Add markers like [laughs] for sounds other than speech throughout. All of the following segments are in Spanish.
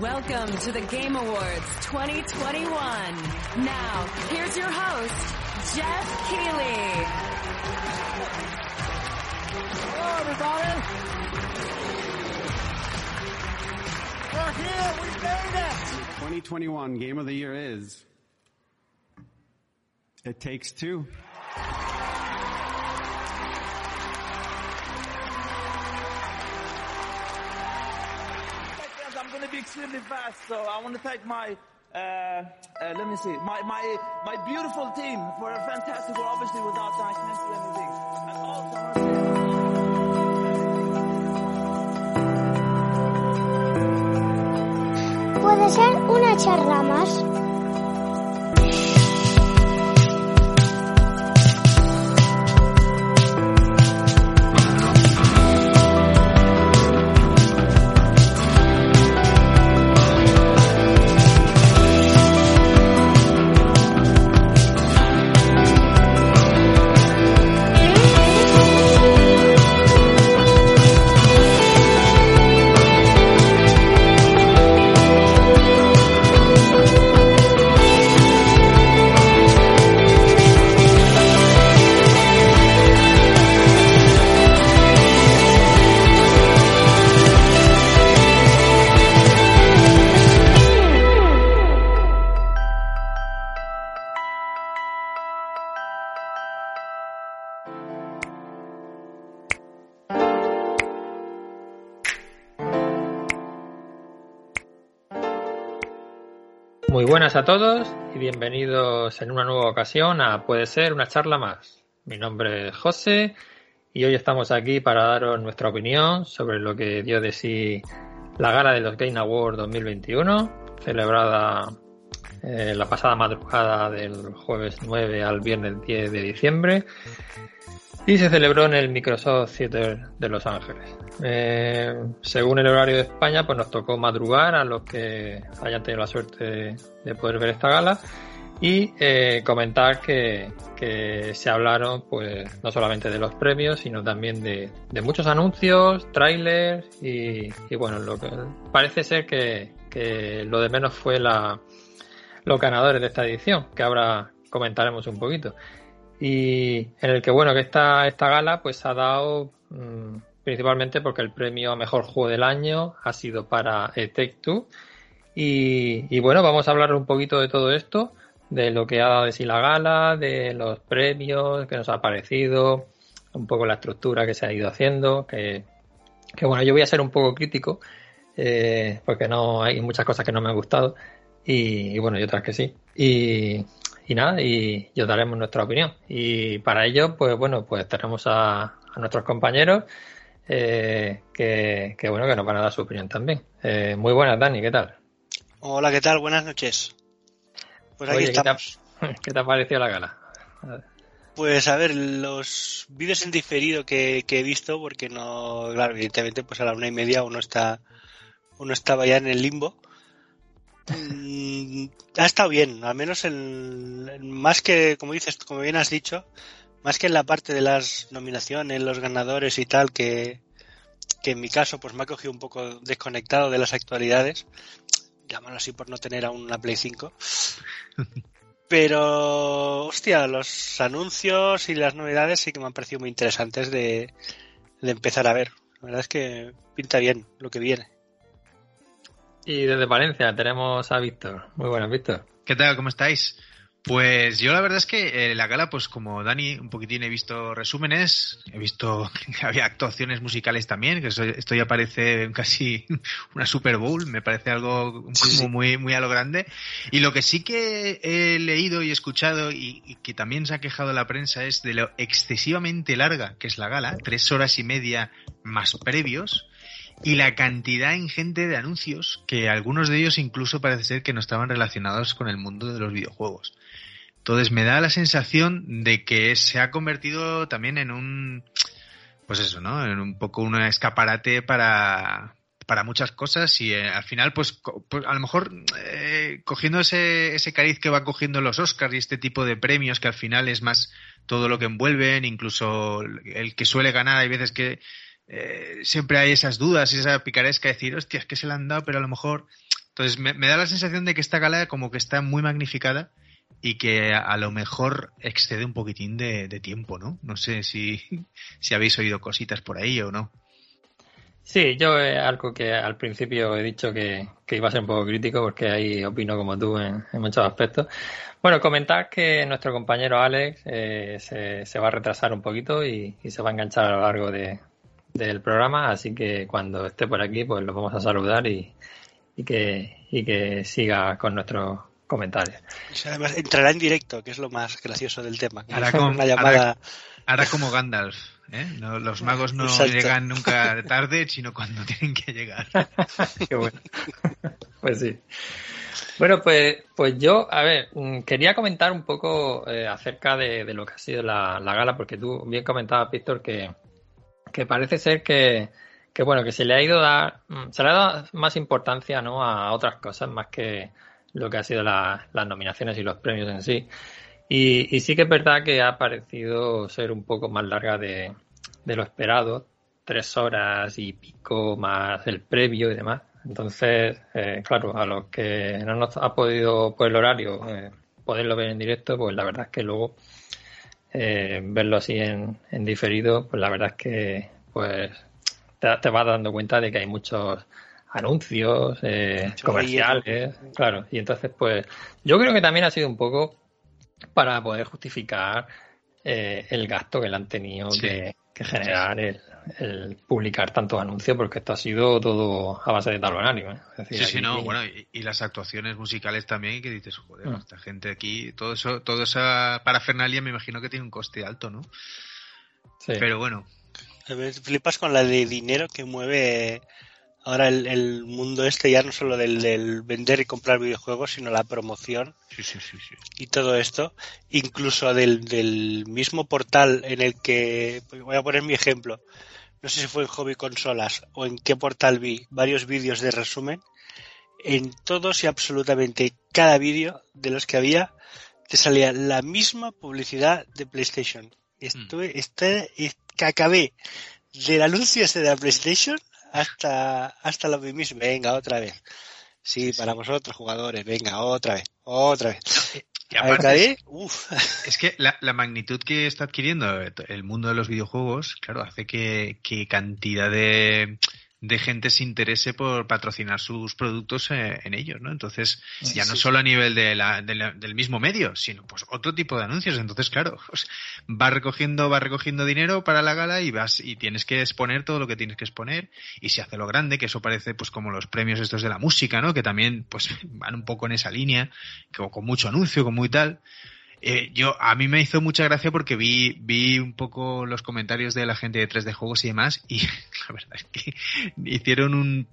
Welcome to the Game Awards 2021. Now, here's your host, Jeff Keighley. Hello, everybody. We're here. We made it. 2021 Game of the Year is It Takes Two. Be extremely fast, so I want to thank my, uh, uh, let me see, my, my, my beautiful team for a fantastic work, obviously without them I can't do anything. And also, Puede ser una charla más. Buenas a todos y bienvenidos en una nueva ocasión a Puede ser una charla más. Mi nombre es José y hoy estamos aquí para daros nuestra opinión sobre lo que dio de sí la gala de los Game Awards 2021, celebrada eh, la pasada madrugada del jueves 9 al viernes 10 de diciembre y se celebró en el Microsoft Theater de Los Ángeles. Eh, según el horario de España, pues nos tocó madrugar a los que hayan tenido la suerte de, de poder ver esta gala y eh, comentar que, que se hablaron pues no solamente de los premios, sino también de, de muchos anuncios, trailers y, y, bueno, lo que parece ser que, que lo de menos fue la, los ganadores de esta edición, que ahora comentaremos un poquito y en el que bueno que esta esta gala pues ha dado mmm, principalmente porque el premio a mejor juego del año ha sido para eh, Take y, bueno vamos a hablar un poquito de todo esto de lo que ha dado de sí la gala de los premios que nos ha parecido un poco la estructura que se ha ido haciendo que, que bueno yo voy a ser un poco crítico eh, porque no hay muchas cosas que no me han gustado y, y bueno y otras que sí. Y y nada, y, y os daremos nuestra opinión. Y para ello, pues bueno, pues tenemos a, a nuestros compañeros eh, que, que, bueno, que nos van a dar su opinión también. Eh, muy buenas, Dani, ¿qué tal? Hola, ¿qué tal? Buenas noches. Pues aquí Oye, estamos. ¿qué te, ha, [laughs] ¿qué te ha parecido la gala? A pues a ver, los vídeos en diferido que, que, he visto, porque no, claro, evidentemente, pues a la una y media uno está, uno estaba ya en el limbo. Mm, ha estado bien, al menos en, en, más que, como dices, como bien has dicho, más que en la parte de las nominaciones, los ganadores y tal, que, que en mi caso pues me ha cogido un poco desconectado de las actualidades, llámalo así por no tener aún una Play 5. [laughs] Pero, hostia, los anuncios y las novedades sí que me han parecido muy interesantes de, de empezar a ver. La verdad es que pinta bien lo que viene. Y desde Valencia tenemos a Víctor. Muy buenas, Víctor. ¿Qué tal? ¿Cómo estáis? Pues yo la verdad es que eh, la gala, pues como Dani un poquitín he visto resúmenes, he visto [laughs] que había actuaciones musicales también, que esto ya parece casi [laughs] una Super Bowl, me parece algo como sí. muy muy a lo grande. Y lo que sí que he leído y escuchado y, y, que también se ha quejado la prensa es de lo excesivamente larga que es la gala, tres horas y media más previos y la cantidad ingente de anuncios que algunos de ellos incluso parece ser que no estaban relacionados con el mundo de los videojuegos. Entonces me da la sensación de que se ha convertido también en un, pues eso, ¿no? En un poco un escaparate para, para muchas cosas y eh, al final, pues, pues, a lo mejor eh, cogiendo ese, ese cariz que va cogiendo los Oscars y este tipo de premios que al final es más todo lo que envuelven, incluso el que suele ganar, hay veces que eh, siempre hay esas dudas y esa picaresca de decir, hostia, es que se le han dado, pero a lo mejor Entonces me, da la sensación de que esta gala como que está muy magnificada y que a, lo mejor excede un poquitín de, tiempo, ¿no? No sé si, [laughs] si habéis oído cositas por ahí o no. Sí, yo es algo que al principio he dicho que, iba a ser un poco crítico porque ahí opino como tú en, en muchos aspectos. Bueno, comentar que nuestro compañero Alex eh, se, se va a retrasar un poquito y, y se va a enganchar a lo largo de, del programa, así que cuando esté por aquí pues lo vamos a saludar y, y que, y que siga con nuestros comentarios. Y Además, entrará en directo, que es lo más gracioso del tema. Hará como- una llamada. Ahora como Gandalf, ¿eh? No, los magos no Exacto. llegan nunca tarde, sino cuando [laughs] tienen que llegar. [laughs] Qué bueno. Pues sí. Bueno, pues, pues yo, a ver, mm, quería comentar un poco eh, acerca de, de lo que ha sido la, la gala, porque tú bien comentabas, Víctor, que, que parece ser que, que, bueno, que se le ha ido dar, mm, se le ha dado más importancia, ¿no? a otras cosas más que lo que ha sido la- las nominaciones y los premios en sí. Y, y sí que es verdad que ha parecido ser un poco más larga de, de lo esperado, tres horas y pico más el previo y demás. Entonces, eh, claro, a los que no nos ha podido por el horario eh, poderlo ver en directo, pues la verdad es que luego eh, verlo así en, en diferido, pues la verdad es que pues te, te vas dando cuenta de que hay muchos anuncios eh, comerciales, claro, y entonces pues yo creo que también ha sido un poco para poder justificar eh, el gasto que le han tenido Sí. que, que generar el, el publicar tantos anuncios, porque esto ha sido todo a base de talonario. ¿eh? Es decir, Sí, sí, no, bueno, y, y las actuaciones musicales también, que dices, joder, Mm. esta gente aquí, todo eso, toda esa parafernalia me imagino que tiene un coste alto, ¿no? sí. Pero bueno, A ver, Flipas con la de dinero que mueve ahora el, el mundo este, ya no solo del, del vender y comprar videojuegos, sino la promoción sí, sí, sí, sí. y todo esto, incluso del, del mismo portal en el que, pues voy a poner mi ejemplo, no sé si fue en Hobby Consolas o en qué portal vi varios vídeos de resumen, en todos y absolutamente cada vídeo de los que había te salía la misma publicidad de PlayStation. Y Estuve, este, es que acabé del anuncio este de la PlayStation hasta, hasta lo mismo. Venga, otra vez. Sí, para vosotros jugadores, venga, otra vez, otra vez. Y aparte, Acabé, uf, Es que la, la magnitud que está adquiriendo el mundo de los videojuegos, claro, hace que, que cantidad de, de gente se interese por patrocinar sus productos eh, en ellos, ¿no? Entonces, ya no sí, solo a nivel de la, de la- del mismo medio, sino pues otro tipo de anuncios. Entonces, claro, [laughs] pues, vas recogiendo, vas recogiendo dinero para la gala y vas y tienes que exponer todo lo que tienes que exponer y se hace lo grande, que eso parece pues como los premios estos de la música, ¿no? Que también pues [laughs] van un poco en esa línea, que, con mucho anuncio, con muy tal. Eh, yo a mí me hizo mucha gracia porque vi vi un poco los comentarios de la gente de 3D juegos y demás y [laughs] la verdad es que hicieron un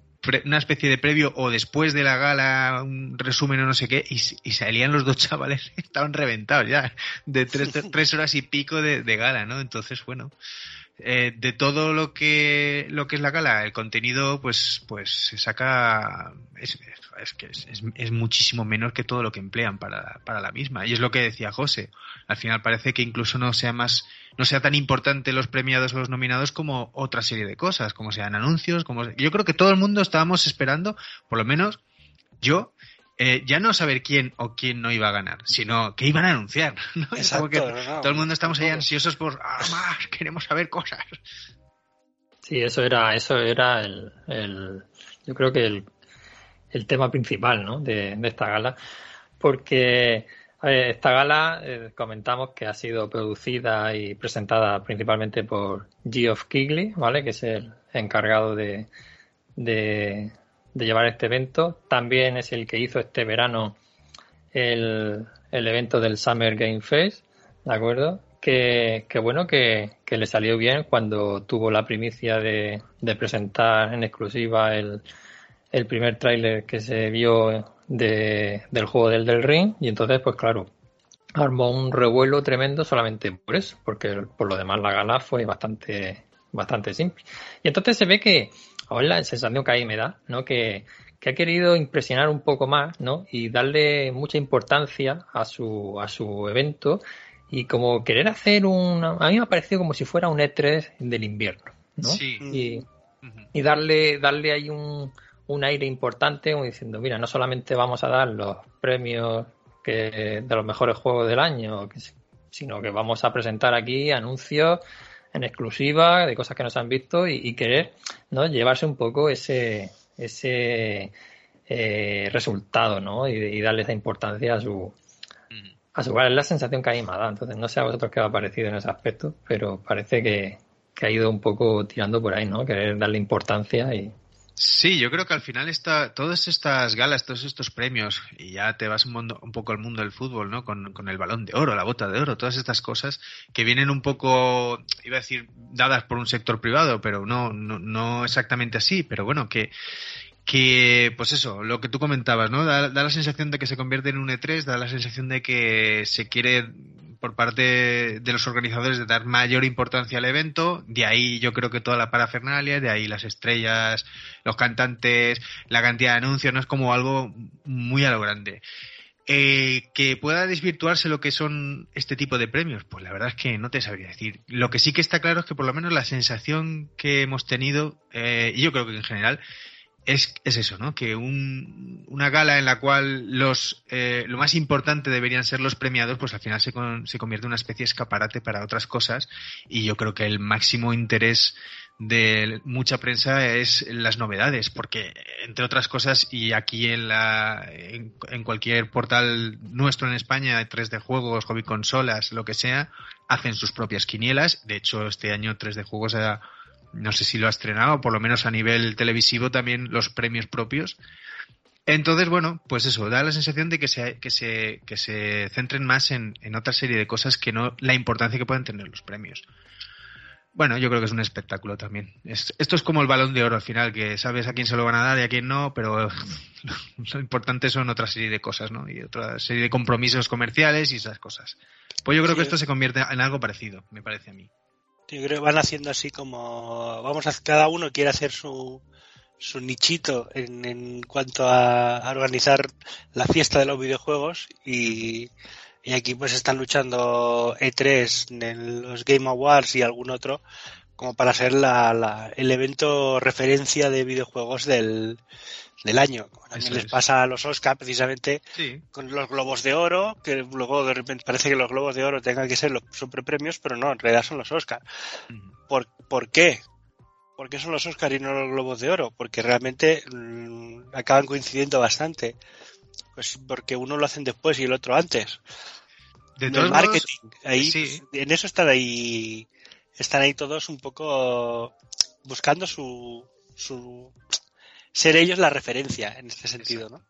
una especie de previo o después de la gala un resumen o no sé qué y, salían los dos [laughs] chavales estaban reventados ya de tres, [laughs] tres horas y pico de, de gala no entonces bueno eh, de todo lo que lo que es la gala el contenido pues pues se saca es, que es, es- es muchísimo menos que todo lo que emplean para, para la misma. Y es lo que decía José. Al final parece que incluso no sea más no sea tan importante los premiados o los nominados como otra serie de cosas como sean anuncios como yo creo que todo el mundo estábamos esperando por lo menos yo eh, ya no saber quién o quién no iba a ganar, sino que iban a anunciar. [laughs] ¿no? Es Exacto, como que no, todo el mundo estamos ahí ansiosos por ah, más, queremos saber cosas. Sí, eso era, eso era el, el- yo creo que el, el tema principal, ¿no? de, de esta gala, porque esta gala eh, comentamos que ha sido producida y presentada principalmente por Geoff Keighley, ¿vale? Que es el encargado de, de, de llevar este evento. También es el que hizo este verano el, el evento del Summer Game Fest, ¿de acuerdo? Que, que bueno, que, que le salió bien cuando tuvo la primicia de, de presentar en exclusiva el, el primer tráiler que se vio de, del juego del del Ring y entonces pues claro armó un revuelo tremendo solamente por eso porque por lo demás la gala fue bastante bastante simple y entonces se ve que ahora la sensación que ahí me da no que, que ha querido impresionar un poco más no y darle mucha importancia a su a su evento y como querer hacer un a mí me ha parecido como si fuera un E3 del invierno ¿no? Sí. y, Ujú. y darle darle ahí un, un aire importante, como diciendo, mira, no solamente vamos a dar los premios que, de los mejores juegos del año, sino que vamos a presentar aquí anuncios en exclusiva de cosas que nos han visto y, querer ¿no? llevarse un poco ese, ese eh, resultado ¿no? y, darle esa importancia a su, a su Es la sensación que a mí me ha. Entonces, no sé a vosotros qué os ha parecido en ese aspecto, pero parece que, que ha ido un poco tirando por ahí, ¿no? Querer darle importancia y, Sí, yo creo que al final está, todas estas galas, todos estos premios, y ya te vas un, un poco al mundo del fútbol, ¿no? Con, con, el balón de oro, la bota de oro, todas estas cosas que vienen un poco, iba a decir, dadas por un sector privado, pero no, no, no exactamente así, pero bueno, que, que, pues eso, lo que tú comentabas, ¿no? Da, da, la sensación de que se convierte en un E3, da la sensación de que se quiere por parte de los organizadores de dar mayor importancia al evento, de ahí yo creo que toda la parafernalia, de ahí las estrellas, los cantantes, la cantidad de anuncios, no es como algo muy a lo grande. Eh, que pueda desvirtuarse lo que son este tipo de premios, pues la verdad es que no te sabría decir. Lo que sí que está claro es que por lo menos la sensación que hemos tenido, eh, y yo creo que en general, es, es eso, ¿no? Que un, una gala en la cual los eh, lo más importante deberían ser los premiados, pues al final se, con, se convierte en una especie de escaparate para otras cosas y yo creo que el máximo interés de mucha prensa es las novedades, porque entre otras cosas, y aquí en la en, cualquier portal nuestro en España, 3D Juegos, Hobby Consolas, lo que sea, hacen sus propias quinielas. De hecho, este año 3D Juegos ha no sé si lo ha estrenado, por lo menos a nivel televisivo también los premios propios. Entonces, bueno, pues eso, da la sensación de que se, que se, que se centren más en, en otra serie de cosas que no la importancia que pueden tener los premios. Bueno, yo creo que es un espectáculo también. esto es como el balón de oro al final, que sabes a quién se lo van a dar y a quién no, pero [laughs] lo importante son otra serie de cosas, ¿no? Y otra serie de compromisos comerciales y esas cosas. Pues yo creo que esto se convierte en algo parecido, me parece a mí. Yo creo que van haciendo así como, vamos a, cada uno quiere hacer su, su nichito en, en cuanto a, organizar la fiesta de los videojuegos y, y aquí pues están luchando E3 en los Game Awards y algún otro como para ser la, la, el evento referencia de videojuegos del, del año. también les pasa a los Oscar precisamente con los globos de oro, que luego de repente parece que los globos de oro tengan que ser los super premios, pero no, en realidad son los Oscar. ¿Por, ¿Por qué? ¿Por qué son los Oscar y no los globos de oro? Porque realmente mmm, acaban coincidiendo bastante. Pues porque uno lo hacen después y el otro antes. De el marketing. ahí, sí. En eso están ahí, están ahí todos un poco buscando su, su ser ellos la referencia en este sentido, ¿no?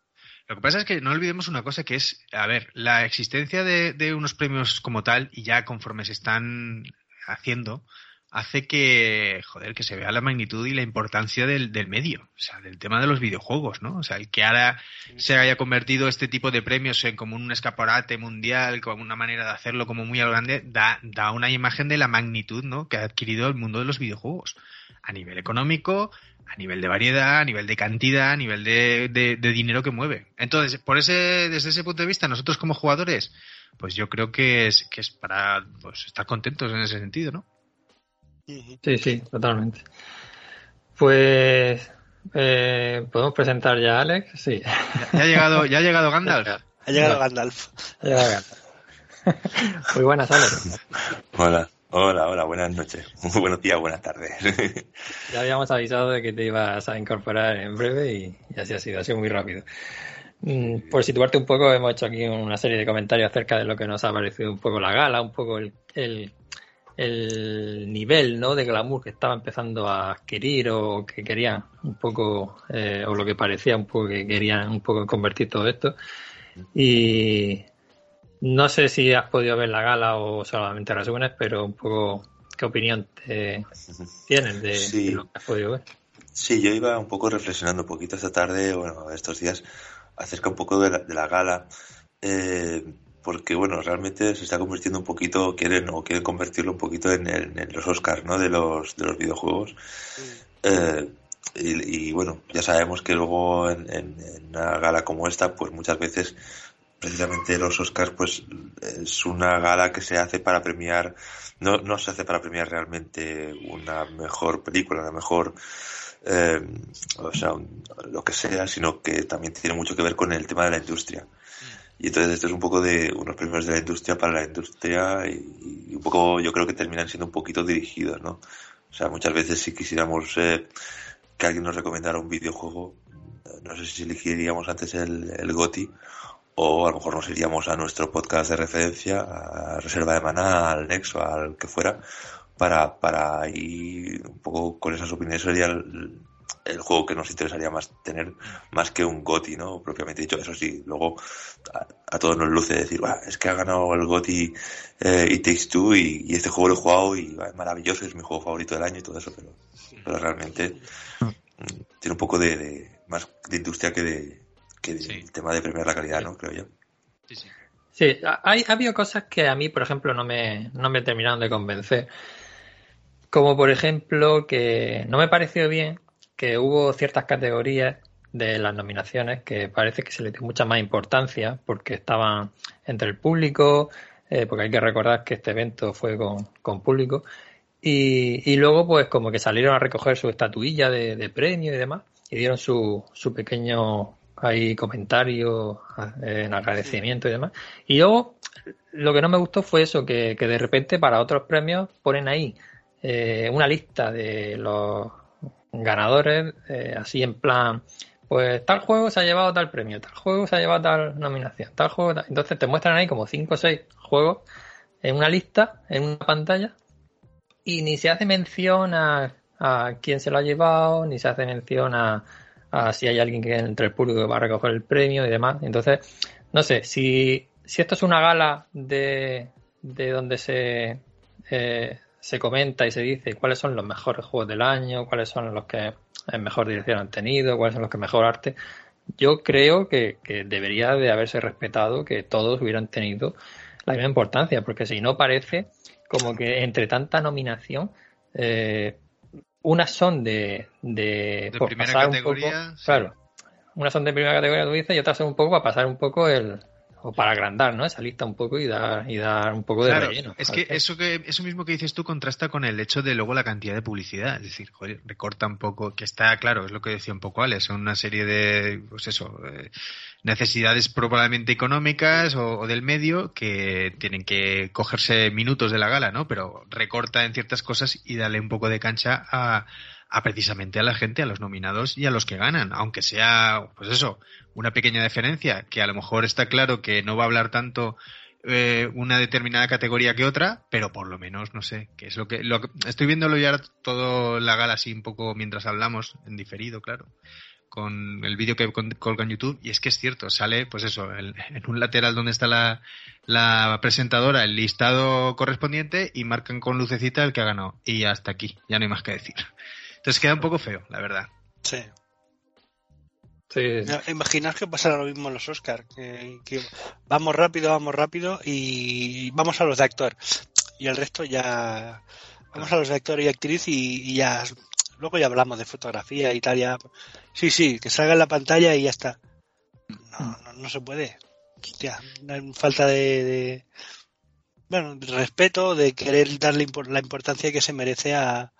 Lo que pasa es que no olvidemos una cosa que es, a ver, la existencia de, de unos premios como tal y ya conforme se están haciendo, hace que, joder, que se vea la magnitud y la importancia del, del, medio, o sea, del tema de los videojuegos, ¿no? O sea, el que ahora se haya convertido este tipo de premios en como un escaparate mundial, como una manera de hacerlo como muy grande, da, da una imagen de la magnitud, ¿no? Que ha adquirido el mundo de los videojuegos. A nivel económico, a nivel de variedad, a nivel de cantidad, a nivel de, de, de, dinero que mueve. Entonces, por ese, desde ese punto de vista, nosotros como jugadores, pues yo creo que es, que es para pues, estar contentos en ese sentido, ¿no? Sí, sí, totalmente. Pues eh, podemos presentar ya a Alex, sí. ¿Ya, ha llegado, ya ha llegado Gandalf? [laughs] Ha llegado Gandalf. Ha llegado Gandalf. [laughs] Muy buenas, Alex. Hola. Hola, hola, buenas noches. [laughs] Muy buenos días, buenas tardes. Ya habíamos avisado de que te ibas a incorporar en breve y, y así ha sido, ha sido muy rápido. Mm, por situarte un poco, hemos hecho aquí una serie de comentarios acerca de lo que nos ha parecido un poco la gala, un poco el, el, el nivel ¿no? de glamour que estaba empezando a adquirir o que querían un poco, eh, o lo que parecía un poco que querían un poco convertir todo esto. Y no sé si has podido ver la gala o solamente resúmenes, pero un poco qué opinión te [laughs] tienes de, sí. de, lo que has podido ver. Sí, yo iba un poco reflexionando un poquito esta tarde, bueno, estos días, acerca un poco de la, de la gala, eh, porque bueno, realmente se está convirtiendo un poquito, quieren o quieren convertirlo un poquito en, el, en los Oscars, ¿no? De los, de los videojuegos. Eh, y, y, bueno, ya sabemos que luego en, en, en, una gala como esta, pues muchas veces precisamente los Oscars pues es una gala que se hace para premiar no, no se hace para premiar realmente una mejor película una mejor eh, o sea, lo que sea, sino que también tiene mucho que ver con el tema de la industria. Y entonces esto es un poco de unos premios de la industria para la industria y, un poco yo creo que terminan siendo un poquito dirigidos, ¿no? O sea, muchas veces si quisiéramos eh, que alguien nos recomendara un videojuego, no sé si elegiríamos antes el, el GOTI o a lo mejor nos iríamos a nuestro podcast de referencia, a Reserva de Maná, al Nexo, al que fuera, para, para ir un poco con esas opiniones sería el juego que nos interesaría más tener más que un GOTI, ¿no? Propiamente dicho, eso sí, luego a, todos nos luce decir, es que ha ganado el GOTI eh, It Takes Two y, este juego lo he jugado y es maravilloso, es mi juego favorito del año y todo eso, pero, pero realmente mm, tiene un poco de, más de industria que de, que el tema de premiar la calidad, ¿no? Creo yo. Sí, sí. Sí, hay, ha habido cosas que a mí, por ejemplo, no me, no me terminaron de convencer. Como por ejemplo que no me pareció bien que hubo ciertas categorías de las nominaciones que parece que se le dio mucha más importancia porque estaban entre el público, eh, porque hay que recordar que este evento fue con, con público, y, y, luego pues como que salieron a recoger su estatuilla de, de premio y demás, y dieron su, su pequeño ahí comentario en agradecimiento y demás. Y luego lo que no me gustó fue eso, que, que de repente para otros premios ponen ahí eh, una lista de los ganadores, eh, así en plan, pues tal juego se ha llevado tal premio, tal juego se ha llevado tal nominación, tal juego, entonces te muestran ahí como 5 o 6 juegos en una lista, en una pantalla, y ni se hace mención a, a quién se lo ha llevado, ni se hace mención a, a si hay alguien que entre el público que va a recoger el premio y demás. Entonces, no sé, si, si esto es una gala de, de donde se, eh, se comenta y se dice cuáles son los mejores juegos del año, cuáles son los que en mejor dirección han tenido, cuáles son los que mejor arte. Yo creo que, debería de haberse respetado que todos hubieran tenido la misma importancia, porque si no parece como que entre tanta nominación, eh, unas son de, de, primera categoría, claro, unas son de primera categoría, tú dices, y otras son un poco para pasar un poco el, o para agrandar, ¿no? Esa lista un poco y dar, y dar un poco de relleno. Es que eso que eso mismo que dices tú contrasta con el hecho de luego la cantidad de publicidad. Es decir, joder, recorta un poco, que está claro, es lo que decía un poco Alex, son una serie de, pues eso, eh, necesidades probablemente económicas o, del medio que tienen que cogerse minutos de la gala, ¿no? Pero recorta en ciertas cosas y dale un poco de cancha a, a precisamente a la gente, a los nominados y a los que ganan, aunque sea, pues eso, una pequeña diferencia, que a lo mejor está claro que no va a hablar tanto eh, una determinada categoría que otra, pero por lo menos, no sé, que es lo que, lo estoy viéndolo ya todo la gala así un poco mientras hablamos, en diferido, claro, con el vídeo que colga en YouTube, y es que es cierto, sale, pues eso, en un lateral donde está la, la presentadora, el listado correspondiente, y marcan con lucecita el que ha ganado, y hasta aquí, ya no hay más que decir. Entonces queda un poco feo, la verdad. Sí. Sí. Imaginar que pasará lo mismo en los Oscars. Que, vamos rápido, vamos rápido y vamos a los de actor. Y el resto ya. Vamos a los de actor y actriz y, ya. Luego ya hablamos de fotografía y tal. Ya. Sí, sí, que salga en la pantalla y ya está. No, no, se puede. Hostia, falta de, de, Bueno, respeto, de querer darle la importancia que se merece a,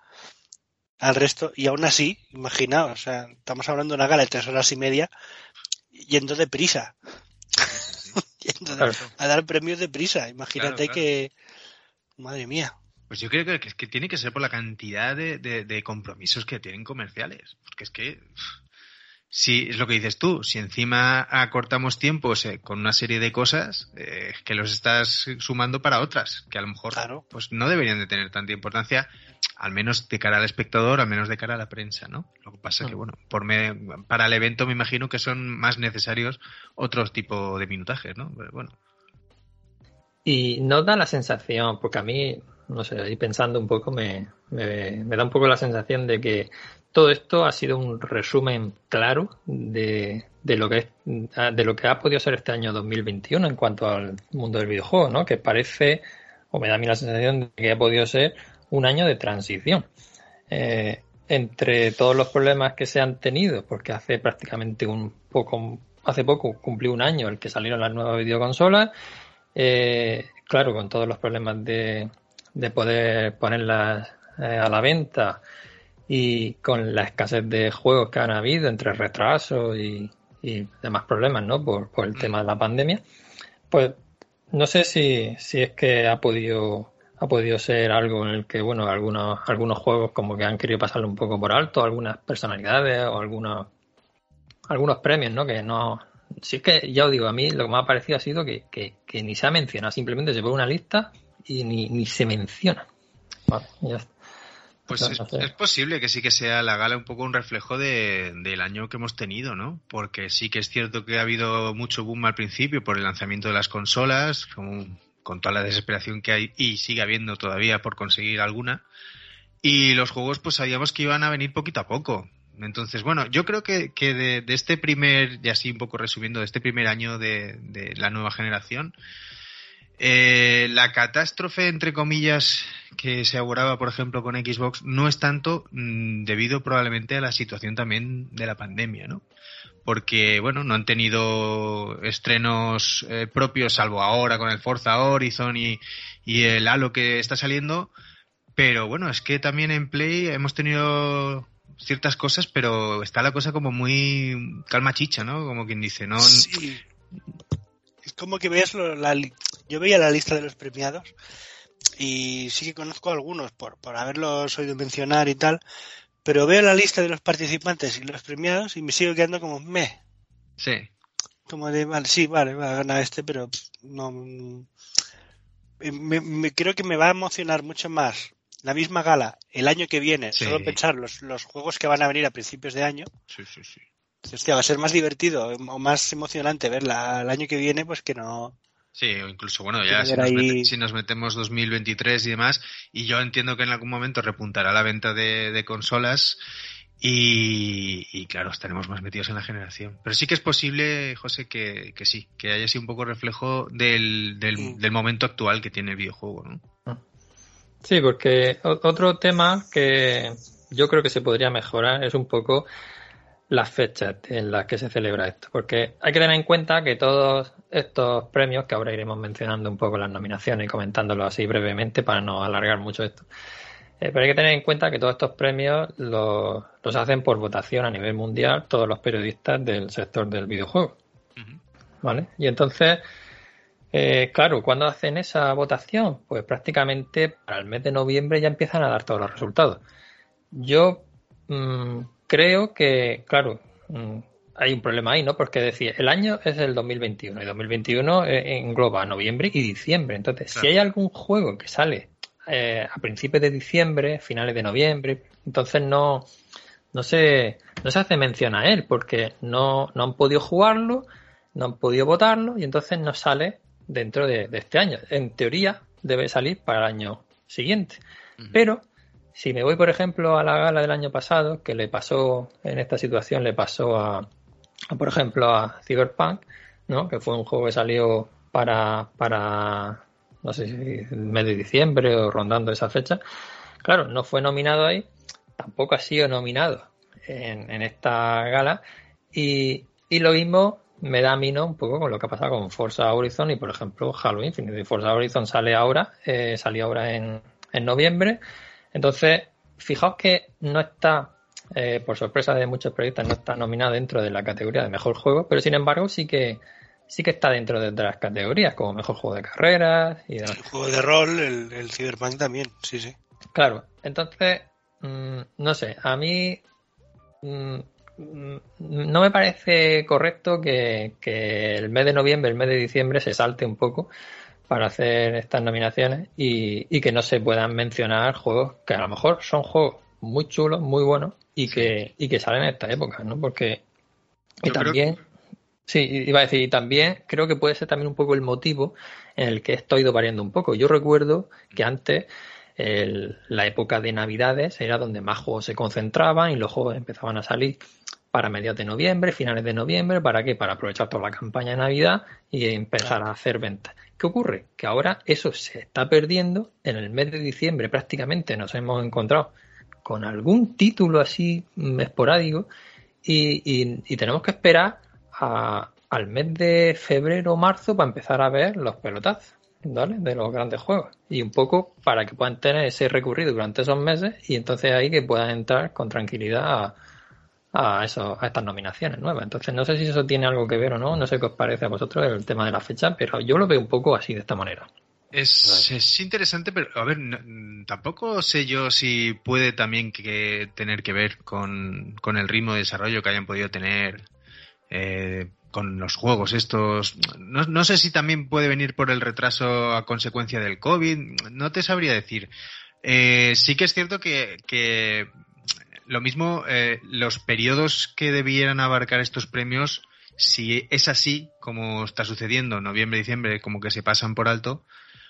al resto, y aún así, imaginaos, o sea, estamos hablando de una gala de tres horas y media yendo [laughs] de prisa. yendo a dar premios de prisa. Imagínate que. Madre mía. Pues yo creo que, que, tiene que ser por la cantidad de, de, compromisos que tienen comerciales. Porque es que. Si es lo que dices tú, si encima acortamos tiempos eh, con una serie de cosas eh, que los estás sumando para otras, que a lo mejor pues no deberían de tener tanta importancia, al menos de cara al espectador, al menos de cara a la prensa, ¿no? Lo que pasa es que, bueno, por para el evento me imagino que son más necesarios otros tipos de minutajes, ¿no? bueno. Y no da la sensación, porque a mí, no sé, ahí pensando un poco, me, me, da un poco la sensación de que todo esto ha sido un resumen claro de, de, lo que es, de lo que ha podido ser este año 2021 en cuanto al mundo del videojuego, ¿no? Que parece, o me da a mí la sensación de que ha podido ser un año de transición. Eh, entre todos los problemas que se han tenido, porque hace prácticamente un poco, hace poco cumplió un año el que salieron las nuevas videoconsolas, eh, claro, con todos los problemas de, de poder ponerlas eh, a la venta y con la escasez de juegos que han habido entre retrasos y, y demás problemas, ¿no? Por, por el tema de la pandemia, pues no sé si, si es que ha podido ha podido ser algo en el que, bueno, algunos, algunos juegos como que han querido pasarle un poco por alto, algunas personalidades o algunos, algunos premios, ¿no? Que no... Si es que, ya os digo, a mí lo que me ha parecido ha sido que, que, que ni se ha mencionado, simplemente se pone una lista y ni, ni se menciona. Vale, ya está. Pues es, posible que sí que sea la gala un poco un reflejo de, del año que hemos tenido, ¿no? Porque sí que es cierto que ha habido mucho boom al principio por el lanzamiento de las consolas, con toda la desesperación que hay y sigue habiendo todavía por conseguir alguna. Y los juegos pues sabíamos que iban a venir poquito a poco. Entonces, bueno, yo creo que, que de, de este primer, y así un poco resumiendo, de este primer año de, de la nueva generación, eh, la catástrofe, entre comillas, que se auguraba, por ejemplo, con Xbox, no es tanto mm, debido probablemente a la situación también de la pandemia, ¿no? Porque, bueno, no han tenido estrenos eh, propios, salvo ahora con el Forza Horizon y, y el Halo que está saliendo. Pero bueno, es que también en Play hemos tenido ciertas cosas, pero está la cosa como muy calma chicha, ¿no? Como quien dice, ¿no? Sí. Es como que ves lo- la, yo veía la lista de los premiados y sí que conozco algunos por, por haberlos oído mencionar y tal, pero veo la lista de los participantes y los premiados y me sigo quedando como me, Sí. como de vale, sí, vale, va a ganar este, pero pff, no mm, me, me- creo que me va a emocionar mucho más la misma gala el año que viene, Sí. solo pensar los, los juegos que van a venir a principios de año. Sí, sí, sí. Hostia, va a ser más divertido o más emocionante verla el año que viene, pues que no. Sí, o incluso, bueno, ya si nos, ahí- mete- si nos metemos 2023 y demás, y yo entiendo que en algún momento repuntará la venta de, de consolas y, y, claro, estaremos más metidos en la generación. Pero sí que es posible, José, que, que sí, que haya sido un poco reflejo del, del, del momento actual que tiene el videojuego, ¿no? Sí, porque otro tema que yo creo que se podría mejorar es un poco las fechas en las que se celebra esto. Porque hay que tener en cuenta que todos estos premios, que ahora iremos mencionando un poco las nominaciones y comentándolo así brevemente para no alargar mucho esto, eh, pero hay que tener en cuenta que todos estos premios los, los hacen por votación a nivel mundial todos los periodistas del sector del videojuego. ¿Vale? Y entonces, eh, claro, cuando hacen esa votación? Pues prácticamente para el mes de noviembre ya empiezan a dar todos los resultados. Yo mm, creo que, claro, mm, hay un problema ahí, ¿no? Porque decir, el año es el 2021 y 2021 eh, engloba noviembre y diciembre. Entonces, si hay algún juego que sale eh, a principios de diciembre, finales de noviembre, entonces no, no se, no se hace mención a él porque no, no han podido jugarlo, no han podido votarlo y entonces no sale dentro de, de este año. En teoría debe salir para el año siguiente. Pero si me voy, por ejemplo, a la gala del año pasado, que le pasó en esta situación, le pasó a, por ejemplo, a Cyberpunk, ¿no? que fue un juego que salió para, para no sé si mes de diciembre o rondando esa fecha. Claro, no fue nominado ahí, tampoco ha sido nominado en, en esta gala. Y, y lo mismo me da a mí. Un poco con lo que ha pasado con Forza Horizon y, por ejemplo, Halo Infinite. Forza Horizon sale ahora, eh, salió ahora en, en noviembre. Entonces, fijaos que no está, eh, por sorpresa de muchos periodistas, no está nominado dentro de la categoría de mejor juego, pero sin embargo sí que sí que está dentro de otras categorías, como mejor juego de carreras y demás. El juego de rol, el, el Cyberpunk también, sí, sí. Claro, entonces, mm, no sé, a mí mm, no me parece correcto que, que el mes de noviembre, el mes de diciembre se salte un poco para hacer estas nominaciones y, y que no se puedan mencionar juegos que a lo mejor son juegos muy chulos, muy buenos y que, y que salen en esta época, ¿no? Porque y Yo creo también, sí, iba a decir, y también creo que puede ser también un poco el motivo en el que esto ha ido variando un poco. Yo recuerdo que antes el- la época de Navidades era donde más juegos se concentraban y los juegos empezaban a salir para mediados de noviembre, finales de noviembre, ¿para qué? Para aprovechar toda la campaña de Navidad y empezar a hacer ventas. ¿Qué ocurre? Que ahora eso se está perdiendo. En el mes de diciembre prácticamente nos hemos encontrado con algún título así mm, esporádico y, y- y tenemos que esperar a- al mes de febrero o marzo para empezar a ver los pelotazos. ¿vale? De los grandes juegos. Y un poco para que puedan tener ese recorrido durante esos meses y entonces ahí que puedan entrar con tranquilidad a, a, eso, a estas nominaciones nuevas. Entonces no sé si eso tiene algo que ver o no, no sé qué os parece a vosotros el tema de la fecha, pero yo lo veo un poco así, de esta manera. Es, es interesante, pero a ver, tampoco sé yo si puede también que tener que ver con, con el ritmo de desarrollo que hayan podido tener eh, con los juegos estos. No, no sé si también puede venir por el retraso a consecuencia del COVID, no te sabría decir. Eh, sí que es cierto que, que lo mismo, eh, los periodos que debieran abarcar estos premios, si es así, como está sucediendo, noviembre, diciembre, como que se pasan por alto,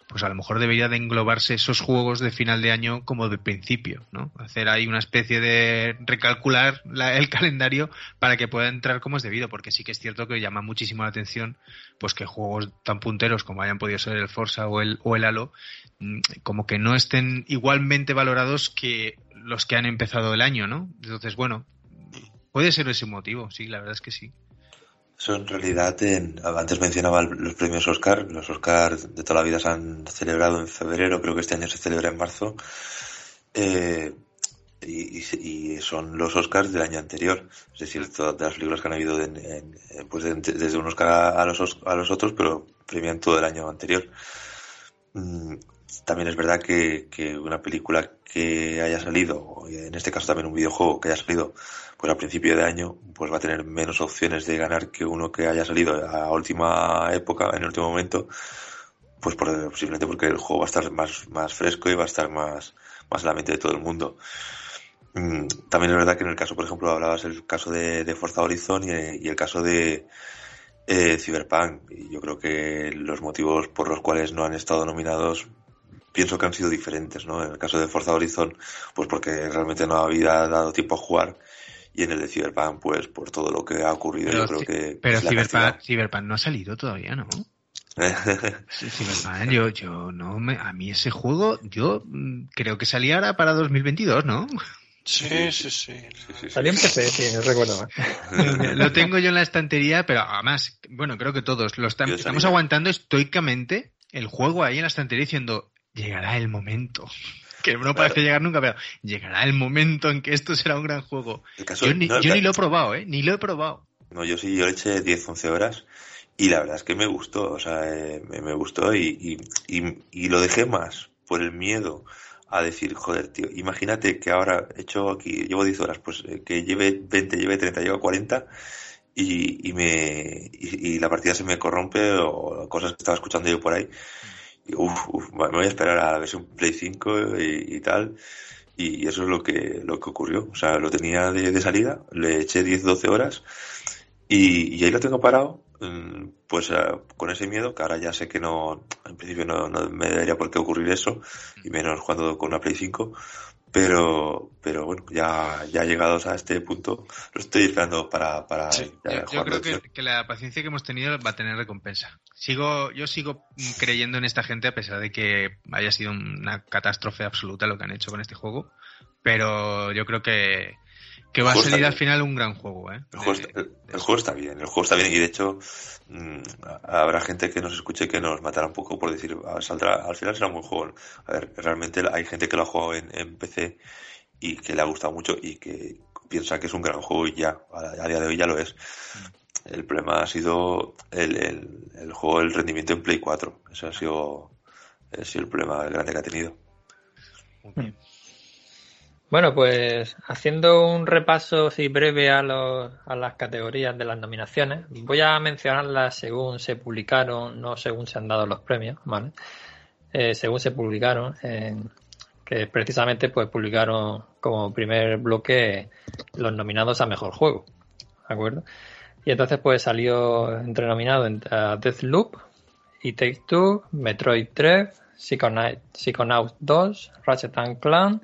pues a lo mejor debería de englobarse esos juegos de final de año como de principio, ¿no? Hacer ahí una especie de recalcular la- el [laughs] calendario para que pueda entrar como es debido, porque sí que es cierto que llama muchísimo la atención, pues que juegos tan punteros como hayan podido ser el Forza o el, o el Halo, mm, como que no estén igualmente valorados que los que han empezado el año, ¿no? Entonces, bueno, puede ser ese motivo, sí, la verdad es que sí. Eso en realidad, en- antes mencionaba los premios Oscar. Los Oscar de toda la vida se han celebrado en febrero, creo que este año se celebra en marzo. Eh, y, y- son los Oscars del año anterior. Es decir, todas las películas que han habido en- en- en- pues de- desde un Oscar a, los, os- a los otros, pero premian todo el año anterior. También es verdad que, una película que haya salido, en este caso también un videojuego que haya salido pues a principio de año, pues va a tener menos opciones de ganar que uno que haya salido a última época, en el último momento, pues por, posiblemente porque el juego va a estar más, más fresco y va a estar más, más en la mente de todo el mundo. Mm, También es verdad que en el caso, por ejemplo, hablabas el caso de, Forza Horizon y, y el caso de eh, Cyberpunk. Y yo creo que los motivos por los cuales no han estado nominados pienso que han sido diferentes, ¿no? En el caso de Forza Horizon, pues porque realmente no había dado tiempo a jugar y en el de Cyberpunk, pues por todo lo que ha ocurrido, Pero, yo creo que pero Cyberpunk, Cyberpunk no ha salido todavía, ¿no? [laughs] Cyberpunk, yo, yo no me, a mí ese juego, yo mm, creo que salía ahora para 2022, ¿no? Sí, sí, sí. Sí, sí, sí. Salió en PC, sí, no recuerdo más. [laughs] Lo tengo yo en la estantería, pero además, bueno, creo que todos lo estamos aguantando estoicamente el juego ahí en la estantería diciendo, llegará el momento. [laughs] Que no parece llegar nunca, pero llegará el momento en que esto será un gran juego. Caso- Yo ni, no, yo ni lo he probado, ¿eh? Ni lo he probado. No, yo sí, yo le eché 10, 11 horas y la verdad es que me gustó, o sea, eh, me, me gustó y, y, y, y lo dejé más por el miedo a decir, joder, tío, imagínate que ahora he hecho aquí, llevo 10 horas, pues eh, que lleve 20, lleve 30, lleve 40 y, y me y, y la partida se me corrompe o cosas que estaba escuchando yo por ahí. Uf, uf, me voy a esperar a la versión Play 5 y, y tal. Y eso es lo que, lo que ocurrió. O sea, lo tenía de, de salida, le eché 10, 12 horas y, y ahí lo tengo parado, mm, pues eh, con ese miedo, que ahora ya sé que no, en principio no, no me debería por qué ocurrir eso, y menos cuando con una Play 5, pero, pero bueno, ya, ya llegados a este punto, lo estoy esperando para, para Sí, Yo, yo creo que, que la paciencia que hemos tenido va a tener recompensa. Sigo, yo sigo creyendo en esta gente a pesar de que haya sido una catástrofe absoluta lo que han hecho con este juego. Pero yo creo que, que va a salir al final un gran juego, ¿eh? El juego, De- está, el- de el juego está bien, el juego está bien y de hecho mm, habrá gente que nos escuche que nos matará un poco por decir, "Ah, saldrá, al final será un buen juego. A ver, realmente hay gente que lo ha jugado en, en PC y que le ha gustado mucho y que piensa que es un gran juego y ya, a, a día de hoy ya lo es. El problema ha sido el, el, juego, el rendimiento en Play 4. Ese ha sido, el problema grande que ha tenido. Bueno, pues haciendo un repaso así breve a, los, a las categorías de las nominaciones, voy a mencionarlas según se publicaron, no según se han dado los premios, ¿vale? Eh, según se publicaron, eh, que precisamente pues publicaron como primer bloque los nominados a mejor juego, ¿de acuerdo? Y entonces pues salió entre nominados en- a Deathloop, y Take Two, Metroid 3, Psychonaut, Psychonauts 2, Ratchet and Clank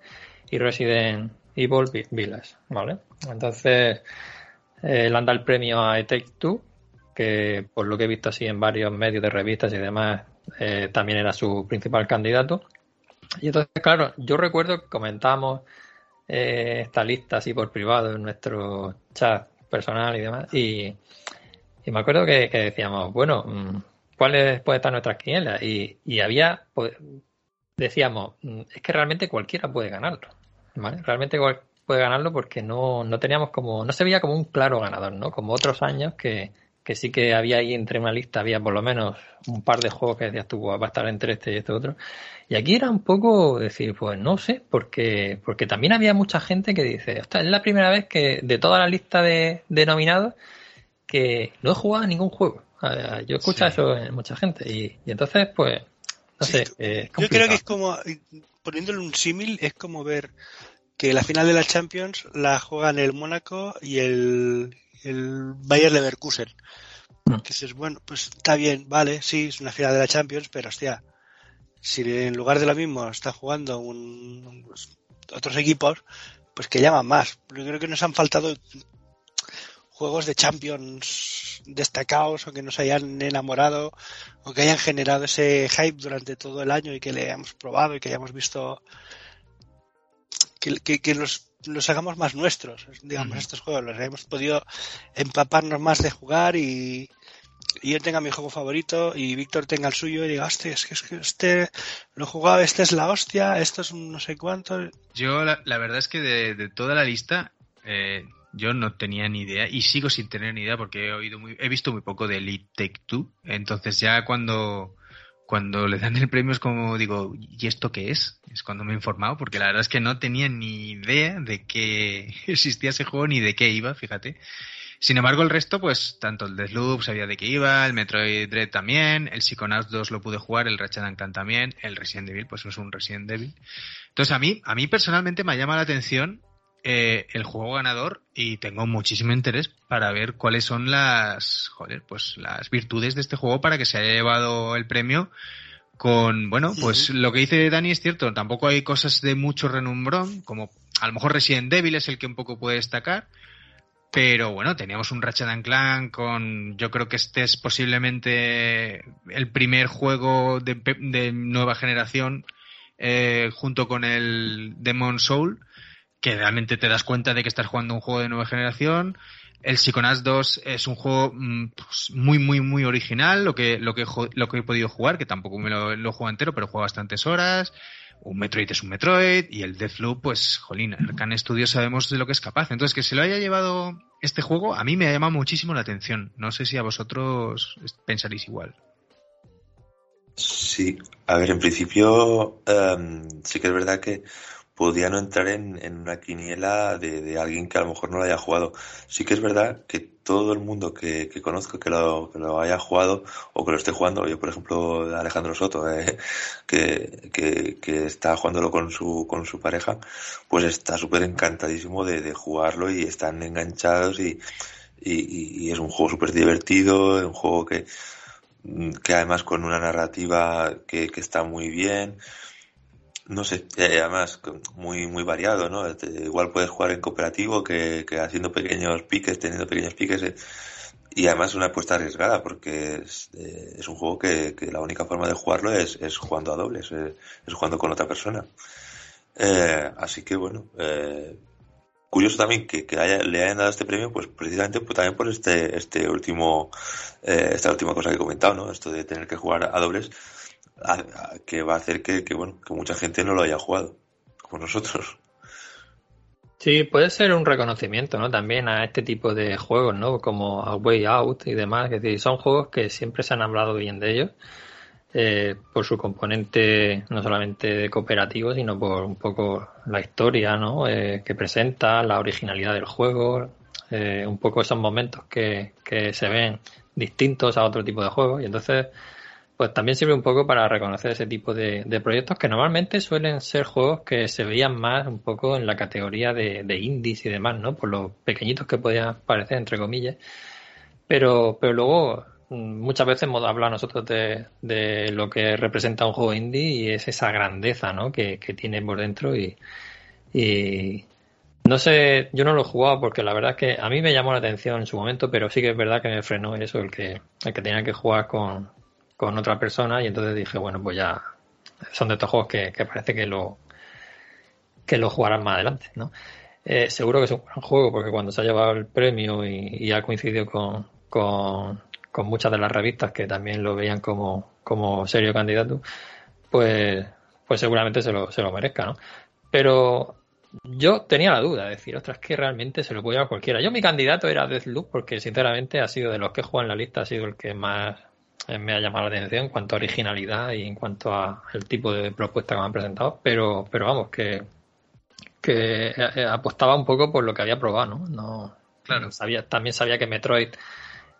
y Resident Evil Vi- Village, ¿vale? Entonces, eh, le han dado el premio a Take Two, que por lo que he visto así en varios medios de revistas y demás, eh, también era su principal candidato. Y entonces, claro, yo recuerdo que comentábamos eh, esta lista así por privado en nuestro chat personal y demás, y, me acuerdo que, decíamos, bueno, mm, ¿cuáles puede estar nuestras quinielas? Y, y había, pues, decíamos, mm, es que realmente cualquiera puede ganarlo, ¿vale? Realmente puede ganarlo porque no, no teníamos como, no se veía como un claro ganador, ¿no? Como otros años que, que sí que había ahí entre una lista, había por lo menos un par de juegos que decías tú, "Buah, va a estar entre este y este otro. Y aquí era un poco decir, pues no sé, porque, porque también había mucha gente que dice, "Ostras, es la primera vez que de toda la lista de, de nominados que no he jugado a ningún juego. Yo Sí. eso en mucha gente y, y entonces, pues, no Sí, sé. eh, es Yo creo que es como, poniéndole un símil, es como ver que la final de la Champions la juegan el Mónaco y el, el Bayer Leverkusen. Mm. Que dices, bueno, pues está bien, vale, sí, es una final de la Champions, pero hostia, si en lugar de lo mismo está jugando un, un- pues, otros equipos, pues que llaman más. Yo creo que nos han faltado juegos de Champions destacados o que nos hayan enamorado o que hayan generado ese hype durante todo el año y que le hayamos probado y que hayamos visto que, que, que los, los hagamos más nuestros, digamos, estos juegos, los hayamos podido empaparnos más de jugar y, y yo tenga mi juego favorito y Víctor tenga el suyo y diga, hostia, es que, es que este lo he jugado, este es la hostia, esto es un no sé cuánto. Yo la, la verdad es que de, de toda la lista eh, yo no tenía ni idea y sigo sin tener ni idea porque he oído muy, he visto muy poco de Elite Take Two. Entonces ya cuando cuando le dan el premio es como digo, ¿y esto qué es? Es cuando me he informado porque la verdad es que no tenía ni idea de que [laughs] existía ese juego ni de qué iba, fíjate. Sin embargo, el resto, pues, tanto el Deathloop sabía de qué iba, el Metroid Dread también, el Psychonauts 2 lo pude jugar, el Ratchet Clank también, el Resident Evil, pues es un Resident Evil. Entonces, a mí, a mí personalmente me llama la atención eh, el juego ganador y tengo muchísimo interés para ver cuáles son las, joder, pues las virtudes de este juego para que se haya llevado el premio con, bueno, pues lo que dice Dani es cierto, tampoco hay cosas de mucho renumbrón, como a lo mejor Resident Evil es el que un poco puede destacar, pero bueno, teníamos un Ratchet and Clank con, yo creo que este es posiblemente el primer juego de, de nueva generación eh, junto con el Demon Soul, que realmente te das cuenta de que estás jugando un juego de nueva generación. El Psychonauts 2 es un juego mm, pues, muy, muy, muy original, lo que, lo que, lo que he podido jugar, que tampoco me lo, lo jugado entero, pero jugado bastantes horas. Un Metroid es un Metroid, y el Deathloop, pues, jolín, Arcane Studios sabemos de lo que es capaz. Entonces, que se lo haya llevado este juego, a mí me ha llamado muchísimo la atención. No sé si a vosotros pensaréis igual. Sí, a ver, en principio em, sí que es verdad que podía no entrar en, en una quiniela de, de alguien que a lo mejor no lo haya jugado. Sí que es verdad que todo el mundo que, que conozco que lo, que lo haya jugado o que lo esté jugando, yo por ejemplo Alejandro Soto, [laughs] eh, que, que, está jugándolo con su, con su pareja, pues está súper encantadísimo de, de jugarlo y están enganchados y, y, y- es un juego súper divertido, un juego que, que además con una narrativa que, que está muy bien. No sé, eh, además muy muy variado, ¿no? Te- igual puedes jugar en cooperativo que, que haciendo pequeños piques, teniendo pequeños piques. eh, y además una apuesta arriesgada porque es, eh, es un juego que, que la única forma de jugarlo es, es jugando a dobles, eh, es jugando con otra persona. Eh, así que bueno, curioso también que, que haya- le hayan dado este premio, pues precisamente pues, también por este, este último, esta última cosa que he comentado, ¿no? Esto de tener que jugar a dobles, a- a- que va a hacer que, bueno, que mucha gente no lo haya jugado, como nosotros. Sí, puede ser un reconocimiento, ¿no? También a este tipo de juegos, ¿no? Como A Way Out y demás. Es decir, son juegos que siempre se han hablado bien de ellos. eh, por su componente no solamente cooperativo, sino por un poco la historia, ¿no? Eh, que presenta, la originalidad del juego, eh, un poco esos momentos que, que se ven distintos a otro tipo de juegos. Y entonces, pues también sirve un poco para reconocer ese tipo de, proyectos que normalmente suelen ser juegos que se veían más un poco en la categoría de, de indies y demás, ¿no? Por los pequeñitos que podían parecer, entre comillas. Pero, pero luego mm, muchas veces hemos hablado nosotros de, de lo que representa un juego indie y es esa grandeza, ¿no? Que, que tiene por dentro y, y no sé, yo no lo he jugado porque la verdad es que a mí me llamó la atención en su momento, pero sí que es verdad que me frenó eso, el que, el que tenía que jugar con, con otra persona y entonces dije, bueno, pues ya son de estos juegos que, parece que lo que lo jugarán más adelante, ¿no? Eh, seguro que es un gran juego porque cuando se ha llevado el premio y, ha coincidido con, con, muchas de las revistas que también lo veían como, como serio candidato, pues, pues seguramente se lo, se lo merezca, ¿no? Pero yo tenía la duda de decir, ostras, que realmente se lo puede llevar cualquiera. Yo mi candidato era Deathloop porque sinceramente ha sido de los que juegan la lista, ha sido el que más me ha llamado la atención en cuanto a originalidad y en cuanto a el tipo de propuesta que me han presentado, pero, pero vamos, que, que eh, eh, apostaba un poco por lo que había probado, ¿no? no claro. sabía, también sabía que Metroid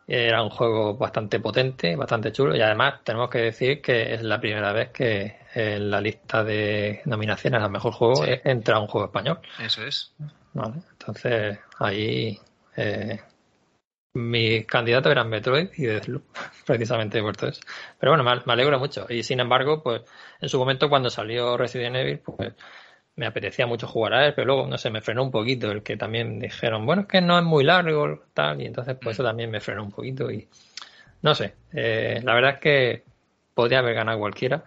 era un juego bastante potente, bastante chulo y además tenemos que decir que es la primera vez que en la lista de nominaciones al mejor juego entra un juego español. Eso es. Vale, entonces ahí eh, mis candidatos eran Metroid y Deathloop, [laughs] precisamente por todo eso. Pero bueno, me, me alegro mucho. Y sin embargo, pues en su momento cuando salió Resident Evil, pues me apetecía mucho jugar a él, pero luego, no sé, me frenó un poquito el que también dijeron, bueno, es que no es muy largo, tal, y entonces pues eso también me frenó un poquito y no sé, eh, la verdad es que podría haber ganado cualquiera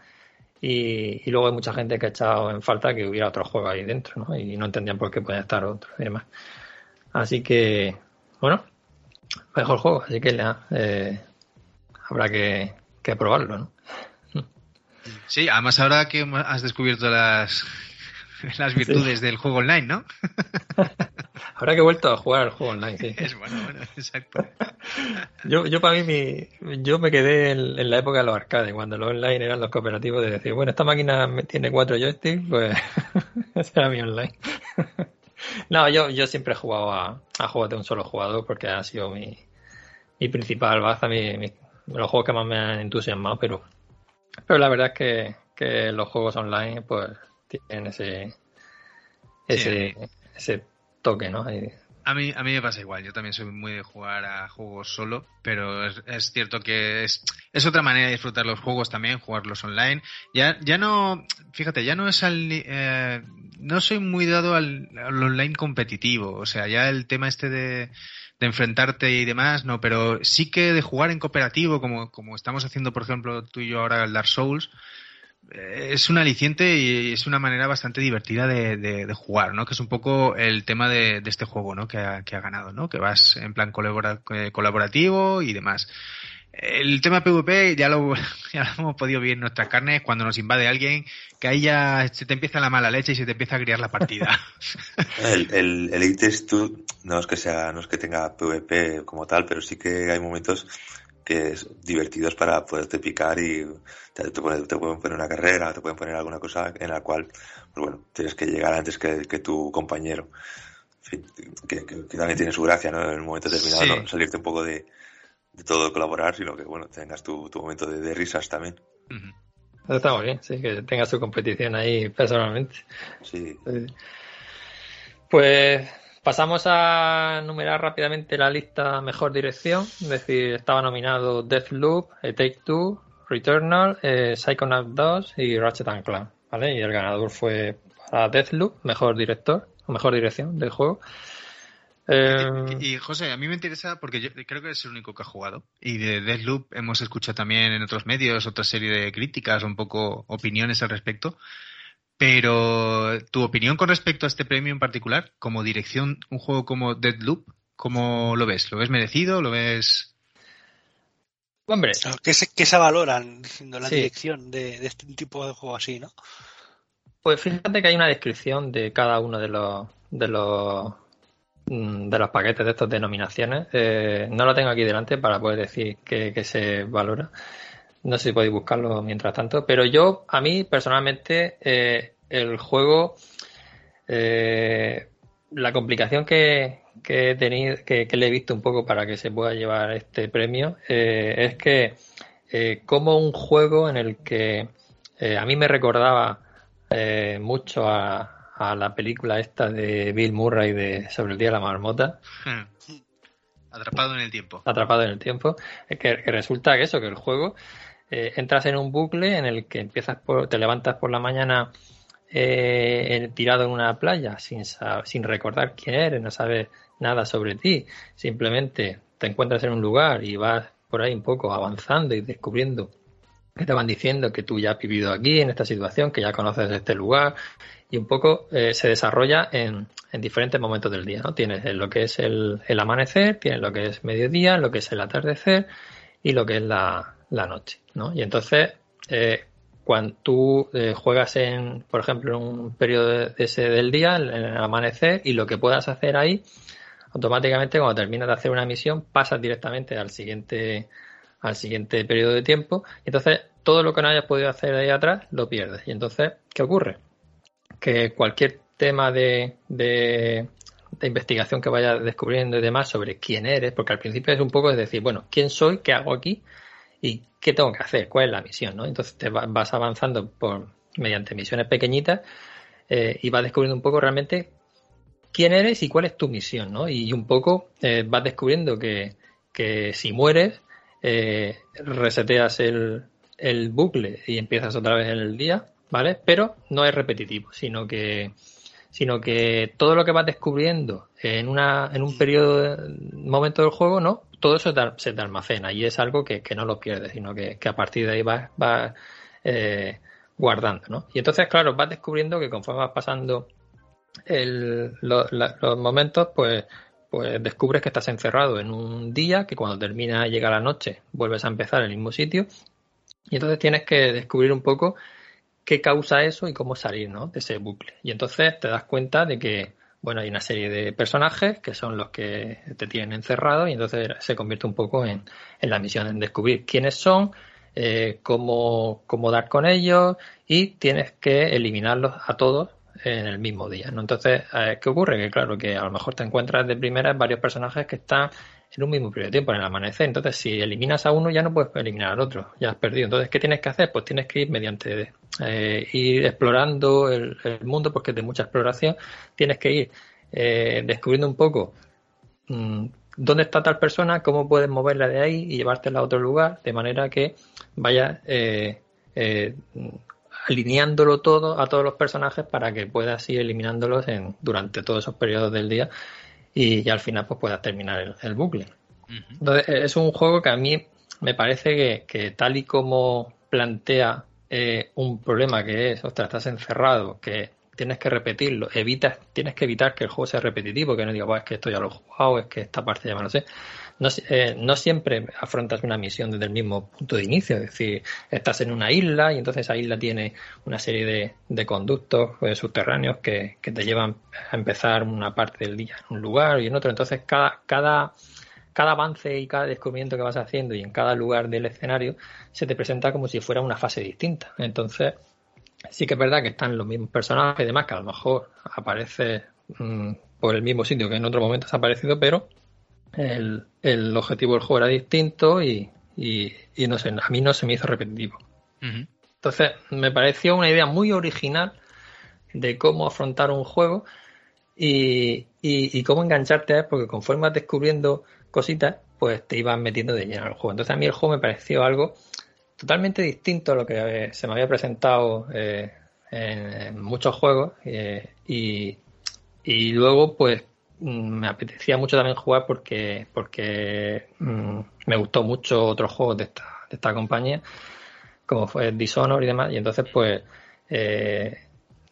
y, luego hay mucha gente que ha echado en falta que hubiera otro juego ahí dentro, ¿no? Y no entendían por qué podía estar otro y demás. Así que, bueno, mejor juego, así que eh, habrá que, que probarlo, ¿no? Sí, además ahora que has descubierto las [laughs] las virtudes del juego online, ¿no? [laughs] Ahora que he vuelto a jugar al juego online, sí. Es bueno, bueno, exacto. [laughs] yo, yo para mí, mi, yo me quedé en, la época de los arcades, cuando los online eran los cooperativos, de decir, bueno, esta máquina tiene cuatro joysticks, pues ese era mi online. No, yo, yo siempre he jugado a, a juegos de un solo jugador porque ha sido mi, mi principal baza, mi, los juegos que más me han entusiasmado, pero, pero la verdad es que, que los juegos online, pues tienen ese, ese, ese toque, ¿no? A mí, a mí me pasa igual, yo también soy muy de jugar a juegos solo, pero es, cierto que es, es, otra manera de disfrutar los juegos también, jugarlos online. Ya, ya no, fíjate, ya no es al, eh, no soy muy dado al, online competitivo, o sea, ya el tema este de, de enfrentarte y demás, no, pero sí que de jugar en cooperativo, como, como estamos haciendo, por ejemplo, tú y yo ahora al Dark Souls, es un aliciente y es una manera bastante divertida de, jugar, ¿no? Que es un poco el tema de, este juego, ¿no? Que ha, ganado, ¿no? Que vas en plan eh, colaborativo y demás. El tema PvP ya lo, [laughs] hemos podido ver en nuestras carnes cuando nos invade alguien, que ahí ya se te empieza la mala leche y se te empieza a criar la partida. [laughs] el, el, Elite no es que sea, no es que tenga PvP como tal, pero sí que hay momentos que es divertidos para poderte picar y te, pueden, poner una carrera, te pueden poner alguna cosa en la cual, pues bueno, tienes que llegar antes que, tu compañero. que, también tiene su gracia, ¿no? En un momento determinado, no salirte un poco de, de todo colaborar, sino que, bueno, tengas tu, tu momento de, risas también. Está muy bien, sí, que tengas su competición ahí personalmente. Sí. Pues Pasamos a numerar rápidamente la lista mejor dirección. Es decir, estaba nominado Deathloop, Take Two, Returnal, eh, Psychonaut 2 y Ratchet Clank. ¿vale? Y el ganador fue Deathloop, mejor director, o mejor dirección del juego. Eh, y, José, a mí me interesa porque yo creo que es el único que ha jugado. Y de Deathloop hemos escuchado también en otros medios otra serie de críticas, un poco opiniones al respecto. Pero tu opinión con respecto a este premio en particular, como dirección, un juego como Deadloop, ¿cómo lo ves? ¿Lo ves merecido? ¿Lo ves...? Hombre... ¿Qué se, qué se valoran diciendo la dirección de, este tipo de juego así, no? Pues fíjate que hay una descripción de cada uno de los de los mm, de los paquetes de estas denominaciones. Eh, no lo tengo aquí delante para poder decir que se valora. No sé si podéis buscarlo mientras tanto, pero yo, a mí personalmente, eh, el juego, eh, la complicación que, he tenido, que, le he visto un poco para que se pueda llevar este premio, eh, es que como un juego en el que a mí me recordaba mucho a, a, la película esta de Bill Murray de Sobre el Día de la Marmota. Hmm. Atrapado en el tiempo. Atrapado en el tiempo. Que, que resulta que eso, que el juego eh, entras en un bucle en el que empiezas por, te levantas por la mañana eh, tirado en una playa sin, sin recordar quién eres, no sabes nada sobre ti, simplemente te encuentras en un lugar y vas por ahí un poco avanzando y descubriendo que te van diciendo que tú ya has vivido aquí, en esta situación, que ya conoces este lugar, y un poco eh, se desarrolla en, en, diferentes momentos del día, ¿no? Tienes lo que es el, el, amanecer, tienes lo que es mediodía, lo que es el atardecer, y lo que es la, la noche, ¿no? Y entonces, eh, cuando tú eh, juegas en, por ejemplo, en un periodo de ese del día, en el amanecer, y lo que puedas hacer ahí, automáticamente cuando terminas de hacer una misión, pasas directamente al siguiente, al siguiente periodo de tiempo, y entonces todo lo que no hayas podido hacer ahí atrás lo pierdes. Y entonces, ¿qué ocurre? Que cualquier tema de, de, de investigación que vayas descubriendo y demás sobre quién eres, porque al principio es un poco es decir, bueno, ¿quién soy? ¿Qué hago aquí? ¿Y qué tengo que hacer? ¿Cuál es la misión? ¿no? Entonces te vas avanzando por mediante misiones pequeñitas eh, y vas descubriendo un poco realmente quién eres y cuál es tu misión, ¿no? Y un poco eh, vas descubriendo que, que si mueres, eh, reseteas el, el bucle y empiezas otra vez el día, ¿vale? Pero no es repetitivo, sino que sino que todo lo que vas descubriendo en una en un periodo momento del juego no todo eso se te almacena y es algo que, que no lo pierdes sino que, que, a partir de ahí vas, vas eh, guardando ¿no? y entonces claro vas descubriendo que conforme vas pasando el, los momentos pues pues descubres que estás encerrado en un día que cuando termina llega la noche vuelves a empezar en el mismo sitio y entonces tienes que descubrir un poco qué causa eso y cómo salir ¿no? de ese bucle. Y entonces te das cuenta de que, bueno, hay una serie de personajes que son los que te tienen encerrado y entonces se convierte un poco en, en la misión, en descubrir quiénes son, eh, cómo, cómo dar con ellos y tienes que eliminarlos a todos en el mismo día. ¿no? Entonces, eh, ¿qué ocurre? Que claro, que a lo mejor te encuentras de primera varios personajes que están en un mismo periodo de tiempo, en el amanecer. Entonces, si eliminas a uno, ya no puedes eliminar al otro, ya has perdido. Entonces, ¿qué tienes que hacer? Pues tienes que ir mediante eh, ir explorando el, mundo, porque es de mucha exploración, tienes que ir eh, descubriendo un poco mmm, dónde está tal persona, cómo puedes moverla de ahí y llevártela a otro lugar, de manera que vayas eh, eh, alineándolo todo a todos los personajes para que puedas ir eliminándolos en, durante todos esos periodos del día y, y al final pues puedas terminar el, el bucle. Uh -huh. Entonces es un juego que a mí me parece que, que tal y como plantea eh, un problema que es, ostras, estás encerrado, que tienes que repetirlo, evitas, tienes que evitar que el juego sea repetitivo, que no diga, es que esto ya lo he jugado, es que esta parte ya me lo sé. No, eh, no, siempre afrontas una misión desde el mismo punto de inicio, es decir, estás en una isla y entonces esa isla tiene una serie de, de conductos eh, subterráneos que, que, te llevan a empezar una parte del día en un lugar y en otro. Entonces cada, cada, cada avance y cada descubrimiento que vas haciendo y en cada lugar del escenario se te presenta como si fuera una fase distinta. Entonces, sí que es verdad que están los mismos personajes y demás, que a lo mejor aparece mmm, por el mismo sitio que en otro momento ha aparecido, pero el, el, objetivo del juego era distinto y, y, y, no sé, a mí no se me hizo repetitivo. Uh -huh. Entonces, me pareció una idea muy original de cómo afrontar un juego y, y, y cómo engancharte a él, porque conforme vas descubriendo cositas, pues te ibas metiendo de lleno al juego. Entonces, a mí el juego me pareció algo totalmente distinto a lo que se me había presentado eh, en, en, muchos juegos eh, y, y luego, pues me apetecía mucho también jugar porque, porque mmm, me gustó mucho otros juegos de esta, de esta compañía, como fue Dishonor y demás, y entonces pues eh,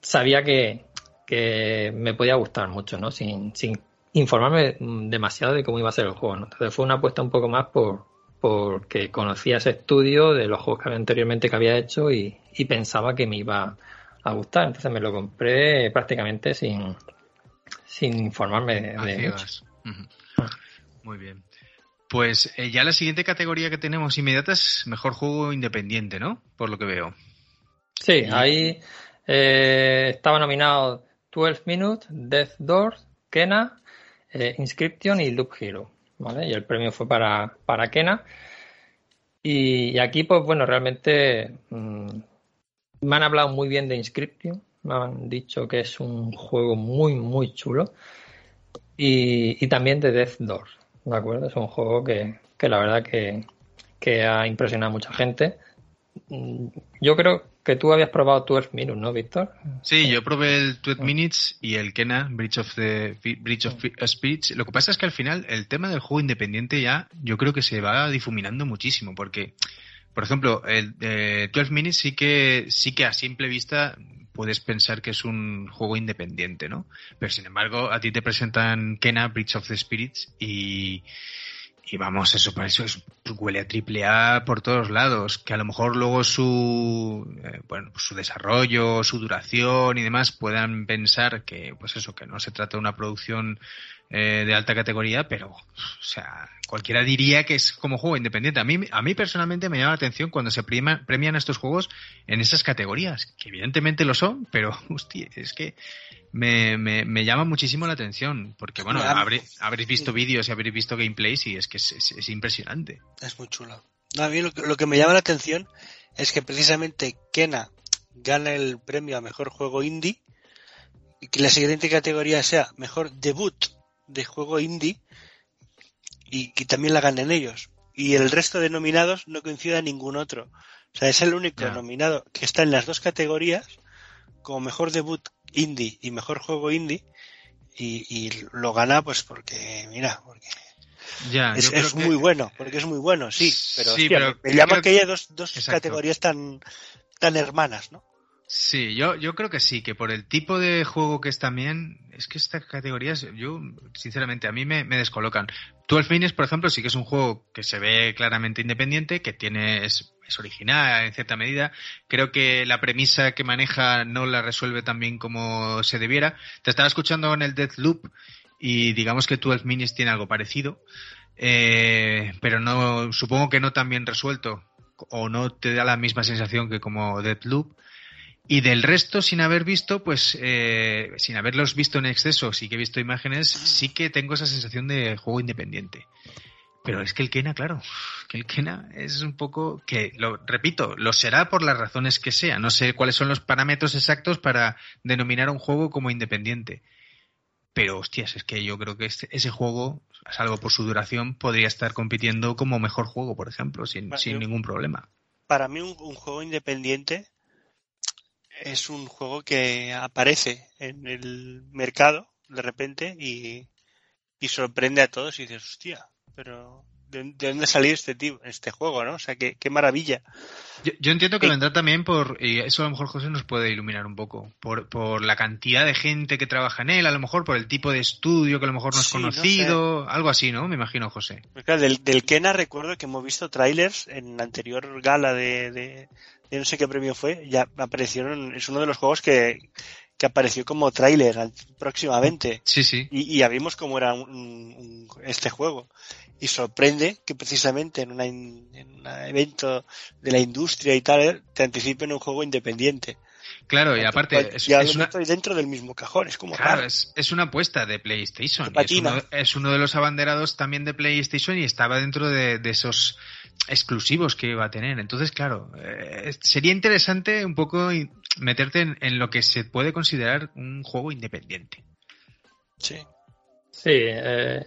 sabía que, que, me podía gustar mucho, ¿no? Sin, sin informarme demasiado de cómo iba a ser el juego. Entonces fue una apuesta un poco más por porque conocía ese estudio de los juegos que anteriormente que había hecho y pensaba que me iba a gustar. Entonces me lo compré prácticamente sin, sin informarme de, de uh -huh. Muy bien. Pues eh, ya la siguiente categoría que tenemos inmediata es mejor juego independiente, ¿no? Por lo que veo. Sí, ahí eh, estaba nominado 12 Minutes, Death Doors, Kena, eh, Inscription y Loop Hero. ¿vale? Y el premio fue para, para Kena. Y, y aquí, pues bueno, realmente mmm, me han hablado muy bien de Inscription me han dicho que es un juego muy, muy chulo. Y, y también de Death Door, ¿de acuerdo? Es un juego que, que la verdad que, que, ha impresionado a mucha gente. Yo creo que tú habías probado 12 Minutes, ¿no, Víctor? Sí, yo probé el 12 Minutes y el Kena, Bridge of the Bridge of Spirits. Lo que pasa es que al final el tema del juego independiente ya yo creo que se va difuminando muchísimo porque por ejemplo, el eh, 12 Minutes sí que sí que a simple vista puedes pensar que es un juego independiente, ¿no? Pero sin embargo, a ti te presentan Kena, Bridge of the Spirits y, y vamos, eso para eso es, huele a triple A por todos lados, que a lo mejor luego su eh, bueno, su desarrollo, su duración y demás puedan pensar que pues eso, que no se trata de una producción eh, de alta categoría, pero o sea, cualquiera diría que es como juego independiente. A mí a mí personalmente me llama la atención cuando se premian estos juegos en esas categorías, que evidentemente lo son, pero [laughs] hostia, es que me, me, me, llama muchísimo la atención, porque bueno, habréis, visto vídeos y habréis visto gameplays y es que es, es, impresionante. Es muy chulo. a mí lo, lo, que me llama la atención es que precisamente Kena gana el premio a mejor juego indie y que la siguiente categoría sea mejor debut de juego indie y que también la ganen ellos. Y el resto de nominados no coincida en ningún otro. O sea, es el único nominado que está en las dos categorías como mejor debut indie y mejor juego indie y, lo gana pues porque, mira, porque ya, es, muy bueno, porque es muy bueno, sí, pero, me llama que haya dos, dos categorías tan, tan hermanas, ¿no? Sí, yo, yo creo que sí, que por el tipo de juego que es también, es que estas categorías, yo, sinceramente, a mí me, me descolocan. Twelve Minutes, por ejemplo, sí que es un juego que se ve claramente independiente, que tiene, es, es original en cierta medida. Creo que la premisa que maneja no la resuelve tan bien como se debiera. Te estaba escuchando en el Deathloop y digamos que 12 Minutes tiene algo parecido, eh, pero no, supongo que no tan bien resuelto o no te da la misma sensación que como Deathloop. Y del resto, sin haber visto, pues, eh, sin haberlos visto en exceso, sí que he visto imágenes, sí que tengo esa sensación de juego independiente. Pero es que el Kena, claro, que el Kena es un poco que, lo repito, lo será por las razones que sea. No sé cuáles son los parámetros exactos para denominar un juego como independiente. Pero, hostias, es que yo creo que este, ese juego, salvo por su duración, podría estar compitiendo como mejor juego, por ejemplo, sin, sin ningún problema. Para mí, un, juego independiente es un juego que aparece en el mercado de repente y, y sorprende a todos y dices, hostia, pero ¿de, dónde salió este tipo, este juego, no? O sea, qué, qué maravilla. Yo, entiendo que vendrá también por, y eso a lo mejor José nos puede iluminar un poco, por, por la cantidad de gente que trabaja en él, a lo mejor por el tipo de estudio que a lo mejor no es conocido, algo así, ¿no? Me imagino, José. Pues del, del Kena recuerdo que hemos visto trailers en la anterior gala de, de, no sé qué premio fue, ya aparecieron, es uno de los juegos que, que apareció como tráiler próximamente. Sí, sí. Y, ya vimos cómo era este juego y sorprende que precisamente en, un evento de la industria y tal te anticipen un juego independiente. Claro, y aparte es, ya estoy dentro del mismo cajón, es como claro, es, es, una apuesta de PlayStation. Es uno, es uno, de los abanderados también de PlayStation y estaba dentro de, esos exclusivos que iba a tener. Entonces, claro, eh, sería interesante un poco meterte en, en, lo que se puede considerar un juego independiente. Sí. Sí, eh,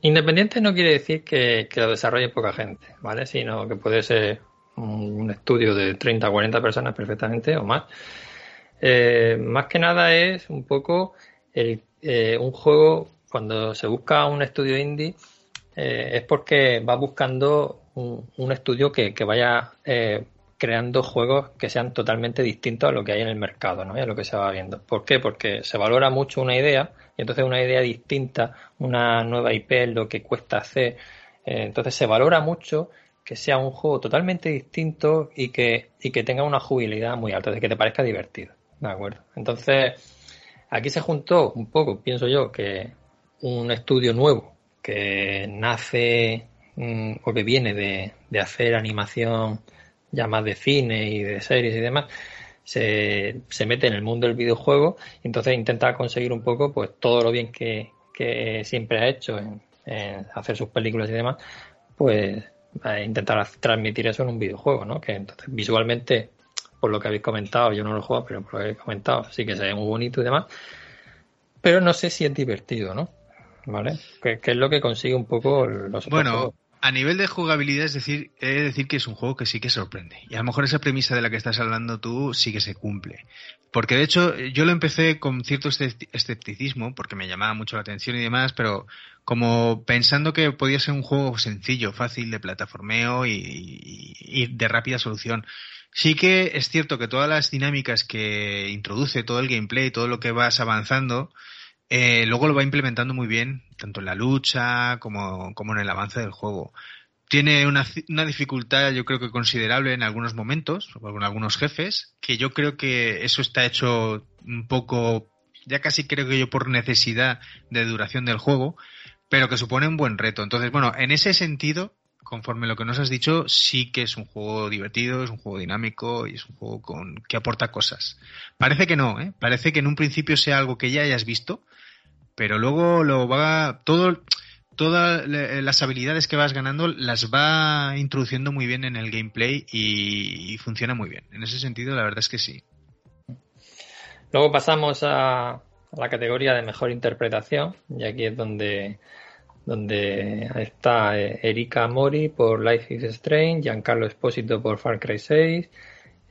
independiente no quiere decir que, lo desarrolle poca gente, ¿vale? Sino que puede ser un, estudio de 30 o 40 personas perfectamente o más. Eh, más que nada es un poco el, eh, un juego, cuando se busca un estudio indie, es porque va buscando un, estudio que, que vaya creando juegos que sean totalmente distintos a lo que hay en el mercado, ¿no? Y a lo que se va viendo. ¿Por qué? Porque se valora mucho una idea y entonces una idea distinta, una nueva IP, lo que cuesta hacer. Eh, entonces se valora mucho que sea un juego totalmente distinto y que, y que tenga una jubilidad muy alta, de que te parezca divertido. ¿De acuerdo? Entonces, aquí se juntó un poco, pienso yo, que un estudio nuevo que nace mm, o que viene de, de hacer animación ya más de cine y de series y demás, se, se mete en el mundo del videojuego y entonces intenta conseguir un poco pues todo lo bien que, siempre ha hecho en, hacer sus películas y demás, pues intentar transmitir eso en un videojuego, ¿no? Que entonces visualmente, por lo que habéis comentado, yo no lo he jugado, pero por lo que habéis comentado, sí que se ve muy bonito y demás, pero no sé si es divertido, ¿no? ¿Vale? Que, es lo que consigue un poco los Bueno, a nivel de jugabilidad, es decir, he de decir que es un juego que sí que sorprende. Y a lo mejor esa premisa de la que estás hablando tú sí que se cumple. Porque de hecho, yo lo empecé con cierto escepticismo, porque me llamaba mucho la atención y demás, pero como pensando que podía ser un juego sencillo, fácil de plataformeo y, de rápida solución. Sí que es cierto que todas las dinámicas que introduce, todo el gameplay, todo lo que vas avanzando, eh, luego lo va implementando muy bien, tanto en la lucha como, en el avance del juego. Tiene una, una, dificultad, yo creo que considerable en algunos momentos, con algunos jefes, que yo creo que eso está hecho un poco, ya casi creo que yo por necesidad de duración del juego, pero que supone un buen reto. Entonces, bueno, en ese sentido, conforme lo que nos has dicho, sí que es un juego divertido, es un juego dinámico y es un juego con que aporta cosas. Parece que no, ¿eh? Parece que en un principio sea algo que ya hayas visto, pero luego lo va todo todas las habilidades que vas ganando las va introduciendo muy bien en el gameplay y, funciona muy bien. En ese sentido, la verdad es que sí. Luego pasamos a, la categoría de mejor interpretación, y aquí es donde, donde está eh, Erika Mori por Life is Strange, Giancarlo Espósito por Far Cry 6,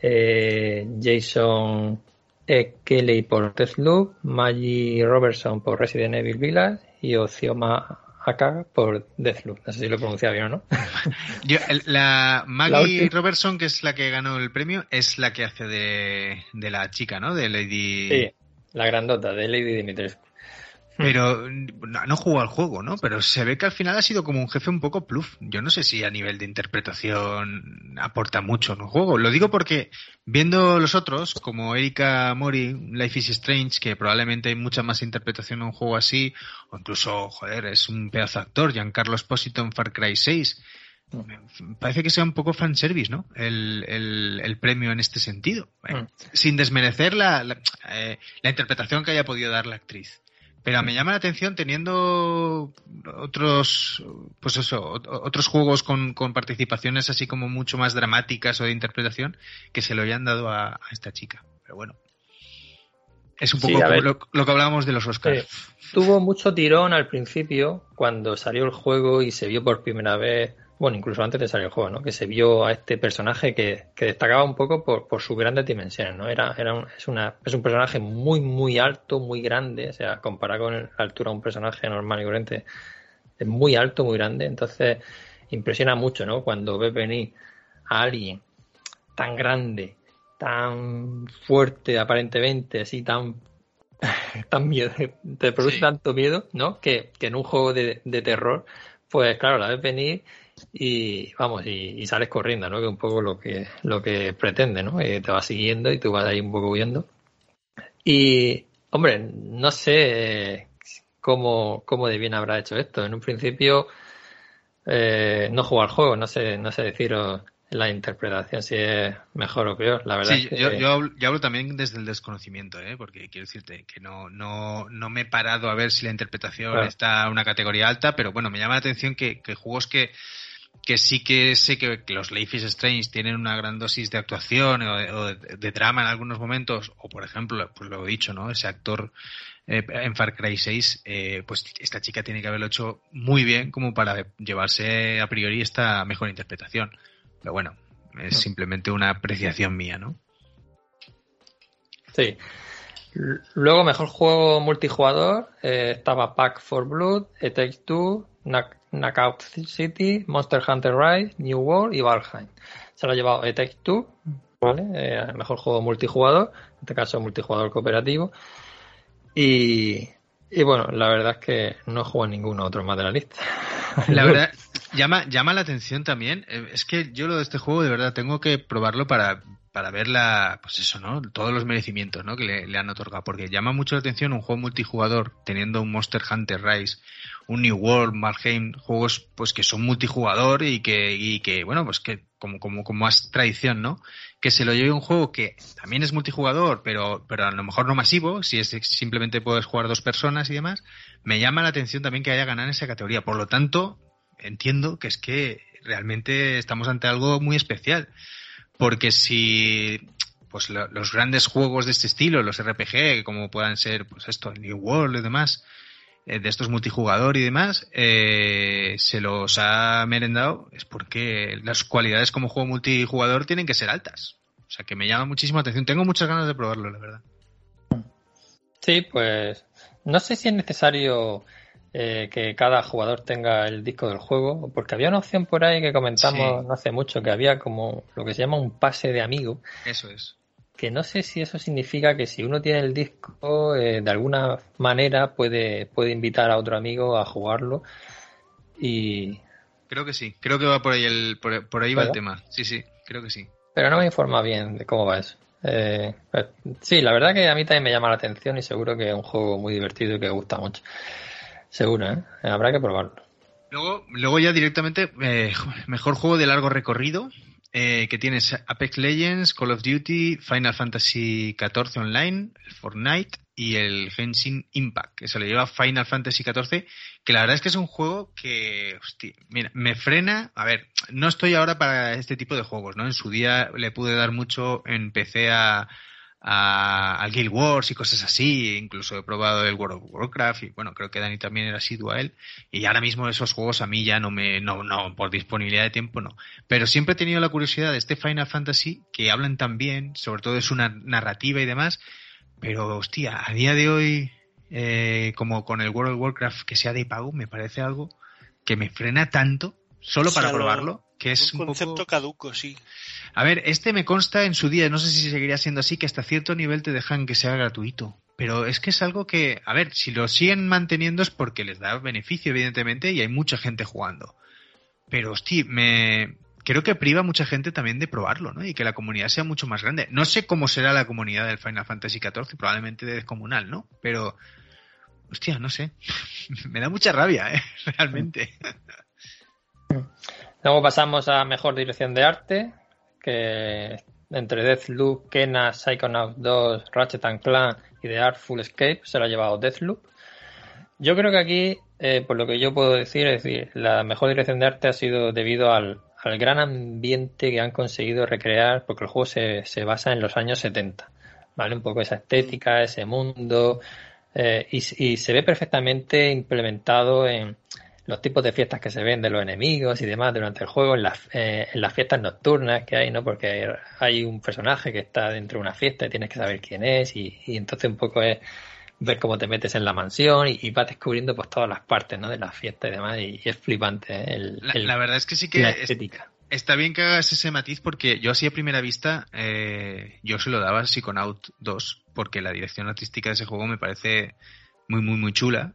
eh, Jason e. Kelly por Deathloop, Maggie Robertson por Resident Evil Village y Ocioma acá por Deathloop. No sé si lo he pronunciado bien o no. [laughs] la Maggie Robertson, que es la que ganó el premio, es la que hace de, de la chica, ¿no? De Lady. Sí, la grandota, de Lady Dimitrescu. Pero no, jugó al juego, ¿no? Pero se ve que al final ha sido como un jefe un poco pluf. Yo no sé si a nivel de interpretación aporta mucho en un juego. Lo digo porque viendo los otros, como Erika Mori, Life is Strange, que probablemente hay mucha más interpretación en un juego así, o incluso, joder, es un pedazo de actor, Giancarlo Esposito en Far Cry 6. Parece que sea un poco fanservice, ¿no? El, el, premio en este sentido. Mm. Sin desmerecer la, la, eh, la interpretación que haya podido dar la actriz. Pero me llama la atención teniendo otros, pues eso, otros juegos con, con, participaciones así como mucho más dramáticas o de interpretación que se lo hayan dado a, esta chica. Pero bueno, es un poco lo, que hablábamos de los Oscars. tuvo mucho tirón al principio cuando salió el juego y se vio por primera vez bueno, incluso antes de salir el juego, ¿no? Que se vio a este personaje que, destacaba un poco por, por sus grandes dimensiones, ¿no? Era, era un, es, una, es un personaje muy, muy alto, muy grande, o sea, comparado con la altura de un personaje normal y corriente, es muy alto, muy grande, entonces impresiona mucho, ¿no? Cuando ves venir a alguien tan grande, tan fuerte aparentemente, así tan [laughs] tan miedo, te produce tanto miedo, ¿no? Que, que en un juego de, de terror, pues claro, la ves venir y vamos, y, sales corriendo, ¿no? Que es un poco lo que, lo que pretende, ¿no? Eh, te va siguiendo y tú vas ahí un poco huyendo. Y, hombre, no sé cómo, cómo de bien habrá hecho esto. En un principio eh, no juego al juego, no sé, no sé deciros la interpretación si es mejor o peor, la verdad. Sí, yo, yo, hablo, también desde el desconocimiento, ¿eh? porque quiero decirte que no, no, no me he parado a ver si la interpretación está en una categoría alta, pero bueno, me llama la atención que, que juegos que que sí que sé que, los Life is Strange tienen una gran dosis de actuación o, de, drama en algunos momentos, o por ejemplo, pues lo he dicho, ¿no? Ese actor eh, en Far Cry 6, eh, pues esta chica tiene que haberlo hecho muy bien como para llevarse a priori esta mejor interpretación. Pero bueno, es simplemente una apreciación mía, ¿no? Sí. Luego, mejor juego multijugador, eh, estaba Pack for Blood, It Takes Two, Knockout City, Monster Hunter Rise, New World y Valheim. Se lo ha llevado e Take Two, ¿vale? Eh, mejor juego multijugador, en este caso multijugador cooperativo. Y, y bueno, la verdad es que no juego ninguno otro más de la lista. [laughs] La verdad, [laughs] llama, llama la atención también. Eh, es que yo lo de este juego de verdad tengo que probarlo para, para ver la, pues eso, ¿no? Todos los merecimientos, ¿no? Que le, le, han otorgado. Porque llama mucho la atención un juego multijugador teniendo un Monster Hunter Rise un New World, Valheim, juegos pues que son multijugador y que, y que bueno, pues que como, como, como más tradición, ¿no? Que se lo lleve un juego que también es multijugador, pero, pero a lo mejor no masivo, si es simplemente puedes jugar dos personas y demás, me llama la atención también que haya ganado en esa categoría. Por lo tanto, entiendo que es que realmente estamos ante algo muy especial. Porque si pues los grandes juegos de este estilo, los RPG, como puedan ser, pues esto, New World y demás, de estos multijugador y demás, eh, se los ha merendado, es porque las cualidades como juego multijugador tienen que ser altas. O sea que me llama muchísimo la atención. Tengo muchas ganas de probarlo, la verdad. Sí, pues no sé si es necesario eh, que cada jugador tenga el disco del juego, porque había una opción por ahí que comentamos no hace mucho, que había como lo que se llama un pase de amigo. Eso es que no sé si eso significa que si uno tiene el disco, eh, de alguna manera puede, puede invitar a otro amigo a jugarlo. Y. Creo que sí, creo que va por ahí, el, por, por ahí va el tema. Sí, sí, creo que sí. Pero no me informa bien de cómo va eso. Eh, pues, sí, la verdad que a mí también me llama la atención y seguro que es un juego muy divertido y que gusta mucho. Seguro, ¿eh? Habrá que probarlo. Luego, luego ya directamente, eh, [laughs] mejor juego de largo recorrido, eh, que tienes Apex Legends, Call of Duty, Final Fantasy XIV Online, Fortnite y el Genshin Impact, que se le lleva Final Fantasy XIV, que la verdad es que es un juego que, hostia, mira, me frena, a ver, no estoy ahora para este tipo de juegos, ¿no? En su día le pude dar mucho en PC a, a, al Guild Wars y cosas así. Incluso he probado el World of Warcraft y bueno, creo que Dani también era asiduo a él. Y ahora mismo esos juegos a mí ya no me, no, no, por disponibilidad de tiempo no. Pero siempre he tenido la curiosidad de este Final Fantasy que hablan tan bien, sobre todo es una narrativa y demás. Pero hostia, a día de hoy, eh, como con el World of Warcraft que sea de pago, me parece algo que me frena tanto solo para probarlo que es un concepto caduco, sí. A ver, este me consta en su día, no sé si seguiría siendo así, que hasta cierto nivel te dejan que sea gratuito. Pero es que es algo que, a ver, si lo siguen manteniendo es porque les da beneficio, evidentemente, y hay mucha gente jugando. Pero, hostia, me, creo que priva a mucha gente también de probarlo, ¿no? Y que la comunidad sea mucho más grande. No sé cómo será la comunidad del Final Fantasy XIV, probablemente descomunal, ¿no? Pero, hostia, no sé. [laughs] me da mucha rabia, ¿eh? [laughs] Realmente. Luego pasamos a mejor dirección de arte, que entre Deathloop, Kena, Psychonauts 2, Ratchet and Clank y The Artful Escape se lo ha llevado Deathloop. Yo creo que aquí, eh, por lo que yo puedo decir, es decir, la mejor dirección de arte ha sido debido al, al gran ambiente que han conseguido recrear, porque el juego se, se, basa en los años 70, ¿vale? Un poco esa estética, ese mundo, eh, y, y se ve perfectamente implementado en, los tipos de fiestas que se ven de los enemigos y demás durante el juego, en las, eh, en las fiestas nocturnas que hay, ¿no? Porque hay un personaje que está dentro de una fiesta y tienes que saber quién es y, y entonces un poco es ver cómo te metes en la mansión y, y vas descubriendo pues todas las partes, ¿no? De la fiesta y demás y, y es flipante ¿eh? el, la, el, la, verdad es que sí que la estética. Es, está bien que hagas ese matiz porque yo así a primera vista eh, yo se lo daba a Psychonaut 2 porque la dirección artística de ese juego me parece muy muy muy chula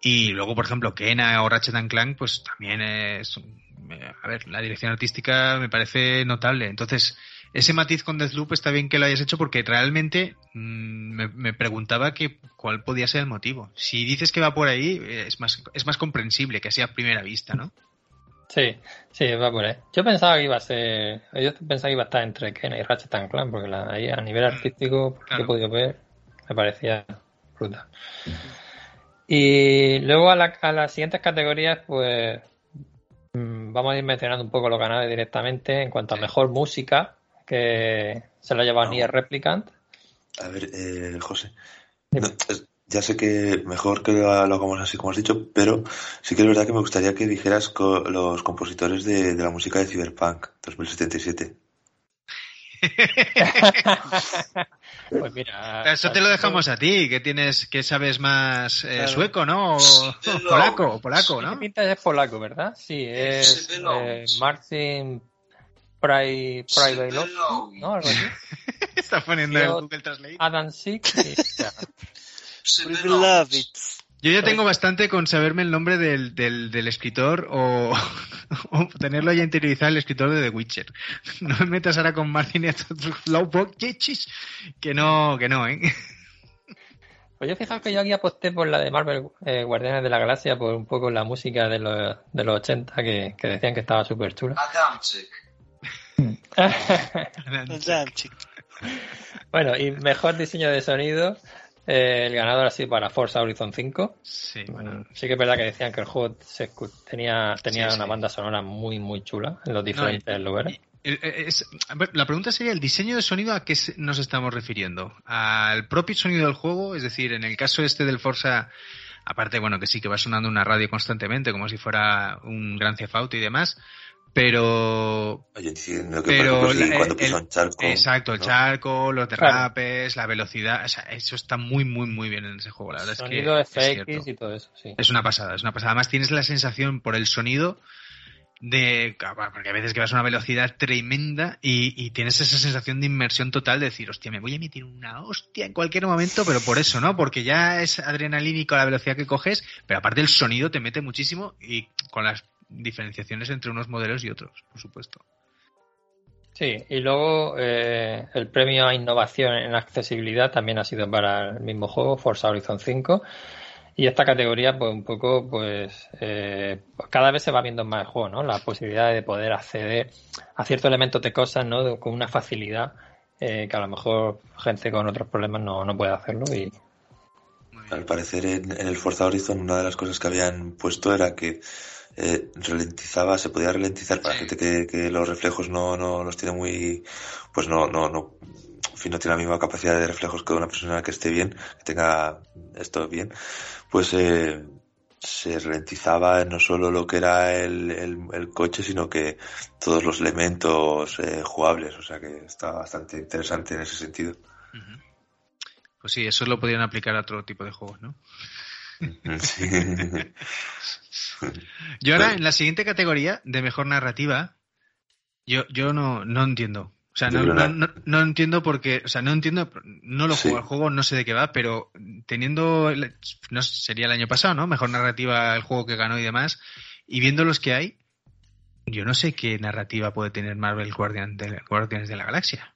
y luego, por ejemplo, Kena o Ratchet and Clank, pues también es. A ver, la dirección artística me parece notable. Entonces, ese matiz con Deathloop está bien que lo hayas hecho porque realmente mmm, me, me, preguntaba que cuál podía ser el motivo. Si dices que va por ahí, es más, es más comprensible que sea a primera vista, ¿no? Sí, sí, va por ahí. Yo pensaba que iba a ser. Yo pensaba que iba a estar entre Kena y Ratchet and Clank porque la, ahí a nivel artístico, por claro. que he podido ver, me parecía brutal. Y luego a, la, a, las siguientes categorías, pues vamos a ir mencionando un poco los canales directamente en cuanto a mejor música, que se lo ha llevado no. Nier Replicant. A ver, eh, José, no, ya sé que mejor que lo hagamos así como has dicho, pero sí que es verdad que me gustaría que dijeras co los compositores de, de la música de Cyberpunk 2077. [laughs] Pues mira, eso te lo dejamos a ti, que tienes, que sabes más eh, sueco, ¿no? O, polaco, polaco, ¿no? pinta es polaco, ¿verdad? Sí, es eh, Martin Pry, ¿no? Algo así. [laughs] Está poniendo el Google Translate. Adam Six y... love it. Yo ya tengo bastante con saberme el nombre del, del, del escritor o, [laughs] o, tenerlo ya interiorizado el escritor de The Witcher. [laughs] No me metas ahora con Martin que no, que no, ¿eh? [laughs] Pues yo fijaos que yo aquí aposté por la de Marvel eh, Guardianes de la Galaxia por un poco la música de los, de los 80 que, que decían que estaba súper chula. bueno, y mejor diseño de sonido eh, el ganador sido para Forza Horizon 5. Sí, bueno. sí que es verdad que decían que el juego se, tenía, tenía sí, una sí. banda sonora muy, muy chula en los diferentes no, lugares. Es, ver, la pregunta sería, ¿el diseño de sonido a qué nos estamos refiriendo? ¿Al propio sonido del juego? Es decir, en el caso este del Forza, aparte, bueno, que sí que va sonando una radio constantemente, como si fuera un gran cefauto y demás, pero Oye, entiendo que pero cuando pisa un charco exacto el ¿no? charco los derrapes claro. la velocidad o sea, eso está muy muy muy bien en ese juego la verdad sonido es que FX es y todo eso sí es una pasada es una pasada además tienes la sensación por el sonido de porque a veces que vas a una velocidad tremenda y, y, tienes esa sensación de inmersión total de decir, hostia, me voy a emitir una hostia en cualquier momento, pero por eso, ¿no? Porque ya es adrenalínico la velocidad que coges, pero aparte el sonido te mete muchísimo y con las diferenciaciones entre unos modelos y otros, por supuesto. Sí, y luego eh, el premio a innovación en accesibilidad también ha sido para el mismo juego, Forza Horizon 5. Y esta categoría, pues un poco, pues eh, cada vez se va viendo más el juego, ¿no? La posibilidad de poder acceder a ciertos elementos de cosas, ¿no? con una facilidad eh, que a lo mejor gente con otros problemas no, no puede hacerlo. y Al parecer en, en el Forza Horizon una de las cosas que habían puesto era que eh, ralentizaba, se podía ralentizar para gente que, que, los reflejos no, no los tiene muy, pues no, no, no, en fin, no tiene la misma capacidad de reflejos que una persona que esté bien, que tenga esto bien, pues eh, se ralentizaba no solo lo que era el, el, el coche, sino que todos los elementos eh, jugables, o sea que está bastante interesante en ese sentido. Pues sí, eso lo podrían aplicar a otro tipo de juegos, ¿no? Sí. [laughs] yo ahora, en la siguiente categoría de mejor narrativa, yo, yo no, no entiendo. O sea, no, no, no, no, entiendo porque, o sea, no entiendo, no lo juego sí. al juego, no sé de qué va, pero teniendo, no sería el año pasado, ¿no? Mejor narrativa el juego que ganó y demás, y viendo los que hay, yo no sé qué narrativa puede tener Marvel Guardian de, Guardians de la Galaxia.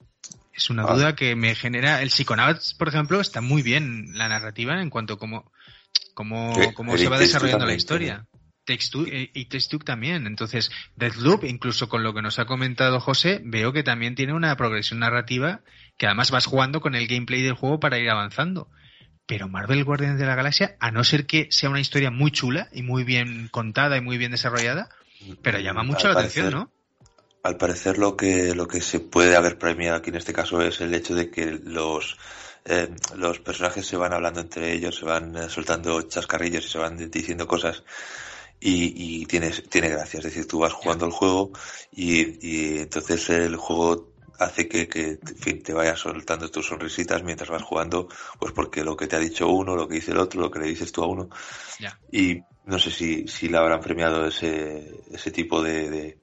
Es una ah. duda que me genera. El Psychonauts, por ejemplo, está muy bien la narrativa en cuanto a cómo, cómo, Eh, cómo se va desarrollando la historia. Textu y Textuc también. Entonces, Deathloop, incluso con lo que nos ha comentado José, veo que también tiene una progresión narrativa que además vas jugando con el gameplay del juego para ir avanzando. Pero Marvel Guardians de la Galaxia, a no ser que sea una historia muy chula y muy bien contada y muy bien desarrollada, pero llama mucho Al la parecer- atención, ¿no? Al parecer lo que, lo que se puede haber premiado aquí en este caso es el hecho de que los, eh, los personajes se van hablando entre ellos, se van eh, soltando chascarrillos y se van diciendo cosas y, y tienes, tiene gracia. Es decir, tú vas jugando el juego y, y entonces el juego hace que, que en fin, te vayas soltando tus sonrisitas mientras vas jugando, pues porque lo que te ha dicho uno, lo que dice el otro, lo que le dices tú a uno. Y no sé si, si le habrán premiado ese, ese tipo de, de,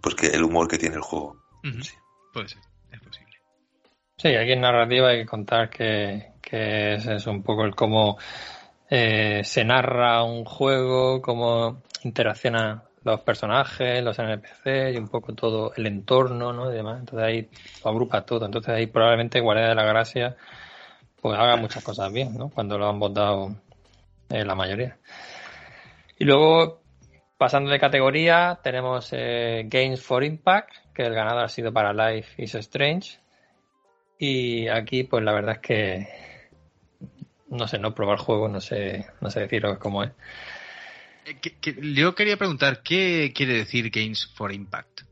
pues que el humor que tiene el juego. Sí. Puede ser, es posible. Sí, aquí en narrativa hay que contar que, que es un poco el cómo eh, se narra un juego, cómo interaccionan los personajes, los NPC y un poco todo el entorno, ¿no? Y demás. Entonces ahí lo agrupa todo. Entonces ahí probablemente Guardia de la Gracia pues haga muchas cosas bien, ¿no? Cuando lo han votado eh, la mayoría. Y luego, pasando de categoría, tenemos eh, Games for Impact, que el ganador ha sido para Life is Strange. Y aquí, pues la verdad es que no sé, no probar el juego, no sé, no sé deciros cómo es. Eh, que- que- yo quería preguntar, ¿qué quiere decir Games for Impact?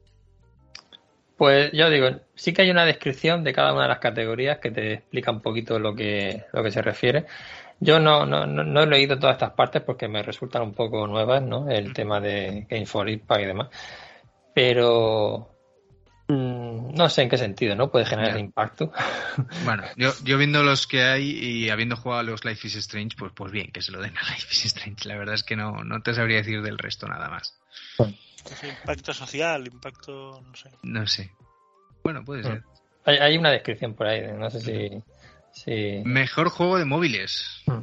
Pues yo digo, sí que hay una descripción de cada una de las categorías que te explica un poquito lo que, lo que se refiere. Yo no, no, no, no he leído todas estas partes porque me resultan un poco nuevas, ¿no? El tema de Games for Impact y demás. Pero mm, no sé en qué sentido, ¿no? Puede generar impacto. [laughs] Bueno, yo, yo viendo los que hay y habiendo jugado a los Life is Strange, pues, pues bien, que se lo den a [laughs] Life is Strange. La verdad es que no, no te sabría decir del resto nada más. Impacto social, impacto, no sé. No sé. Bueno, puede ser. Hay, hay una descripción por ahí, no sé si... si... Mejor juego de móviles. Mm.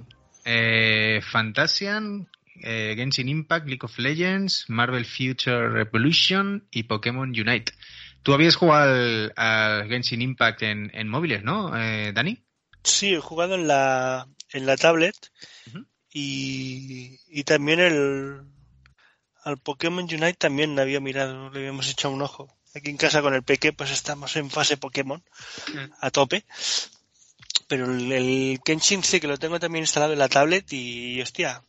Eh, Fantasian, eh, Genshin Impact, League of Legends, Marvel Future Revolution y Pokémon Unite. Tú habías jugado al, al Genshin Impact en, en móviles, ¿no, eh, Dani? Sí, he jugado en la, en la tablet y, y también el al Pokémon Unite también había mirado, le habíamos echado un ojo. Aquí en casa con el Peque pues estamos en fase Pokémon a tope. Pero el, el Kenshin sí que lo tengo también instalado en la tablet y hostia,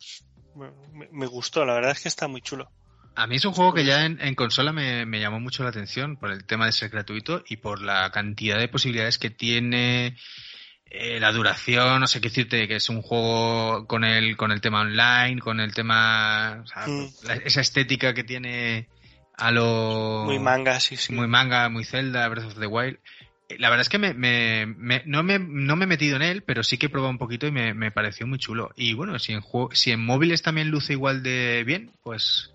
me, me- me gustó, la verdad es que está muy chulo. A mí es un juego que ya en, en consola me, me llamó mucho la atención por el tema de ser gratuito y por la cantidad de posibilidades que tiene, eh, la duración, no sé qué decirte, que es un juego con el, con el tema online, con el tema, o sea, Mm. la- esa estética que tiene a lo... Muy manga, sí, sí. muy manga, muy Zelda, Breath of the Wild. Eh, La verdad es que me, me- me- no, me, no me he metido en él, pero sí que he probado un poquito y me, me pareció muy chulo. Y bueno, si en, juego, si en móviles también luce igual de bien, pues,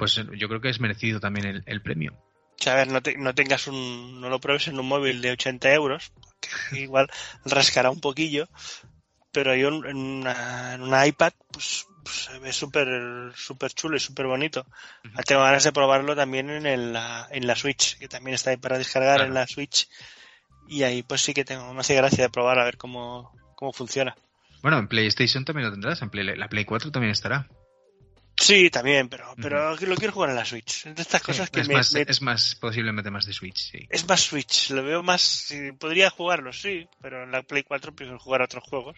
pues yo creo que es merecido también el, el premio. O sea, a ver, no, te- no tengas un, no lo pruebes en un móvil de 80 euros, porque [laughs] igual rascará un poquillo, pero yo en una, en una iPad, pues, pues se ve súper súper chulo y súper bonito. Ah, Tengo ganas de probarlo también en, el, la, en la Switch, que también está ahí para descargar Claro. en la Switch. Y ahí pues sí que tengo, me hace gracia de probar a ver cómo, cómo funciona. Bueno, en PlayStation también lo tendrás, en Play- la Play 4 también estará. Sí, también, pero, pero lo quiero jugar en la Switch. De estas cosas que es, me, más, me- es más, posiblemente más de Switch, sí. Es más Switch, lo veo más. sí, podría jugarlo, sí, pero en la Play 4 prefiero jugar a otros juegos.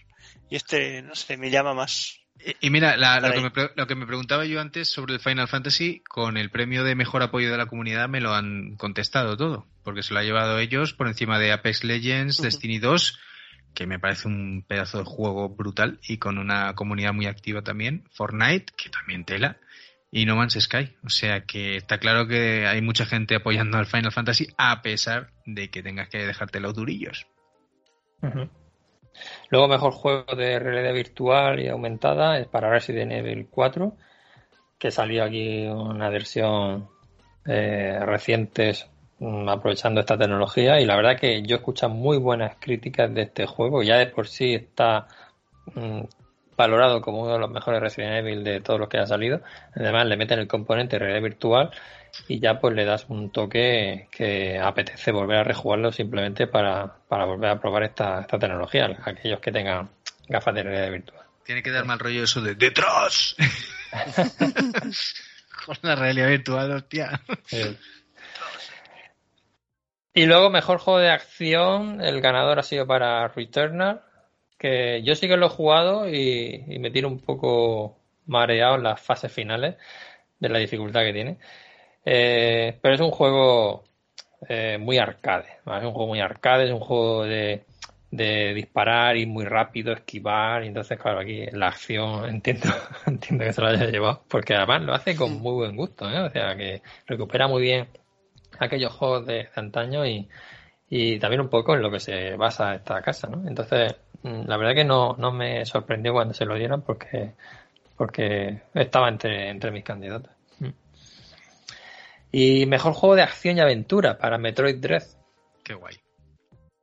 Y este, no sé, me llama más. Y, y mira, la- lo, que me, lo que me preguntaba yo antes sobre el Final Fantasy, con el premio de mejor apoyo de la comunidad me lo han contestado todo, porque se lo ha llevado ellos por encima de Apex Legends. Destiny 2, que me parece un pedazo de juego brutal y con una comunidad muy activa también, Fortnite, que también tela, y No Man's Sky. O sea que está claro que hay mucha gente apoyando al Final Fantasy a pesar de que tengas que dejarte los durillos. Luego, mejor juego de realidad virtual y aumentada es para Resident Evil 4, que salió aquí una versión eh, reciente aprovechando esta tecnología. Y la verdad que yo he escuchado muy buenas críticas de este juego. Ya de por sí está mm, valorado como uno de los mejores Resident Evil de todos los que han salido. Además, le meten el componente realidad virtual y ya pues le das un toque que apetece volver a rejugarlo simplemente para, para volver a probar esta, esta tecnología, aquellos que tengan gafas de realidad virtual. Tiene que dar mal rollo eso de ¡Detrás! [laughs] [laughs] Con la realidad virtual, hostia. Y luego, mejor juego de acción, el ganador ha sido para Returnal, que yo sí que lo he jugado y, y me tiro un poco mareado en las fases finales de la dificultad que tiene. Eh, pero es un juego eh, muy arcade, ¿vale? es un juego muy arcade, es un juego de, de disparar y muy rápido, esquivar, y entonces claro, aquí la acción [laughs] entiendo, entiendo que se lo haya llevado, porque además lo hace con muy buen gusto, ¿eh? o sea que recupera muy bien aquellos juegos de, de antaño y, y también un poco en lo que se basa esta casa, ¿no? Entonces, mm, la verdad que no, no me sorprendió cuando se lo dieron porque, porque estaba entre, entre mis candidatos. Mm. Y mejor juego de acción y aventura para Metroid Dread. Qué guay.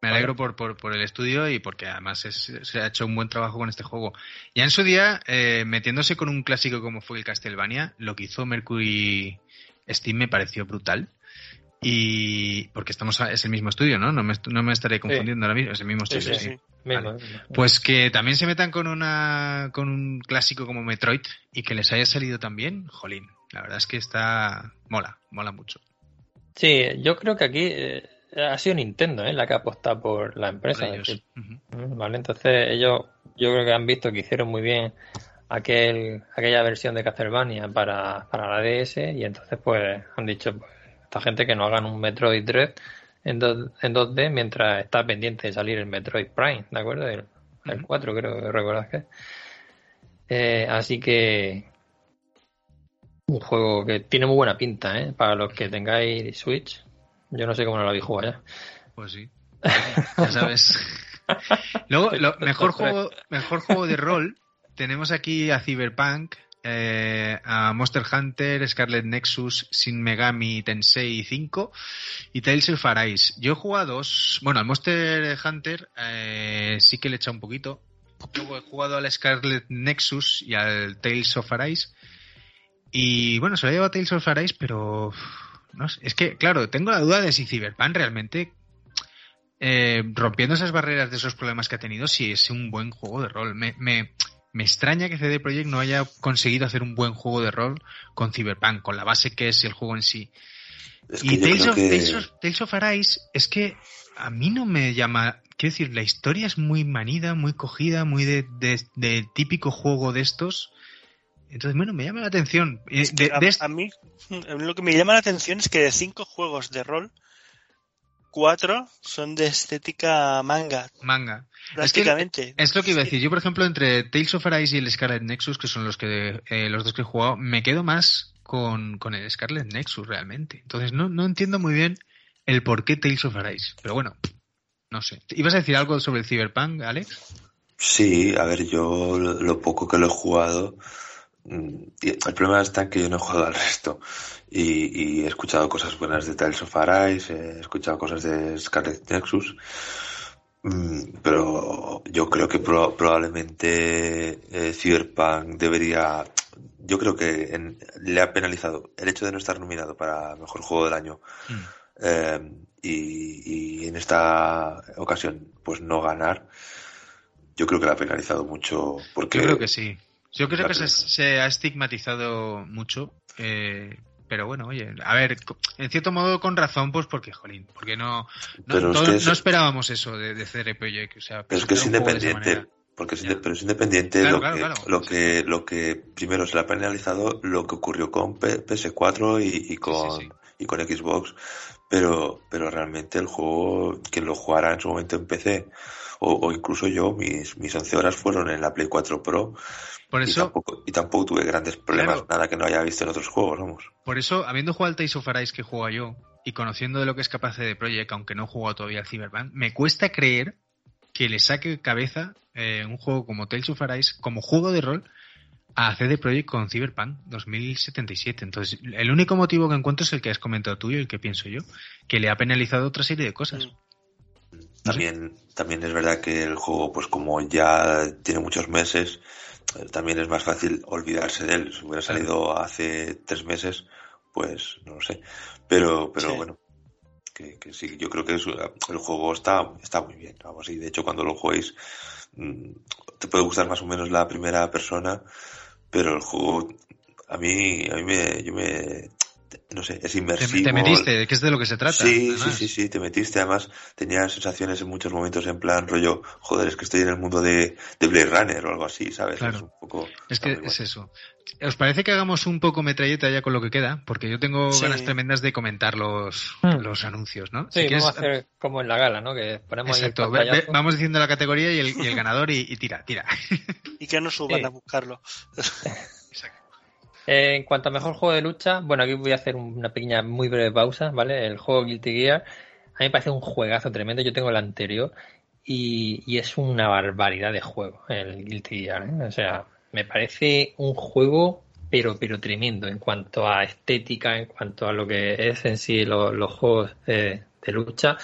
Me alegro por, por, por el estudio y porque además se ha hecho un buen trabajo con este juego. Ya en su día, eh, metiéndose con un clásico como fue el Castlevania, lo que hizo Mercury Steam me pareció brutal. Y porque estamos a- es el mismo estudio, ¿no? No me, no me estaré confundiendo ahora mismo, es el mismo estudio. sí, sí. sí. Mismo, Vale. mismo. Pues que también se metan con una con un clásico como Metroid y que les haya salido también, jolín. La verdad es que está mola, mola mucho. Sí, yo creo que aquí eh, ha sido Nintendo ¿eh? la que ha apostado por la empresa. Por ellos. Mm, Vale, entonces ellos yo creo que han visto que hicieron muy bien aquel, aquella versión de Castlevania para, para la DS y entonces pues han dicho pues, esta gente que no hagan un Metroid Dread en, en 2D mientras está pendiente de salir el Metroid Prime, ¿de acuerdo? El, el Ujú. 4 creo que recuerdas que. Eh, así que un juego que tiene muy buena pinta, ¿eh? Para los que tengáis Switch. Yo no sé cómo no lo habéis jugado ya. Pues sí. Ya sabes. [laughs] Luego, lo, mejor juego, mejor juego de rol, tenemos aquí a Cyberpunk, eh, a Monster Hunter, Scarlet Nexus, Shin Megami Tensei 5 y Tales of Arise. Yo he jugado dos, bueno, al Monster Hunter eh, sí que le he echado un poquito. Luego he jugado al Scarlet Nexus y al Tales of Arise. Y bueno, se lo he llevado a Tales of Arise, pero no sé, es que, claro, tengo la duda de si Cyberpunk realmente eh, rompiendo esas barreras de esos problemas que ha tenido, si es un buen juego de rol. Me, me extraña que CD Projekt no haya conseguido hacer un buen juego de rol con Cyberpunk, con la base que es el juego en sí. Es Y que Tales of, que... Tales of- Tales of Arise es que a mí no me llama. Quiero decir, la historia es muy manida, muy cogida, muy de, de- de típico juego de estos. Entonces, bueno, me llama la atención. Eh, Es que de- a, de est- a mí a mí lo que me llama la atención es que de cinco juegos de rol, cuatro son de estética manga, manga. prácticamente. Es lo que iba a decir. Yo, por ejemplo, entre Tales of Arise y el Scarlet Nexus, que son los que eh, los dos que he jugado, me quedo más con, con el Scarlet Nexus realmente. Entonces no, no entiendo muy bien el por qué Tales of Arise. Pero bueno, no sé. ¿Ibas a decir algo sobre el Cyberpunk, Alex? Sí, a ver, yo lo, lo poco que lo he jugado el problema está en que yo no he jugado al resto y, y he escuchado cosas buenas de Tales of Arise, he escuchado cosas de Scarlet Nexus, mm, pero yo creo que pro- probablemente eh, Cyberpunk debería, yo creo que en- le ha penalizado el hecho de no estar nominado para mejor juego del año Mm. eh, y, y en esta ocasión pues no ganar. Yo creo que le ha penalizado mucho porque Yo creo que sí. Yo creo que se, se ha estigmatizado mucho. eh, pero bueno, oye, a ver, en cierto modo con razón, pues porque, jolín, porque no, no, Pero es todos que es- no esperábamos eso de, de CD Projekt, o sea, Pero es que es independiente. Porque es, pero es independiente Claro, lo, claro, que, claro. lo que lo que primero se le ha penalizado lo que ocurrió con P- PS4 y, y con sí. y con Xbox. Pero, pero realmente el juego, quien lo jugara en su momento en PC, o, o incluso yo, mis, mis 11 horas fueron en la Play 4 Pro Por y eso, tampoco, y tampoco tuve grandes problemas, Claro. nada que no haya visto en otros juegos, vamos. por eso, habiendo jugado al Tales of Arise que juego yo, y conociendo de lo que es capaz de Project, aunque no he jugado todavía al Cyberpunk, me cuesta creer que le saque cabeza eh, un juego como Tales of Arise, como juego de rol, a CD Projekt con Cyberpunk 2077. Entonces, el único motivo que encuentro es el que has comentado tú y el que pienso yo, que le ha penalizado otra serie de cosas. También, también es verdad que el juego, pues como ya tiene muchos meses, eh, también es más fácil olvidarse de él. Si hubiera salido hace tres meses, pues no lo sé. Pero, pero Sí. bueno, que, que sí, yo creo que es- el juego está, está muy bien. Vamos, y de hecho cuando lo juguéis, mm, te puede gustar más o menos la primera persona, pero el juego, a mí, a mí me, yo me, no sé, es Te, inmersivo. te metiste, que es de lo que se trata. Sí, sí, además. sí, sí, te metiste. Además, tenía sensaciones en muchos momentos en plan rollo, joder, es que estoy en el mundo de, de Blade Runner o algo así, ¿sabes? Claro. Es un poco. Es que es eso. ¿Os parece que hagamos un poco metralleta ya con lo que queda? Porque yo tengo Sí. ganas tremendas de comentar los, Hmm. los anuncios, ¿no? Sí, Si quieres- vamos a hacer como en la gala, ¿no? Que ponemos ahí el Exacto, ve- ve- pantallazo. vamos diciendo la categoría y el, y el [laughs] ganador y, y tira, tira. Y que no suban Sí. a buscarlo. [laughs] Eh, en cuanto a mejor juego de lucha, bueno, aquí voy a hacer una pequeña, muy breve pausa, ¿vale? El juego Guilty Gear, a mí me parece un juegazo tremendo. Yo tengo el anterior y, y es una barbaridad de juego, el Guilty Gear, ¿eh? O sea, me parece un juego, pero, pero tremendo en cuanto a estética, en cuanto a lo que es en sí lo- los juegos eh, de lucha.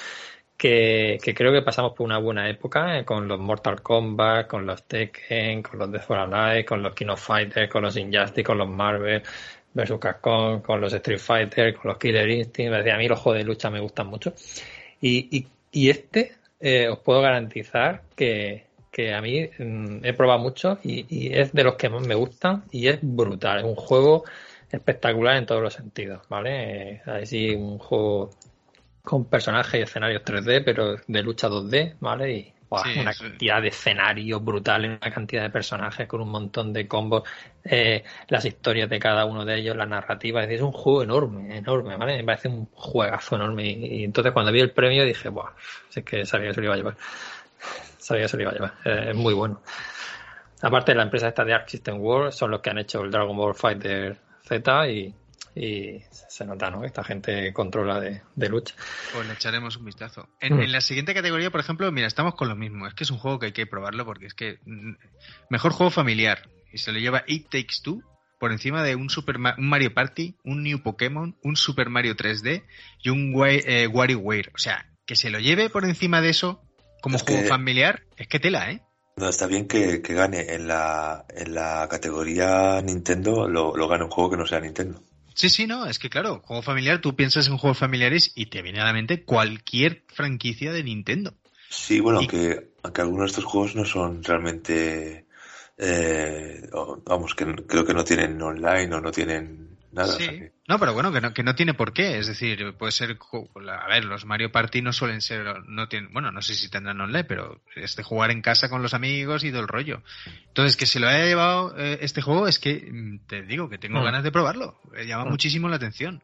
Que, que creo que pasamos por una buena época eh, con los Mortal Kombat, con los Tekken, con los Death for Alive, con los King of Fighters, con los Injustice, con los Marvel vs. Capcom, con los Street Fighter, con los Killer Instinct. A mí los juegos de lucha me gustan mucho. Y, y, y este eh, os puedo garantizar que, que a mí mm, he probado mucho y, y es de los que más me gustan y es brutal. Es un juego espectacular en todos los sentidos, ¿vale? Eh, así un juego con personajes y escenarios 3D, pero de lucha 2D, ¿vale? Y Sí, una cantidad de escenarios brutales, una cantidad de personajes con un montón de combos, eh, las historias de cada uno de ellos, la narrativa, es decir, es un juego enorme, enorme, ¿vale? Me parece un juegazo enorme. Y, y entonces cuando vi el premio dije, buah, si es que sabía que se lo iba a llevar. [laughs] Sabía que se lo iba a llevar. Eh, es muy bueno. Aparte, la empresa esta de Arc System World son los que han hecho el Dragon Ball Fighter Z y, y se nota, ¿no? Que esta gente controla de, de lucha. Pues le echaremos un vistazo. En, Mm. en la siguiente categoría, por ejemplo, mira, estamos con lo mismo. Es que es un juego que hay que probarlo porque es que mm, mejor juego familiar y se lo lleva It Takes Two por encima de un Super Ma- un Mario Party, un New Pokémon, un Super Mario 3D y un eh, WarioWare. O sea, que se lo lleve por encima de eso como Es juego que- familiar, es que tela, ¿eh? No, está bien que, que gane en la, en la categoría Nintendo, lo, lo gane un juego que no sea Nintendo. Sí, sí, no, es que claro, juego familiar, tú piensas en juegos familiares y te viene a la mente cualquier franquicia de Nintendo. Sí, bueno, Y- aunque, aunque algunos de estos juegos no son realmente, eh, o- vamos, que creo que no tienen online o no tienen nada. Sí. No, pero bueno, que no, que no tiene por qué. Es decir, puede ser. A ver, los Mario Party no suelen ser. no tienen Bueno, no sé si tendrán online, pero es de jugar en casa con los amigos y del rollo. Entonces, que se lo haya llevado eh, este juego es que mm, te digo que tengo Mm. ganas de probarlo. Me llama Mm. muchísimo la atención.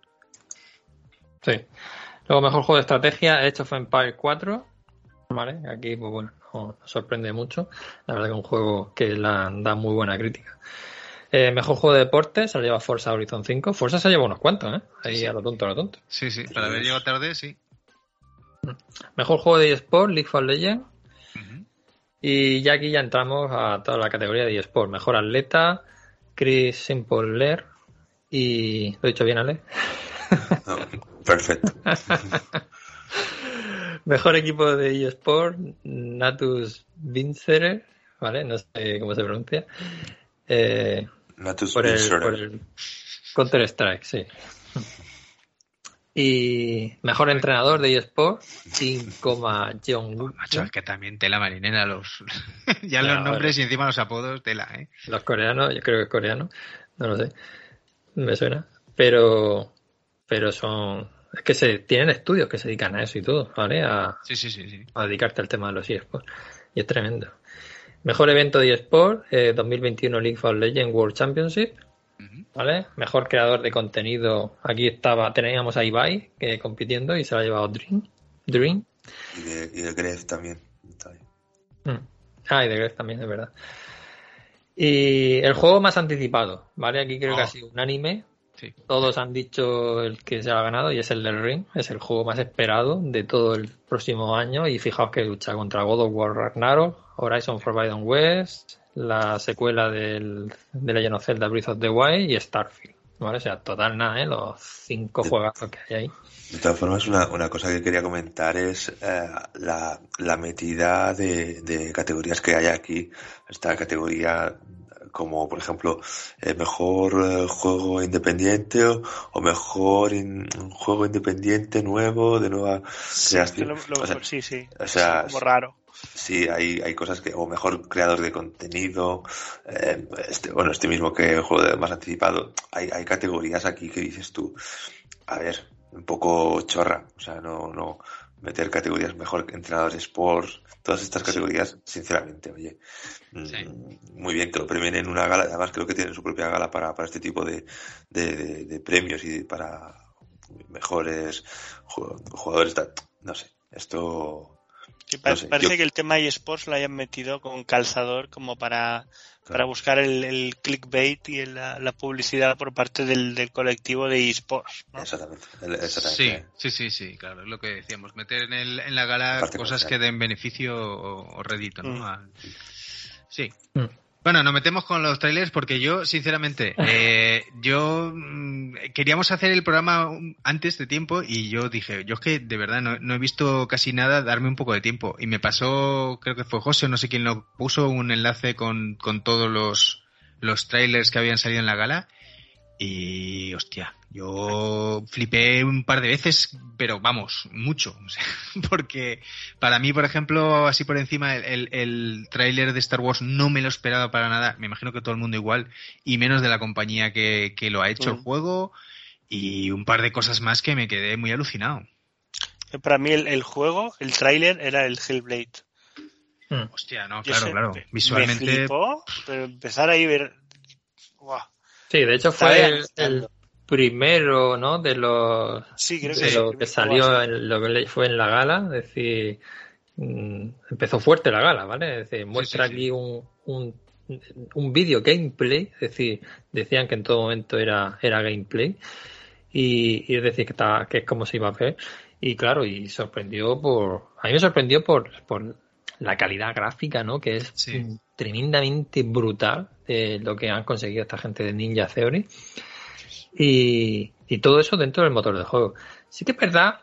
Sí. Luego, mejor juego de estrategia, Age of Empires 4. ¿Vale? Aquí, pues bueno, no, no sorprende mucho. La verdad que es un juego que la, da muy buena crítica. Eh, mejor juego de deporte se lo lleva Forza Horizon 5. Forza se lleva unos cuantos, ¿eh? Ahí a lo tonto, a lo tonto. Sí, sí, para haber llegado tarde, sí. Mejor juego de eSport, League of Legends. Y ya aquí ya entramos a toda la categoría de eSport. Mejor atleta, Chris Simple y... ¿Lo he dicho bien, Ale? No, perfecto. [laughs] Mejor equipo de eSport, Natus Vincere, ¿vale? No sé cómo se pronuncia. Eh, Natus por, el, Vincere. por el Counter Strike, sí. Y mejor entrenador de eSport, Team Coma John Macho, es que también tela marinera los [laughs] ya No, los nombres y encima los apodos tela, ¿eh? Los coreanos, yo creo que es coreano, no lo sé, me suena. Pero, pero son, es que se tienen estudios que se dedican a eso y todo, ¿vale? A, Sí, sí, sí, sí. a dedicarte al tema de los eSports. Y es tremendo. Mejor evento de eSport, eh, 2021 League of Legends World Championship. ¿Vale? Mejor creador de contenido. Aquí estaba, teníamos a Ibai que compitiendo y se lo ha llevado Dream. Dream. Y de, y de Gref también. Está. Mm. Ah, y de Gref también, es verdad. Y el juego más anticipado, ¿vale? Aquí creo que ha sido un anime. Sí. Todos han dicho el que se ha ganado y es el del Ring. Es el juego más esperado de todo el próximo año. Y fijaos que lucha contra God of War Ragnarok, Horizon Forbidden West, la secuela del, de Legend of Zelda Breath of the Wild y Starfield. ¿Vale? O sea, total nada, ¿eh? Los cinco juegazos que hay ahí. De todas formas, una, una cosa que quería comentar es eh, la, la metida de, de categorías que hay aquí. Esta categoría como, por ejemplo, eh, mejor eh, juego independiente o, o mejor in- un juego independiente nuevo de nueva Sí, creación. lo- lo- O sea, sí, sí. o sea, como raro. Sí, hay, hay cosas que, o mejor creador de contenido, eh, este, bueno, este mismo que el juego más anticipado, hay, hay categorías aquí que dices tú, a ver, un poco chorra, o sea, no, no meter categorías mejor que entrenador de sports, todas estas categorías, sinceramente, oye, mm, Sí. muy bien que lo premien en una gala, además creo que tienen su propia gala para, para este tipo de, de, de- de premios y para mejores ju- jugadores, no sé, esto Sí, pa- no sé, parece yo- que el tema eSports lo hayan metido con calzador como para, para buscar el, el clickbait y la, la publicidad por parte del, del colectivo de eSports. ¿no? Exactamente, el- exactamente. Sí, sí, sí, sí, claro, es lo que decíamos, meter en, el, en la gala cosas que den beneficio o, o rédito, ¿no? Mm. Al- Sí. Mm. Bueno, nos metemos con los trailers porque yo, sinceramente, [laughs] eh, yo mm, queríamos hacer el programa antes de tiempo y yo dije, yo es que de verdad no, no he visto casi nada, darme un poco de tiempo. Y me pasó, creo que fue José, o no sé quién lo puso, un enlace con, con todos los, los trailers que habían salido en la gala. Y hostia, yo flipé un par de veces, pero vamos, mucho. [laughs] porque para mí, por ejemplo, así por encima, el, el, el tráiler de Star Wars no me lo esperaba para nada. Me imagino que todo el mundo igual, y menos de la compañía que, que lo ha hecho el Mm. juego. Y un par de cosas más que me quedé muy alucinado. Para mí el, el juego, el tráiler, era el Hellblade. Mm. Hostia, no, claro, sé, claro. me- Visualmente. Me flipó, pero empezar ahí a ver... Sí, de hecho fue el, primero, ¿no? De los Sí, creo que de sí, lo que que salió, en, lo que fue en la gala, es decir, mm, empezó fuerte la gala, ¿vale? Es decir, muestra sí. aquí un, un, un vídeo gameplay, es decir, decían que en todo momento era, era gameplay, y, y es decir, que, está, que es como se iba a ver, y claro, y sorprendió por, a mí me sorprendió por, por la calidad gráfica, ¿no? Que es Sí. tremendamente brutal de lo que han conseguido esta gente de Ninja Theory. Y, y todo eso dentro del motor de juego. Sí que es verdad,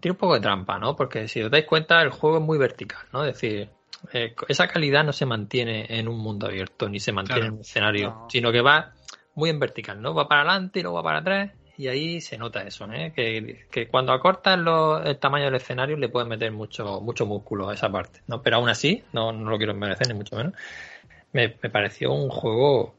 tiene un poco de trampa, ¿no? Porque si os dais cuenta, el juego es muy vertical, ¿no? Es decir, eh, esa calidad no se mantiene en un mundo abierto, ni se mantiene Claro. en un escenario, No. sino que va muy en vertical, ¿no? Va para adelante y luego va para atrás. Y ahí se nota eso, ¿eh? que, que cuando acortas lo- el tamaño del escenario le puedes meter mucho, mucho músculo a esa parte, ¿no? Pero aún así, no, no lo quiero merecer ni mucho menos. Me, me pareció un juego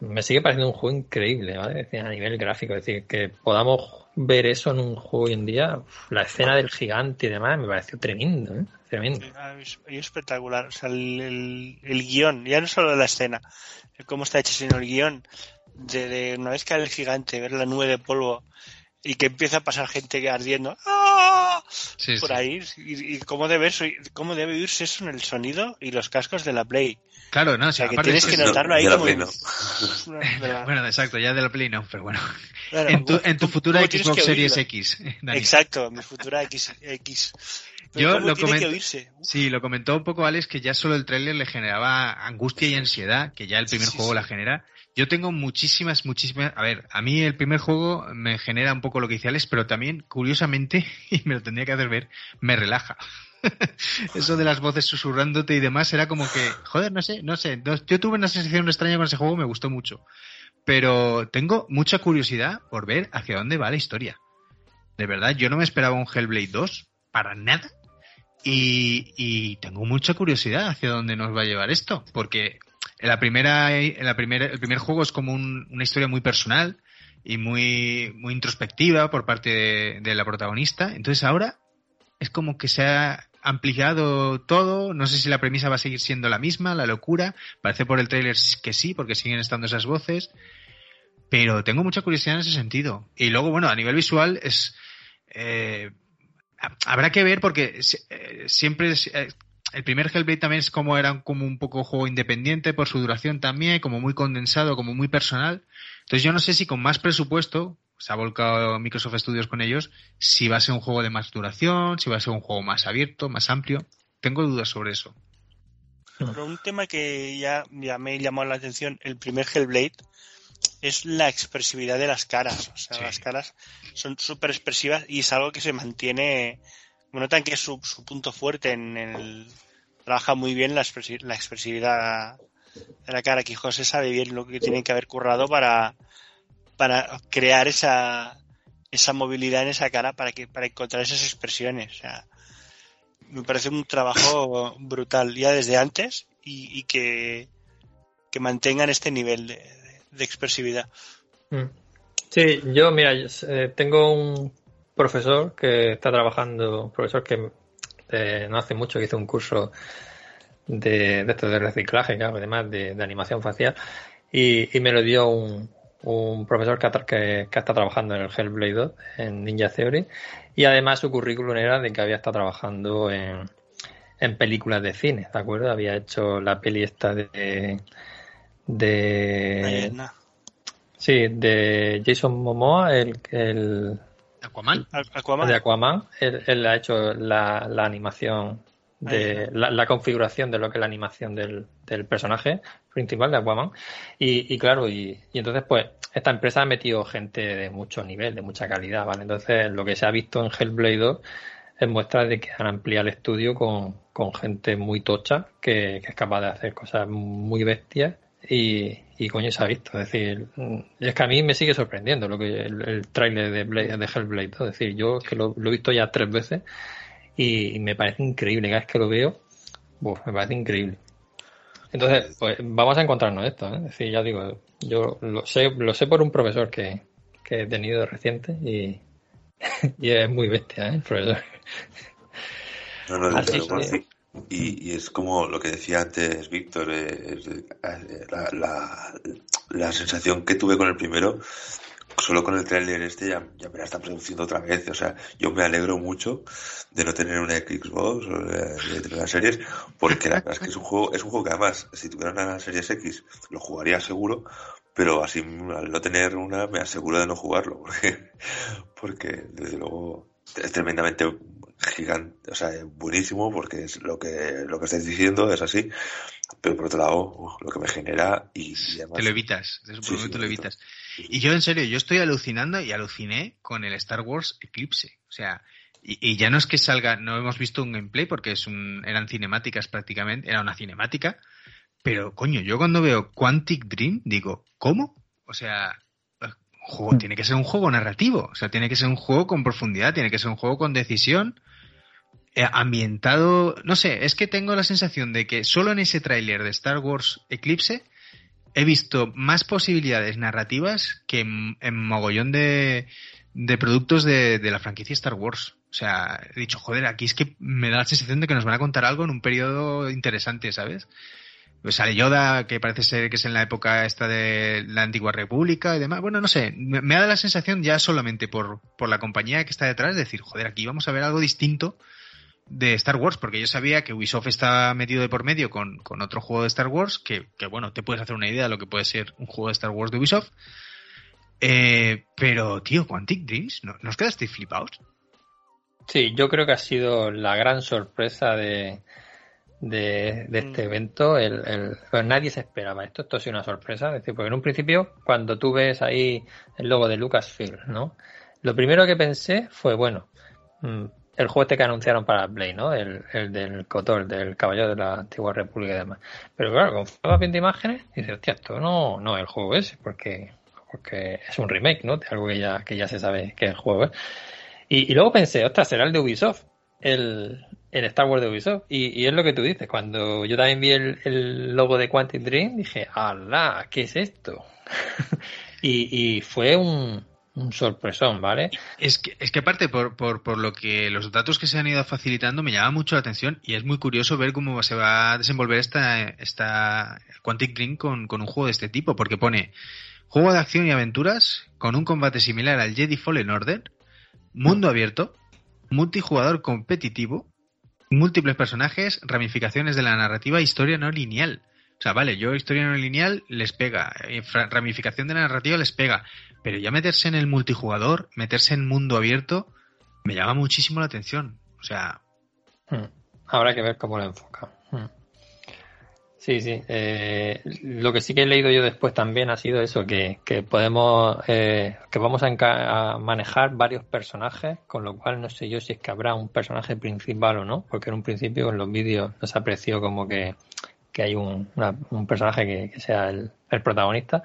me sigue pareciendo un juego increíble, ¿vale? A nivel gráfico, es decir, que podamos ver eso en un juego hoy en día, la escena del gigante y demás, me pareció tremendo, ¿eh? Tremendo. Ah, es, es espectacular. O sea, el, el, el guion, ya no solo la escena, cómo está hecho, sino el guion de, de una vez cae el gigante, ver la nube de polvo y que empieza a pasar gente ardiendo ¡ah! Sí, por sí. ahí y, y cómo debe cómo debe oírse eso en el sonido y los cascos de la Play. Claro, no, O sea, que aparte tienes que es- no- notarlo ahí como no. la- [laughs] Bueno, exacto, ya de la Play no, pero bueno. Claro, En tu, en tu ¿cómo- futura Xbox Series? X, [laughs] Dani. Exacto, mi futura X, X. Pero Yo ¿cómo lo tiene que comento- Sí, lo comentó un poco Alex que ya solo el tráiler le generaba angustia y ansiedad, que ya el primer Sí, juego sí. la genera. Yo tengo muchísimas, muchísimas... A ver, a mí el primer juego me genera un poco lo que dice Alex, pero también, curiosamente, [laughs] y me lo tendría que hacer ver, me relaja. [laughs] Eso de las voces susurrándote y demás era como que, joder, no sé, no sé. Yo tuve una sensación extraña con ese juego, me gustó mucho. Pero tengo mucha curiosidad por ver hacia dónde va la historia. De verdad, yo no me esperaba un Hellblade 2, para nada. Y, y tengo mucha curiosidad hacia dónde nos va a llevar esto, porque la primera, la primera, el primer juego es como un- una historia muy personal y muy, muy introspectiva por parte de, la protagonista. Entonces ahora es como que se ha ampliado todo. No sé si la premisa va a seguir siendo la misma, la locura. Parece por el tráiler que sí, porque siguen estando esas voces. Pero tengo mucha curiosidad en ese sentido. Y luego, bueno, a nivel visual es... eh, ha- habrá que ver porque eh, siempre eh, el primer Hellblade también es como era como un poco juego independiente por su duración también, como muy condensado, como muy personal. Entonces yo no sé si con más presupuesto, se ha volcado Microsoft Studios con ellos, si va a ser un juego de más duración, si va a ser un juego más abierto, más amplio. Tengo dudas sobre eso. Pero un tema que ya, ya me llamó la atención, el primer Hellblade, es la expresividad de las caras. O sea, Sí. las caras son súper expresivas y es algo que se mantiene. Notan que es su, punto fuerte en el. Trabaja muy bien la, expresi- la expresividad de la cara. Que José sabe bien lo que tiene que haber currado para, para crear esa, esa movilidad en esa cara para que para encontrar esas expresiones. O sea, me parece un trabajo brutal ya desde antes y, y que, que mantengan este nivel de, de expresividad. Mm. Sí, yo, mira, eh, tengo un profesor que está trabajando, un profesor que eh, no hace mucho que hizo un curso de, de esto de reciclaje, claro, además de, de animación facial, y, y me lo dio un, un profesor que, que, que está trabajando en el Hellblade 2, en Ninja Theory, y además su currículum era de que había estado trabajando en, en películas de cine, ¿de acuerdo? Había hecho la peli esta de... de no. Sí, de Jason Momoa, el, el Aquaman. Aquaman. de Aquaman, él, él ha hecho la, la animación de la, la configuración de lo que es la animación del, del personaje principal de Aquaman. Y, y claro, y, y entonces pues esta empresa ha metido gente de mucho nivel, de mucha calidad, ¿vale? Entonces lo que se ha visto en Hellblade 2 es muestra de que han ampliado el estudio con, con gente muy tocha que, que es capaz de hacer cosas muy bestias y, y coño se ha visto. Es decir, mm, es que a mí me sigue sorprendiendo lo que el, el tráiler de, Blade- de Hellblade 2. Es decir, yo es que lo, lo he visto ya tres veces y, y me parece increíble. Cada vez que lo veo, uf, me parece increíble. Entonces, pues vamos a encontrarnos esto. ¿eh? Es decir, ya digo, yo lo sé, lo sé por un profesor que, que he tenido reciente y, [laughs] y es muy bestia, ¿eh? el profesor. No, no, Así luego, que- sí. Y, y es como lo que decía antes Víctor, eh, eh, la, la, la sensación que tuve con el primero, solo con el tráiler este ya, ya me la está produciendo otra vez. O sea, yo me alegro mucho de no tener una Xbox, o de, de tener las series, porque la verdad es que es un juego, es un juego que además, si tuviera una Series X, lo jugaría seguro, pero así al no tener una me aseguro de no jugarlo, [laughs] porque, porque desde luego es tremendamente gigante, o sea, buenísimo porque es lo que lo que estáis diciendo es así, pero por otro lado, uf, lo que me genera y, y además Te lo evitas, de eso Sí, momento lo evitas. Y yo en serio, yo estoy alucinando y aluciné con el Star Wars Eclipse. O sea, y, y ya no es que salga, no hemos visto un gameplay porque es un, eran cinemáticas prácticamente, era una cinemática. Pero coño, yo cuando veo Quantic Dream digo, ¿cómo? O sea, juego, tiene que ser un juego narrativo, o sea, tiene que ser un juego con profundidad, tiene que ser un juego con decisión, ambientado, no sé, es que tengo la sensación de que solo en ese tráiler de Star Wars Eclipse he visto más posibilidades narrativas que en, en mogollón de, de productos de, de la franquicia Star Wars. O sea, he dicho, joder, aquí es que me da la sensación de que nos van a contar algo en un periodo interesante, ¿sabes? Pues sale Yoda, que parece ser que es en la época esta de la antigua república y demás. Bueno, no sé, me, me da la sensación ya solamente por, por la compañía que está detrás de decir, joder, aquí vamos a ver algo distinto de Star Wars, porque yo sabía que Ubisoft está metido de por medio con, con otro juego de Star Wars, que, que, bueno, te puedes hacer una idea de lo que puede ser un juego de Star Wars de Ubisoft. Eh, pero, tío, Quantic Dreams, ¿no, ¿no os quedasteis flipados? Sí, yo creo que ha sido la gran sorpresa de, de, de este Mm. evento. El, el- pues nadie se esperaba esto. Esto ha sido una sorpresa. Es decir, porque en un principio, cuando tú ves ahí el logo de Lucasfilm, ¿no? Lo primero que pensé fue, bueno, mm, el juego este que anunciaron para Play, ¿no? El, el del Cotor, del Caballero de la Antigua República y demás. Pero claro, con vas viendo imágenes, dices, hostia, esto no, no es el juego ese, porque, porque es un remake, ¿no? De algo que ya, que ya se sabe que es el juego, ¿eh? Y, y luego pensé, ostras, será el de Ubisoft, el, el Star Wars de Ubisoft. Y, y es lo que tú dices, cuando yo también vi el, el logo de Quantic Dream, dije, ¡Hala! ¿Qué es esto? [laughs] y, y fue un, un sorpresón, ¿vale? Es que, es que aparte, por, por, por lo que los datos que se han ido facilitando, me llama mucho la atención y es muy curioso ver cómo se va a desenvolver esta, esta Quantic Dream con, con un juego de este tipo, porque pone juego de acción y aventuras con un combate similar al Jedi Fallen Order, mundo abierto, multijugador competitivo, múltiples personajes, ramificaciones de la narrativa, historia no lineal. O sea, vale, yo historia no lineal les pega, eh, ramificación de la narrativa les pega, pero ya meterse en el multijugador, meterse en mundo abierto, me llama muchísimo la atención. O sea, Hmm. Habrá que ver cómo lo enfoca. Hmm. Sí, sí. Eh, lo que sí que he leído yo después también ha sido eso, que, que podemos, eh, que vamos a manejar varios personajes, con lo cual no sé yo si es que habrá un personaje principal o no, porque en un principio en los vídeos nos apreció como que, que hay un, una- un personaje que, que sea el, el protagonista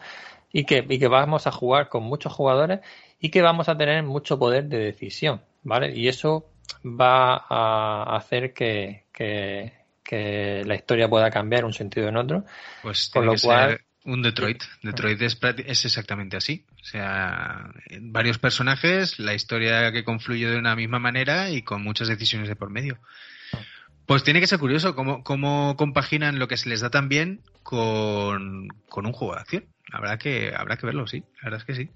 y que, y que vamos a jugar con muchos jugadores y que vamos a tener mucho poder de decisión, ¿vale? Y eso va a hacer que, que, que la historia pueda cambiar un sentido en otro. pues Con lo que cual- ser un Detroit. Detroit es, es exactamente así. O sea, varios personajes, la historia que confluye de una misma manera y con muchas decisiones de por medio. Pues tiene que ser curioso cómo, cómo compaginan lo que se les da tan bien con, con un juego de acción. Habrá que, habrá que verlo, sí. La verdad es que sí.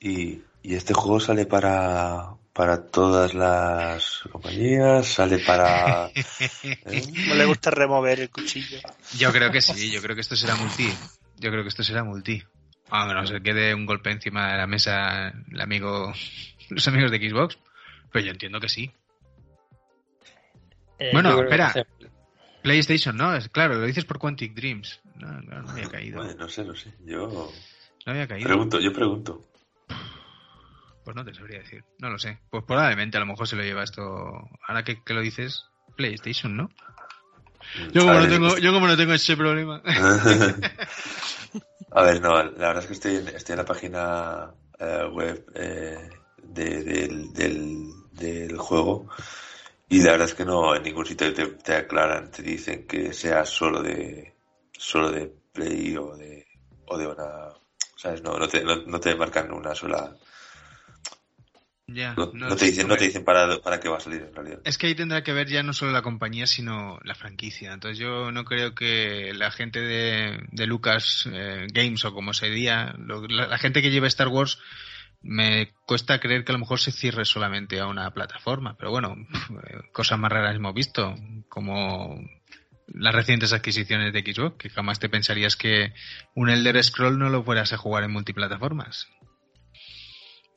Y, y este juego sale para, para todas las compañías, sale para... [laughs] ¿eh? No le gusta remover el cuchillo. Yo creo que sí, yo creo que esto será multi. Yo creo que esto será multi. A menos que dé un golpe encima de la mesa el amigo, los amigos de Xbox. Pero yo entiendo que sí. Eh, Bueno, espera. PlayStation, ¿no? Es claro, lo dices por Quantic Dreams. No, no, no había caído. Bueno, no sé, no sé. Yo No había caído. pregunto, yo pregunto. Pues no te sabría decir. No lo sé. Pues probablemente a lo mejor se lo lleva esto. Ahora que, que lo dices, PlayStation, ¿no? Yo como, no tengo, yo como no tengo ese problema. [laughs] A ver, no, la verdad es que estoy en, estoy en la página eh, web eh, de- del, del, del juego y la verdad es que no en ningún sitio te, te aclaran, te dicen que sea solo de solo de Play o de o de una, ¿sabes? No, no te, no, no te marcan una sola, ya, no, te dicen, no te dicen para, para qué va a salir en realidad. Es que ahí tendrá que ver ya no solo la compañía, sino la franquicia. Entonces yo no creo que la gente de, de Lucas eh, Games o como se diga, la, la gente que lleva Star Wars, me cuesta creer que a lo mejor se cierre solamente a una plataforma. Pero bueno, [laughs] cosas más raras hemos visto, como las recientes adquisiciones de Xbox, que jamás te pensarías que un Elder Scroll no lo fueras a jugar en multiplataformas.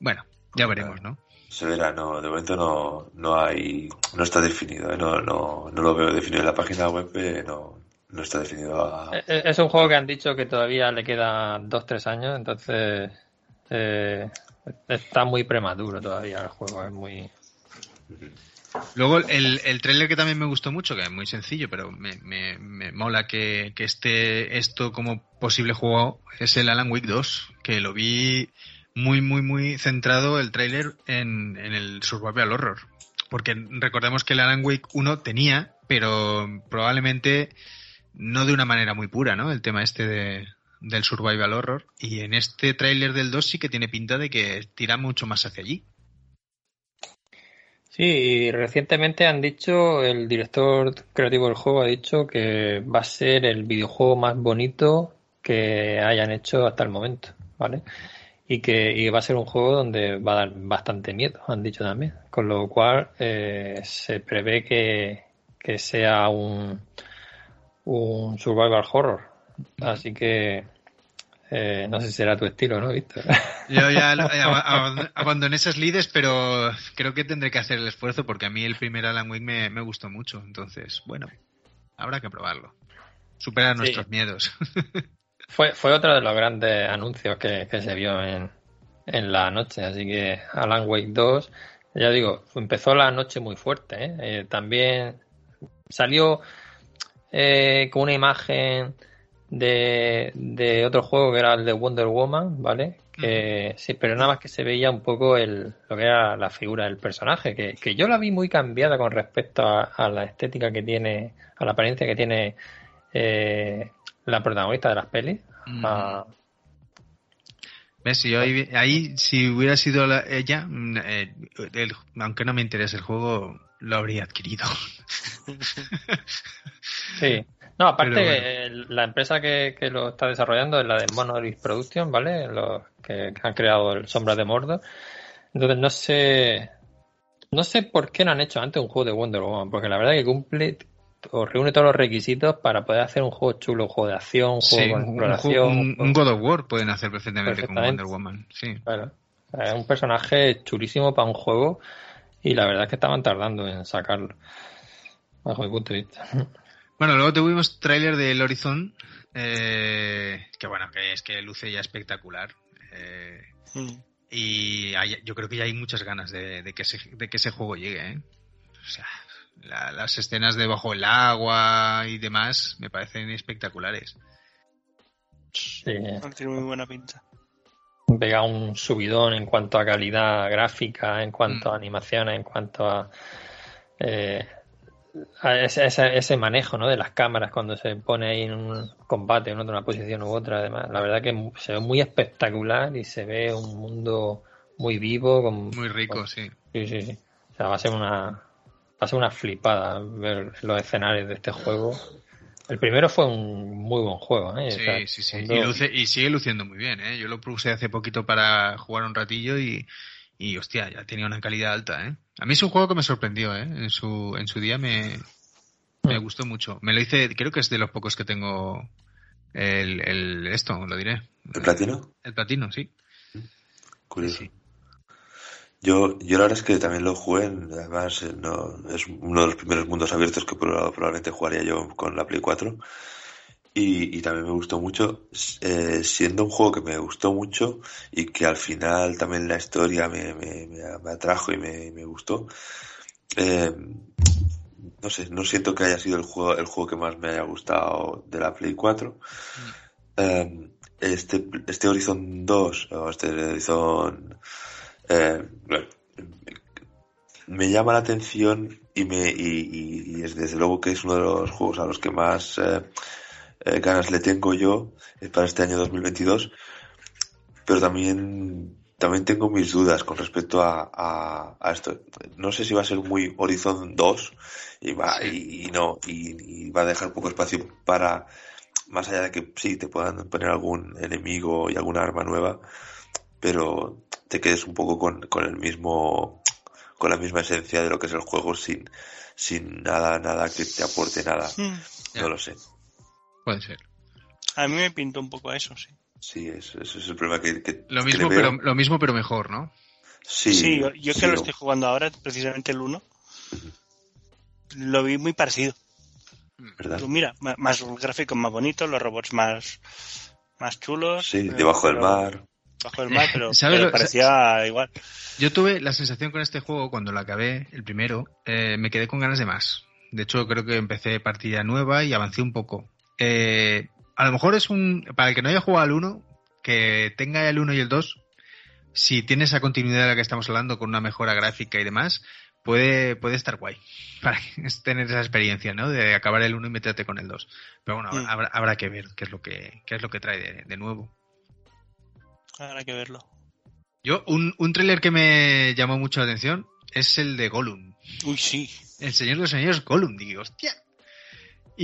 Bueno, ya veremos, ¿no? Se verá, no, de momento no, no hay, no está definido, ¿eh? no, no, no lo veo definido en la página web, eh, no, no está definido a, Eh, eh, Es un juego que han dicho que todavía le quedan 2-3 años, entonces eh, está muy prematuro todavía el juego, es muy... Luego el, el trailer que también me gustó mucho, que es muy sencillo, pero me, me, me mola que, que esté esto como posible juego, es el Alan Wake 2, que lo vi muy, muy, muy centrado el trailer en, en el Survival Horror. Porque recordemos que el Alan Wake 1 tenía, pero probablemente no de una manera muy pura, ¿no? El tema este de, del Survival Horror. Y en este tráiler del 2 sí que tiene pinta de que tira mucho más hacia allí. Sí, y recientemente han dicho, el director creativo del juego ha dicho que va a ser el videojuego más bonito que hayan hecho hasta el momento, ¿vale? Y que y va a ser un juego donde va a dar bastante miedo, han dicho también. Con lo cual eh, se prevé que, que sea un, un survival horror. Así que Eh, no sé si será tu estilo, ¿no, Víctor? Yo ya [laughs] abandoné esas lides, pero creo que tendré que hacer el esfuerzo porque a mí el primer Alan Wake me, me gustó mucho. Entonces, bueno, habrá que probarlo. Superar Sí. nuestros miedos. [laughs] Fue, fue otro de los grandes anuncios que, que se vio en, en la noche, así que Alan Wake 2, ya digo, empezó la noche muy fuerte. ¿eh? Eh, también salió eh, con una imagen de, de otro juego que era el de Wonder Woman, ¿vale? Que, sí, pero nada más que se veía un poco el, lo que era la figura del personaje, que, que yo la vi muy cambiada con respecto a, a la estética que tiene, a la apariencia que tiene eh, la protagonista de las pelis. Mm. a- ¿Ves? Si yo ahí, ahí, si hubiera sido la- ella, mm, eh, el- aunque no me interese el juego, lo habría adquirido. [laughs] Sí. No, aparte que la empresa que, que lo está desarrollando es la de Monolith Production, ¿vale? Los que, han creado el Sombra de Mordor. Entonces no sé no sé por qué no han hecho antes un juego de Wonder Woman, porque la verdad que cumple o reúne todos los requisitos para poder hacer un juego chulo, un juego de acción, un juego Sí, con un, exploración. un- un juego- un God of War pueden hacer perfectamente Perfectamente. Wonder Woman. Sí. Claro. O sea, Es un personaje chulísimo para un juego y la verdad es que estaban tardando en sacarlo. Bajo mi punto de vista. Bueno, luego tuvimos tráiler del Horizon, eh, que bueno, que es que luce ya espectacular. eh, Mm. y hay- yo creo que ya hay muchas ganas de, de que, ese, de que ese juego llegue. ¿eh? O sea, la- las escenas debajo del agua y demás me parecen espectaculares. Sí. Tiene muy buena pinta. pega un subidón en cuanto a calidad gráfica, en cuanto Mm. a animaciones, en cuanto a, eh, a ese, ese- ese manejo ¿no? de las cámaras cuando se pone ahí en un combate, en una posición u otra. Además, la verdad que se ve muy espectacular y se ve un mundo muy vivo. Con, Muy rico, con- sí. Sí, sí, sí. O sea, va a ser una, va a ser una flipada ver los escenarios de este juego. El primero fue un muy buen juego, ¿eh? O sea, Sí, sí, sí. Y, luce, y sigue luciendo muy bien, ¿eh? Yo lo puse hace poquito para jugar un ratillo y, y hostia, ya tenía una calidad alta, ¿eh? A mí es un juego que me sorprendió, ¿eh? En su, en su día me, me Mm. gustó mucho. Me lo hice, creo que es de los pocos que tengo el, el esto, lo diré. ¿El platino? El platino, sí. Curioso. Sí. Yo, yo la verdad es que también lo jugué, además eh, no, es uno de los primeros mundos abiertos que proba- probablemente jugaría yo con la Play 4 y, y también me gustó mucho, eh, siendo un juego que me gustó mucho y que al final también la historia me, me, me- atrajo y me, me gustó. eh, no sé, no siento que haya sido el juego, el juego que más me haya gustado de la Play 4. Eh, este, este Horizon 2, o este Horizon eh, bueno, me llama la atención y me y, y- y es desde luego que es uno de los juegos a los que más eh, eh, ganas le tengo yo eh, para este año 2022 pero también también tengo mis dudas con respecto a, a, a esto no sé si va a ser muy Horizon 2 y va y, y no y, y va a dejar poco espacio para más allá de que sí te puedan poner algún enemigo y alguna arma nueva pero te quedes un poco con, con el mismo con la misma esencia de lo que es el juego sin sin nada nada que te aporte nada Mm. Ya. no lo sé Puede ser. A mí me pintó un poco a eso, sí. sí es- ese es el problema que, que- Lo mismo, pero, lo mismo, pero mejor, ¿no? sí, Sí, yo, yo que lo estoy jugando ahora, precisamente el 1, lo vi muy parecido. ¿verdad? Digo, Mira, más gráficos más bonitos, los robots más, más chulos. sí debajo del mar Bajo del mar, pero, ¿Sabes pero lo- parecía igual. Yo tuve la sensación con este juego, cuando lo acabé, el primero, eh, me quedé con ganas de más. De hecho, creo que empecé partida nueva y avancé un poco. Eh, a lo mejor es un... Para el que no haya jugado al 1, que tenga el 1 y el 2, si tiene esa continuidad de la que estamos hablando, con una mejora gráfica y demás, puede, puede estar guay. [laughs] Para tener esa experiencia, ¿no? De acabar el 1 y meterte con el 2. Pero bueno, Mm. habrá, habrá que ver qué es lo que, qué es lo que trae de- de nuevo. Habrá que verlo. Yo, un, un tráiler que me llamó mucho la atención es el de Gollum. Uy, sí. El Señor de los Señores Gollum, digo, hostia.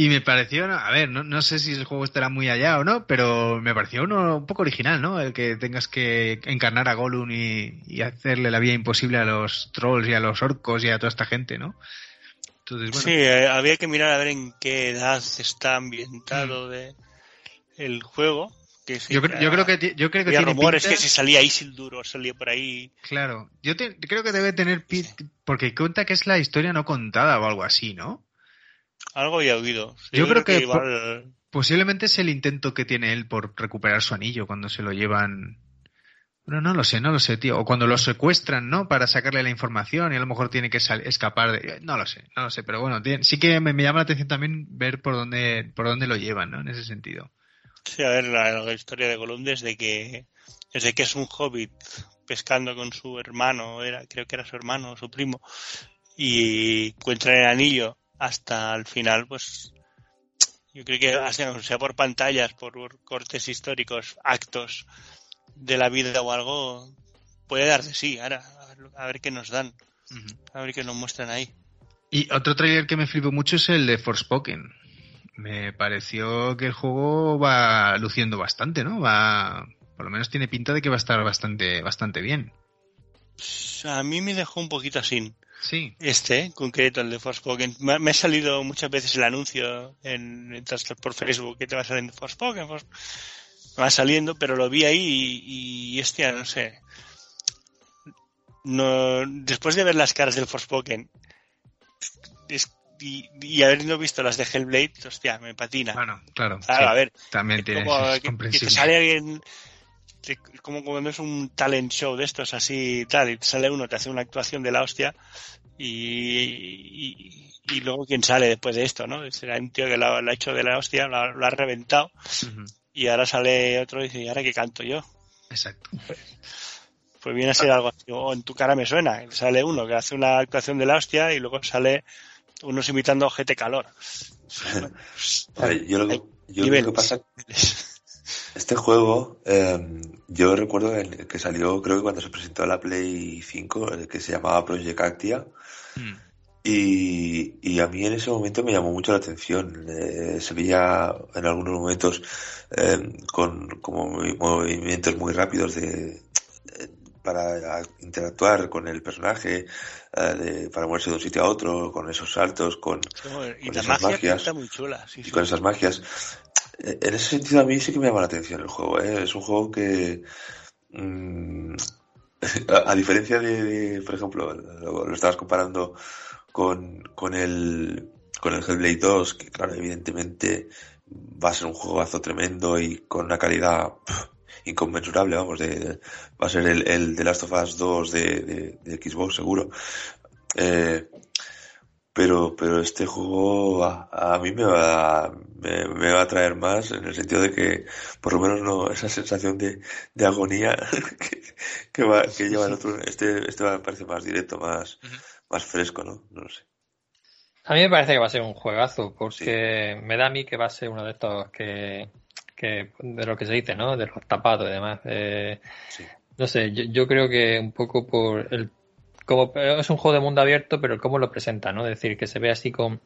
Y me pareció, a ver, no, no sé si el juego estará muy allá o no, pero me pareció uno un poco original, ¿no? El que tengas que encarnar a Gollum y, y hacerle la vida imposible a los trolls y a los orcos y a toda esta gente, ¿no? Entonces, bueno, Sí, eh, había que mirar a ver en qué edad está Mm. ambientado de el juego, Que sí, Yo, cre- yo creo que yo creo que tiene rumores pinta- que si salía Isildur o salía por ahí. Claro, yo te- creo que debe tener pin- porque cuenta que es la historia no contada o algo así, ¿no? Algo había oído. Yo creo que igual. Posiblemente es el intento que tiene él por recuperar su anillo cuando se lo llevan. Bueno, no lo sé, no lo sé, tío. O cuando lo secuestran, ¿no? Para sacarle la información y a lo mejor tiene que escapar de. No lo sé, no lo sé. Pero bueno, tiene- sí que me, me llama la atención también ver por dónde, por dónde lo llevan, ¿no? En ese sentido. Sí, a ver, la, la historia de Gollum desde que, desde que es un hobbit pescando con su hermano, era, creo que era su hermano o su primo, y encuentra el anillo hasta el final, pues yo creo que sea por pantallas, por cortes históricos, actos de la vida o algo, puede dar de sí. Ahora, a ver, a ver qué nos dan, a ver qué nos muestran ahí. Y otro trailer que me flipó mucho es el de Forspoken. Me pareció que el juego va luciendo bastante, ¿no? Va, por lo menos tiene pinta de que va a estar bastante, bastante bien. A mí me dejó un poquito así. Sí. Este, en concreto, el de Forspoken. Me, me ha salido muchas veces el anuncio en, en por Facebook que te va saliendo Forspoken. Fors- Me va saliendo, pero lo vi ahí y, y hostia, no sé. No, después de ver las caras del Forspoken es- y, y habiendo visto las de Hellblade, hostia, me patina. Bueno, claro. Claro, sí. a ver, También tiene, como es que, que te sale alguien como cuando es un talent show de estos así y tal y te sale uno te hace una actuación de la hostia y, y, y luego quién sale después de esto no será un tío que lo, ha- lo ha hecho de la hostia lo, ha- lo ha reventado y ahora sale otro y dice y ahora qué canto yo Exacto. pues viene a ser algo así o en tu cara me suena sale uno que hace una actuación de la hostia y luego sale unos imitando GT calor. [laughs] A ver, yo lo, que- yo lo que pasa [laughs] Este juego, eh, yo recuerdo el que salió, creo que cuando se presentó la Play 5, el que se llamaba Project Actia, Mm. y, y a mí en ese momento me llamó mucho la atención. Eh, se veía en algunos momentos eh, con como movi- movimientos muy rápidos de, de- para interactuar con el personaje, eh, de- para moverse de un sitio a otro, con esos saltos, con, y con la esas magia magias. está muy chula sí, y con esas magias. En ese sentido a mí sí que me llama la atención el juego. ¿eh? Es un juego que, mm, [laughs] a, diferencia de, por ejemplo, lo, estabas comparando con, con el con el Hellblade 2, que claro, evidentemente va a ser un juegazo tremendo y con una calidad inconmensurable, vamos, de, va a ser el, el The Last of Us 2 de, de, de Xbox seguro. Eh, pero, pero este juego a, a mí me va, me, me va a traer más en el sentido de que, por lo menos no, esa sensación de, de agonía [laughs] que, que, va, que lleva el otro, este, este me parece más directo, más, más fresco, ¿no? No lo sé. A mí me parece que va a ser un juegazo, porque me da a mí que va a ser uno de estos que, que de lo que se dice, ¿no? De los tapados y demás. Eh, Sí. no sé, yo, yo creo que un poco por el como es un juego de mundo abierto, pero cómo lo presenta, ¿no? Es decir, que se ve así con,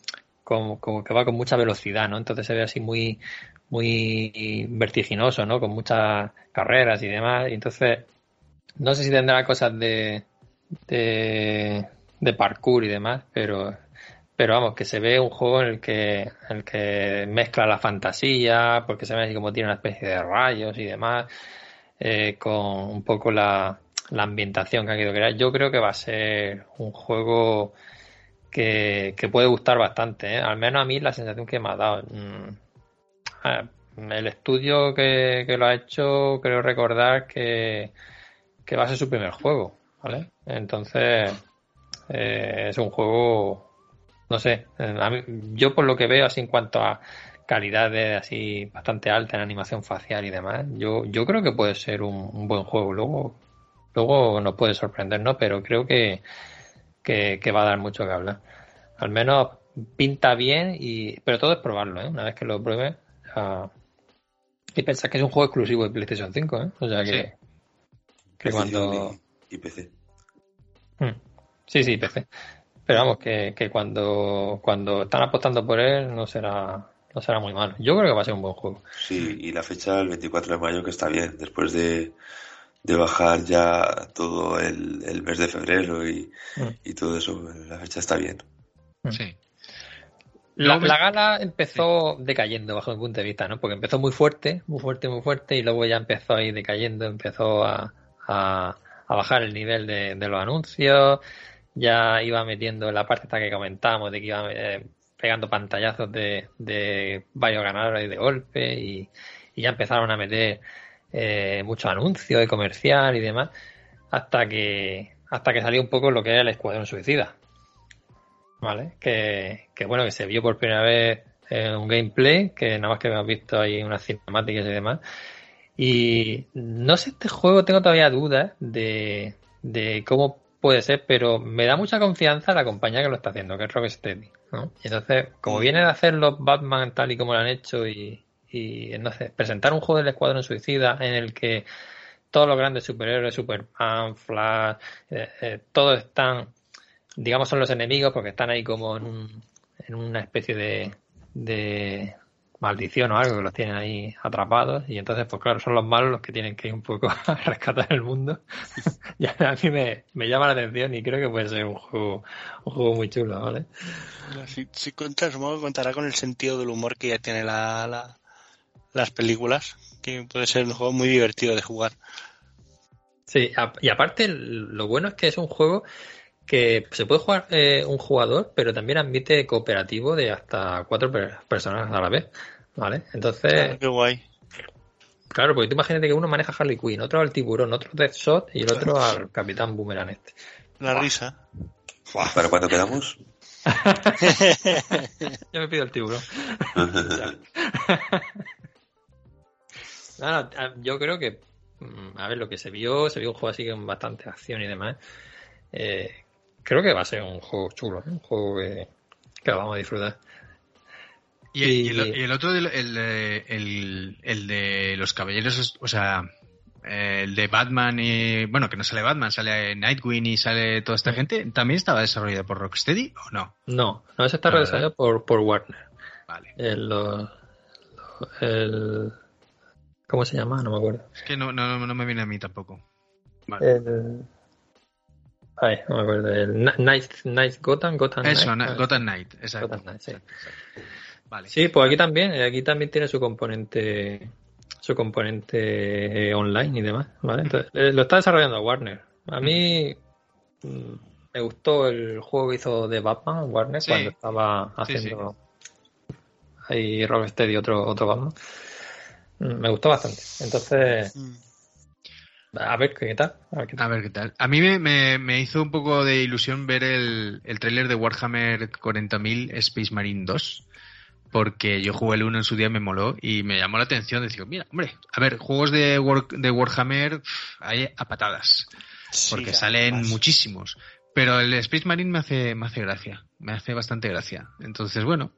con- como que va con mucha velocidad, ¿no? Entonces se ve así muy, muy vertiginoso, ¿no? Con muchas carreras y demás. Y entonces, no sé si tendrá cosas de, de, de parkour y demás, pero, pero vamos, que se ve un juego en el que, en el que mezcla la fantasía, porque se ve así como tiene una especie de rayos y demás, eh, con un poco la, la ambientación que ha querido crear. Yo creo que va a ser un juego que, que puede gustar bastante, ¿eh? al menos a mí la sensación que me ha dado. Mm, El estudio que, que lo ha hecho, creo recordar que, que va a ser su primer juego, ¿vale? Entonces, eh, es un juego, no sé, eh, yo por lo que veo así en cuanto a calidad de así bastante alta en animación facial y demás, yo, yo creo que puede ser un, un buen juego. Luego, luego nos puede sorprender, ¿no? Pero creo que, que, que va a dar mucho que hablar. Al menos pinta bien y, pero todo es probarlo, ¿eh? Una vez que lo pruebe, ya- y pensar que es un juego exclusivo de PlayStation 5, ¿eh? O sea que, Sí. que cuando y PC. Mm. Sí, sí, PC. Pero vamos, que, que cuando, cuando están apostando por él no será, no será muy malo. Yo creo que va a ser un buen juego. Sí, y la fecha el 24 de mayo que está bien, después de, de bajar ya todo el, el mes de febrero y, Mm. y todo eso, la fecha está bien. Sí. La, la gala empezó decayendo bajo mi punto de vista, ¿no? Porque empezó muy fuerte, muy fuerte, muy fuerte, y luego ya empezó a ir decayendo, empezó a, a- a bajar el nivel de, de los anuncios, ya iba metiendo la parte esta que comentábamos, de que iba eh, pegando pantallazos de, de varios ganadores de golpe, y, y ya empezaron a meter eh, muchos anuncios de comercial y demás, hasta que, hasta que salió un poco lo que era el Escuadrón Suicida. ¿vale? Que, que bueno, que se vio por primera vez en un gameplay, que nada más que hemos visto ahí unas cinemáticas y demás. Y no sé, este juego tengo todavía dudas de, de cómo puede ser, pero me da mucha confianza la compañía que lo está haciendo, que es Rocksteady, ¿no? Y entonces, como viene de hacer los Batman tal y como lo han hecho y, y sé, presentar un juego del Escuadrón Suicida en el que todos los grandes superhéroes, Superman, Flash, eh, eh, todos están digamos son los enemigos porque están ahí como en, un- en una especie de, de maldición o algo que los tienen ahí atrapados y entonces pues claro son los malos los que tienen que ir un poco [laughs] a rescatar el mundo [laughs] y a mí me, llama la atención y creo que puede ser un juego un juego muy chulo ¿vale? Si, si cuenta, supongo que contará con el sentido del humor que ya tiene la- las películas, que puede ser un juego muy divertido de jugar. Sí, a- y aparte lo bueno es que es un juego que se puede jugar eh, un jugador, pero también admite cooperativo de hasta cuatro per- personas a la vez, ¿vale? Entonces, Ah, qué guay. Claro, porque tú imagínate que uno maneja a Harley Quinn, otro al tiburón, otro Deathshot y el otro al Capitán Boomerang este. La risa. ¿Para cuándo quedamos? [laughs] Yo me pido el tiburón. [laughs] Nada, a- yo creo que, mm, a ver, lo que se vio, se vio un juego así con bastante acción y demás. Eh, creo que va a ser un juego chulo, ¿eh? un juego que, que lo vamos a disfrutar. Y el, y el- Y- y el otro, el, el- el de los caballeros, o sea, el de Batman y. Bueno, que no sale Batman, sale Nightwing y sale toda esta gente. ¿También estaba desarrollado por Rocksteady o no? No, no, ese está Ah, desarrollado por, por Warner. Vale. El- ¿Cómo se llama? No me acuerdo. Es que no, no, no me viene a mí tampoco. Vale. El... Ay, no me acuerdo. El Night, Night Gotham, Gotham Eso, Knight. na- Gotham Knight, exacto. Gotham Knight, sí. Exacto, exacto. Vale. Sí, pues aquí también, aquí también tiene su componente, su componente eh, online y demás, ¿vale? Entonces, eh, lo está desarrollando Warner. A mí mm, me gustó el juego que hizo de Batman Warner Sí. cuando estaba Sí, haciendo ahí Rocksteady otro otro Batman. Mm, Me gustó bastante. Entonces, a ver qué tal. A ver qué tal. A ver qué tal. A mí me, me- me hizo un poco de ilusión ver el, el tráiler de Warhammer 40.000 Space Marine 2. Porque yo jugué el 1 en su día y me moló y me llamó la atención. Decía, mira, hombre, a ver, juegos de, War- de Warhammer pff, hay a patadas. Porque Sí, salen además. muchísimos. Pero el Space Marine me hace, me hace gracia. Me hace bastante gracia. Entonces, bueno,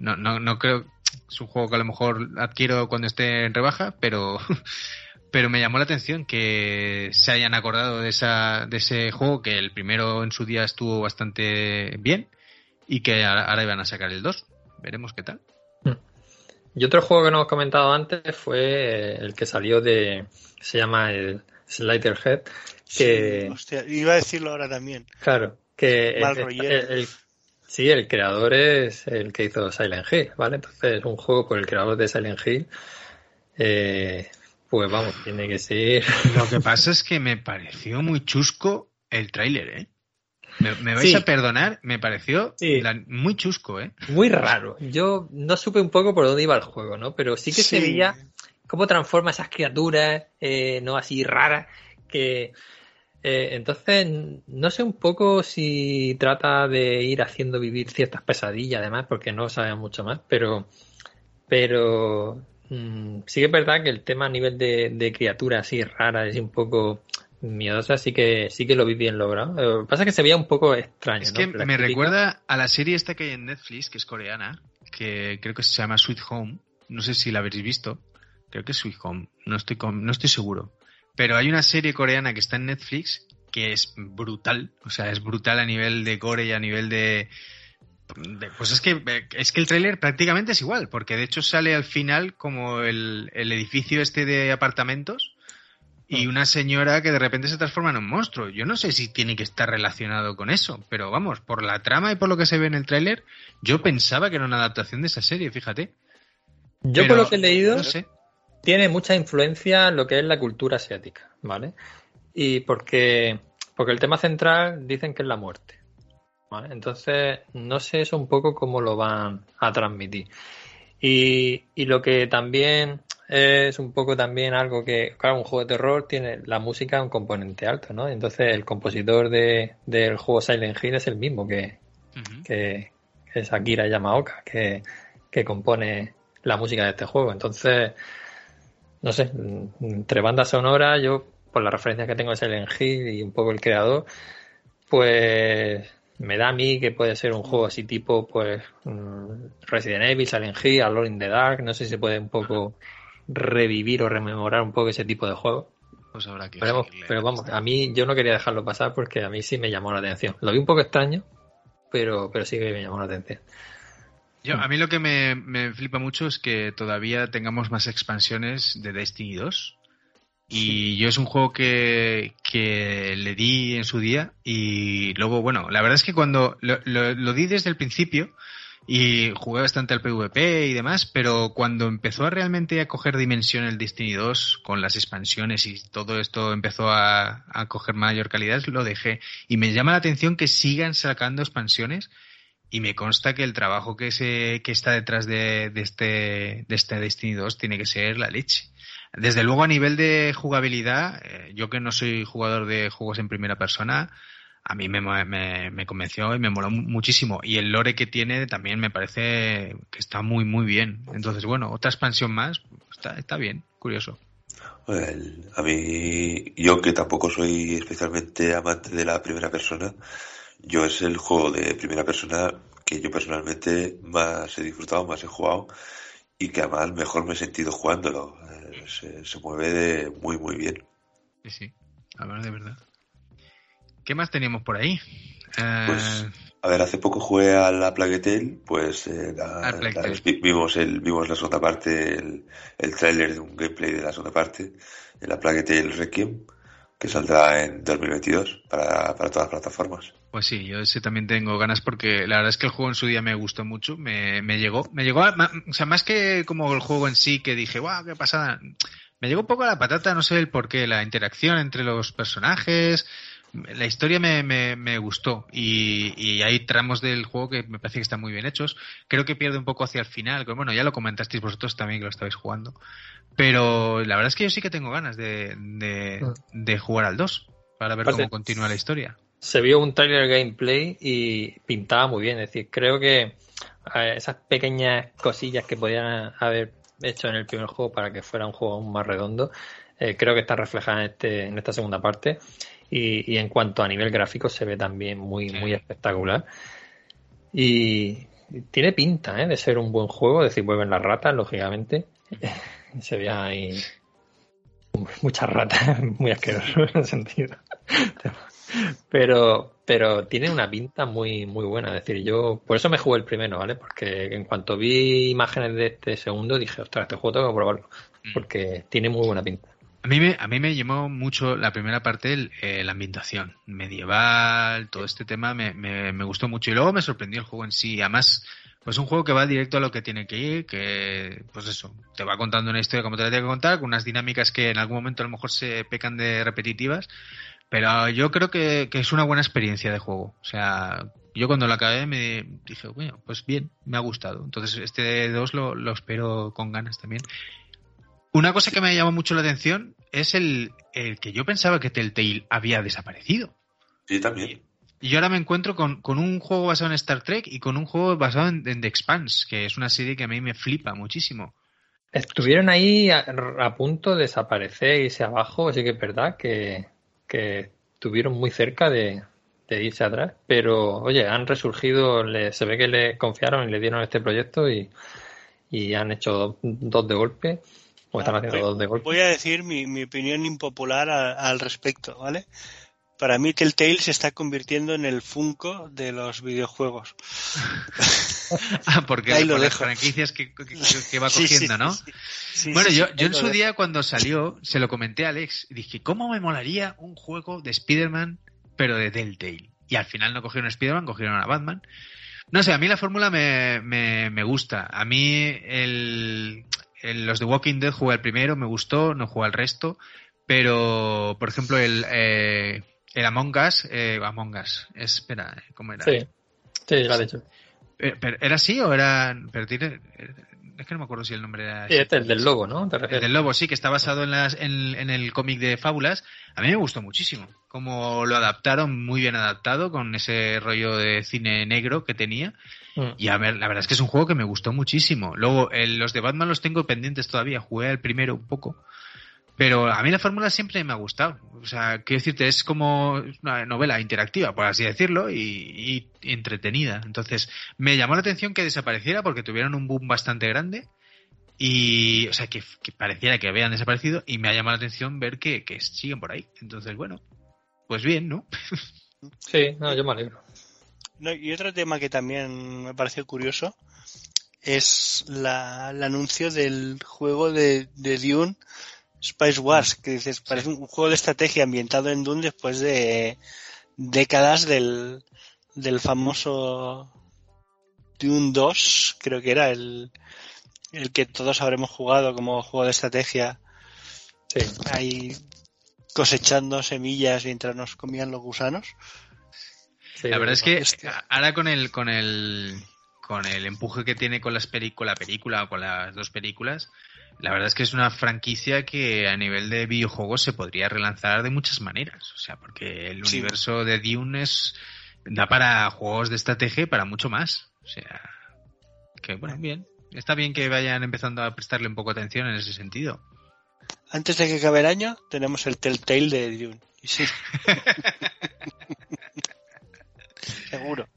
no, no, no creo. Es un juego que a lo mejor adquiero cuando esté en rebaja, pero, [laughs] pero me llamó la atención que se hayan acordado de, esa, de ese juego, que el primero en su día estuvo bastante bien y que ahora, ahora iban a sacar el 2. Veremos qué tal. Y otro juego que no hemos comentado antes fue el que salió de. Se llama el Sliderhead. Que, Sí, hostia, iba a decirlo ahora también. claro, que. el- sí, el creador es el que hizo Silent Hill, ¿vale? Entonces es un juego por el creador de Silent Hill. Eh, pues vamos, tiene que ser. [laughs] Lo que pasa es que me pareció muy chusco el tráiler, ¿eh? Me, me vais Sí. a perdonar, me pareció Sí. la- muy chusco, ¿eh? Muy raro. Yo no supe un poco por dónde iba el juego, ¿no? Pero sí que se veía cómo transforma esas criaturas, eh, no así raras, que eh, entonces no sé un poco si trata de ir haciendo vivir ciertas pesadillas, además, porque no sabemos mucho más, pero pero mm, sí que es verdad que el tema a nivel de, de criaturas así raras y un poco miedosas sí que sí que lo vi bien logrado. Lo que pasa es que se veía un poco extraño. Es ¿no? que me recuerda a la serie esta que hay en Netflix, que es coreana, que creo que se llama Sweet Home. No sé si la habréis visto. Creo que es Sweet Home. No estoy, con- no estoy seguro. Pero hay una serie coreana que está en Netflix que es brutal. O sea, es brutal a nivel de core y a nivel de... de- pues es que, es que el tráiler prácticamente es igual, porque de hecho sale al final como el, el edificio este de apartamentos y una señora que de repente se transforma en un monstruo. Yo no sé si tiene que estar relacionado con eso, pero vamos, por la trama y por lo que se ve en el tráiler, yo pensaba que era una adaptación de esa serie, fíjate. Yo Pero, por lo que he leído, no sé. Tiene mucha influencia en lo que es la cultura asiática, ¿vale? Y porque, porque el tema central dicen que es la muerte, ¿vale? Entonces, no sé eso un poco cómo lo van a transmitir. Y, y lo que también es un poco también algo que, claro, un juego de terror tiene la música un componente alto, ¿no? Entonces, el compositor de, del juego Silent Hill es el mismo que, Ujú. que es Akira Yamaoka, que, que compone la música de este juego. Entonces, no sé, entre banda sonora, yo, por la referencia que tengo de Silent Hill y un poco el creador, pues me da a mí que puede ser un juego así tipo, pues, mm, Resident Evil, Silent Hill, Alone in the Dark, no sé si se puede un poco revivir o rememorar un poco ese tipo de juego. Pues habrá que Pero, pero vamos, a mí yo no quería dejarlo pasar porque a mí sí me llamó la atención. Lo vi un poco extraño, pero, pero sí que me llamó la atención. Yo, a mí lo que me, me flipa mucho es que todavía tengamos más expansiones de Destiny 2. Y yo es un juego que, que le di en su día y luego, bueno, la verdad es que cuando lo, lo- lo di desde el principio y jugué bastante al PvP y demás, pero cuando empezó a realmente a coger dimensión el Destiny 2 con las expansiones y todo esto empezó a, a coger mayor calidad, lo dejé. Y me llama la atención que sigan sacando expansiones y me consta que el trabajo que se que está detrás de, de este de este Destiny 2 tiene que ser la leche. Desde luego a nivel de jugabilidad, eh, yo que no soy jugador de juegos en primera persona, a mí me, me, convenció y me moló mu- muchísimo. Y el lore que tiene también me parece que está muy muy bien. Entonces, bueno, otra expansión más, está, está bien, curioso. El- a mí, yo que tampoco soy especialmente amante de la primera persona, yo es el juego de primera persona que yo personalmente más he disfrutado, más he jugado y que además mejor me he sentido jugándolo. Eh, Se, se mueve de muy muy bien. Sí, sí, la verdad de verdad. ¿Qué más teníamos por ahí? Eh, Pues, a ver, hace poco jugué a la Plague Tale, pues eh, la- Al Plague la- Tale. vi- vimos el vimos la segunda parte, el, el tráiler de un gameplay de la segunda parte, de la Plague Tale Requiem, que saldrá en 2022 para, para todas las plataformas. Pues sí, yo ese también tengo ganas porque la verdad es que el juego en su día me gustó mucho, me, me llegó, me llegó, a- o sea, más que como el juego en sí que dije, guau, qué pasada, me llegó un poco a la patata, no sé el por qué, la interacción entre los personajes, la historia me, me, me gustó y, y hay tramos del juego que me parece que están muy bien hechos, creo que pierde un poco hacia el final, que bueno, ya lo comentasteis vosotros también que lo estabais jugando, pero la verdad es que yo sí que tengo ganas de, de, de jugar al 2 para ver Aparte- cómo continúa la historia. Se vio un trailer gameplay y pintaba muy bien. Es decir, creo que esas pequeñas cosillas que podían haber hecho en el primer juego para que fuera un juego aún más redondo, eh, creo que están reflejadas en, este, en esta segunda parte. Y, y en cuanto a nivel gráfico se ve también muy, muy espectacular. Y tiene pinta ¿eh? de ser un buen juego, es decir, vuelven las ratas, lógicamente. [laughs] se ve ahí muchas ratas, [laughs] muy asqueroso en ese sentido. [laughs] Pero, pero tiene una pinta muy, muy buena. Es decir, yo por eso me jugué el primero, ¿vale? Porque en cuanto vi imágenes de este segundo dije, ostras, este juego tengo que probarlo. Porque tiene muy buena pinta. A mí me, a mí me llamó mucho la primera parte el, eh, la ambientación medieval, todo este tema me, me, me gustó mucho y luego me sorprendió el juego en sí. Además, pues un juego que va directo a lo que tiene que ir, que pues eso, te va contando una historia como te la tiene que contar, con unas dinámicas que en algún momento a lo mejor se pecan de repetitivas, pero yo creo que, que es una buena experiencia de juego. O sea, yo cuando lo acabé me dije, bueno, pues bien, me ha gustado. Entonces este 2 lo, lo espero con ganas también. Una cosa que me llamó mucho la atención es el, el que yo pensaba que Telltale había desaparecido. Sí, también. Y yo ahora me encuentro con, con un juego basado en Star Trek y con un juego basado en, en The Expanse, que es una serie que a mí me flipa muchísimo. Estuvieron ahí a, a punto de desaparecer, irse abajo, así que es verdad que, que estuvieron muy cerca de, de irse atrás, pero oye, han resurgido, le- se ve que le confiaron y le dieron este proyecto y, y han hecho dos, dos de golpe, o están haciendo dos de golpe. Voy a decir mi, mi opinión impopular a- al respecto, ¿vale? Para mí Telltale se está convirtiendo en el Funko de los videojuegos. [laughs] ah, porque Ahí lo por las franquicias que, que- que va [laughs] sí, cogiendo, sí, ¿no? sí. Bueno, yo, yo en su día cuando salió, se lo comenté a Alex, y dije, ¿cómo me molaría un juego de Spider-Man, pero de Telltale? Y al final no cogieron a Spider-Man, cogieron a Batman. No sé, a mí la fórmula me, me, me gusta. A mí el, el- los de Walking Dead jugué el primero, me gustó, no jugué al resto. Pero, por ejemplo, el, eh, el Among Us, eh, Among Us, espera, ¿cómo era? Sí, sí, lo ha dicho. Eh, pero, ¿Era así o era.? pero tiene- es que no me acuerdo si el nombre era. Sí, este es el del lobo, ¿no? ¿Te El del lobo, sí, que está basado en, las, en, en el cómic de Fábulas. A mí me gustó muchísimo. Como lo adaptaron, muy bien adaptado, con ese rollo de cine negro que tenía. Mm. Y a ver, la verdad es que es un juego que me gustó muchísimo. Luego, el- los de Batman los tengo pendientes todavía. Jugué al primero un poco. Pero a mí la fórmula siempre me ha gustado. O sea, quiero decirte, es como una novela interactiva, por así decirlo, y, y entretenida. Entonces, me llamó la atención que desapareciera porque tuvieron un boom bastante grande. Y, o sea, que, que pareciera que habían desaparecido y me ha llamado la atención ver que, que siguen por ahí. Entonces, bueno, pues bien, ¿no? [laughs] Sí, no, yo me alegro. No, y otro tema que también me pareció curioso es la, el anuncio del juego de, de Dune Spice Wars, que dices, parece un juego de estrategia ambientado en Dune después de décadas del, del famoso Dune 2, creo que era el, el que todos habremos jugado como juego de estrategia, Sí. ahí cosechando semillas mientras nos comían los gusanos. sí, la verdad es que Hostia. ahora con el, con el, con el empuje que tiene con, las con la película o con las dos películas, la verdad es que es una franquicia que a nivel de videojuegos se podría relanzar de muchas maneras. O sea, porque el Sí. universo de Dune es, da para juegos de estrategia y para mucho más. O sea, que bueno, bien. Está bien que vayan empezando a prestarle un poco de atención en ese sentido. Antes de que acabe el año, tenemos el Telltale de Dune. Sí. [laughs] Seguro.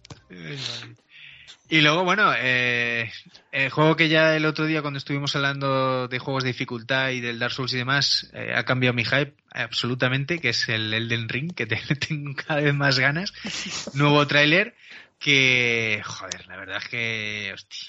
Y luego, bueno, eh, el juego que ya el otro día cuando estuvimos hablando de juegos de dificultad y del Dark Souls y demás, eh, ha cambiado mi hype absolutamente, que es el Elden Ring, que te- [laughs] tengo cada vez más ganas. [laughs] Nuevo tráiler que, joder, la verdad es que, hostia,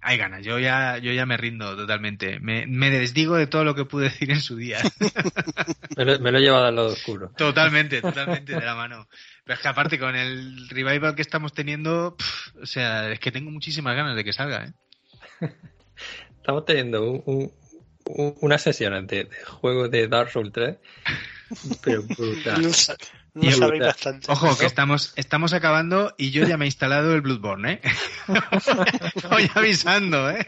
hay ganas. Yo ya, yo ya me rindo totalmente. Me, me desdigo de todo lo que pude decir en su día. [laughs] Me lo, me lo he llevado al lado oscuro. Totalmente, totalmente de la mano. Pero es que aparte con el revival que estamos teniendo, pf, o sea, es que tengo muchísimas ganas de que salga, ¿eh? [laughs] Estamos teniendo un- un- un- unas sesiones de, de juego de Dark Souls 3, pero brutal. No, no Y sabéis brutal. bastante. Ojo, que estamos, estamos acabando y yo ya me he instalado el Bloodborne, ¿eh? [laughs] Voy avisando, ¿eh?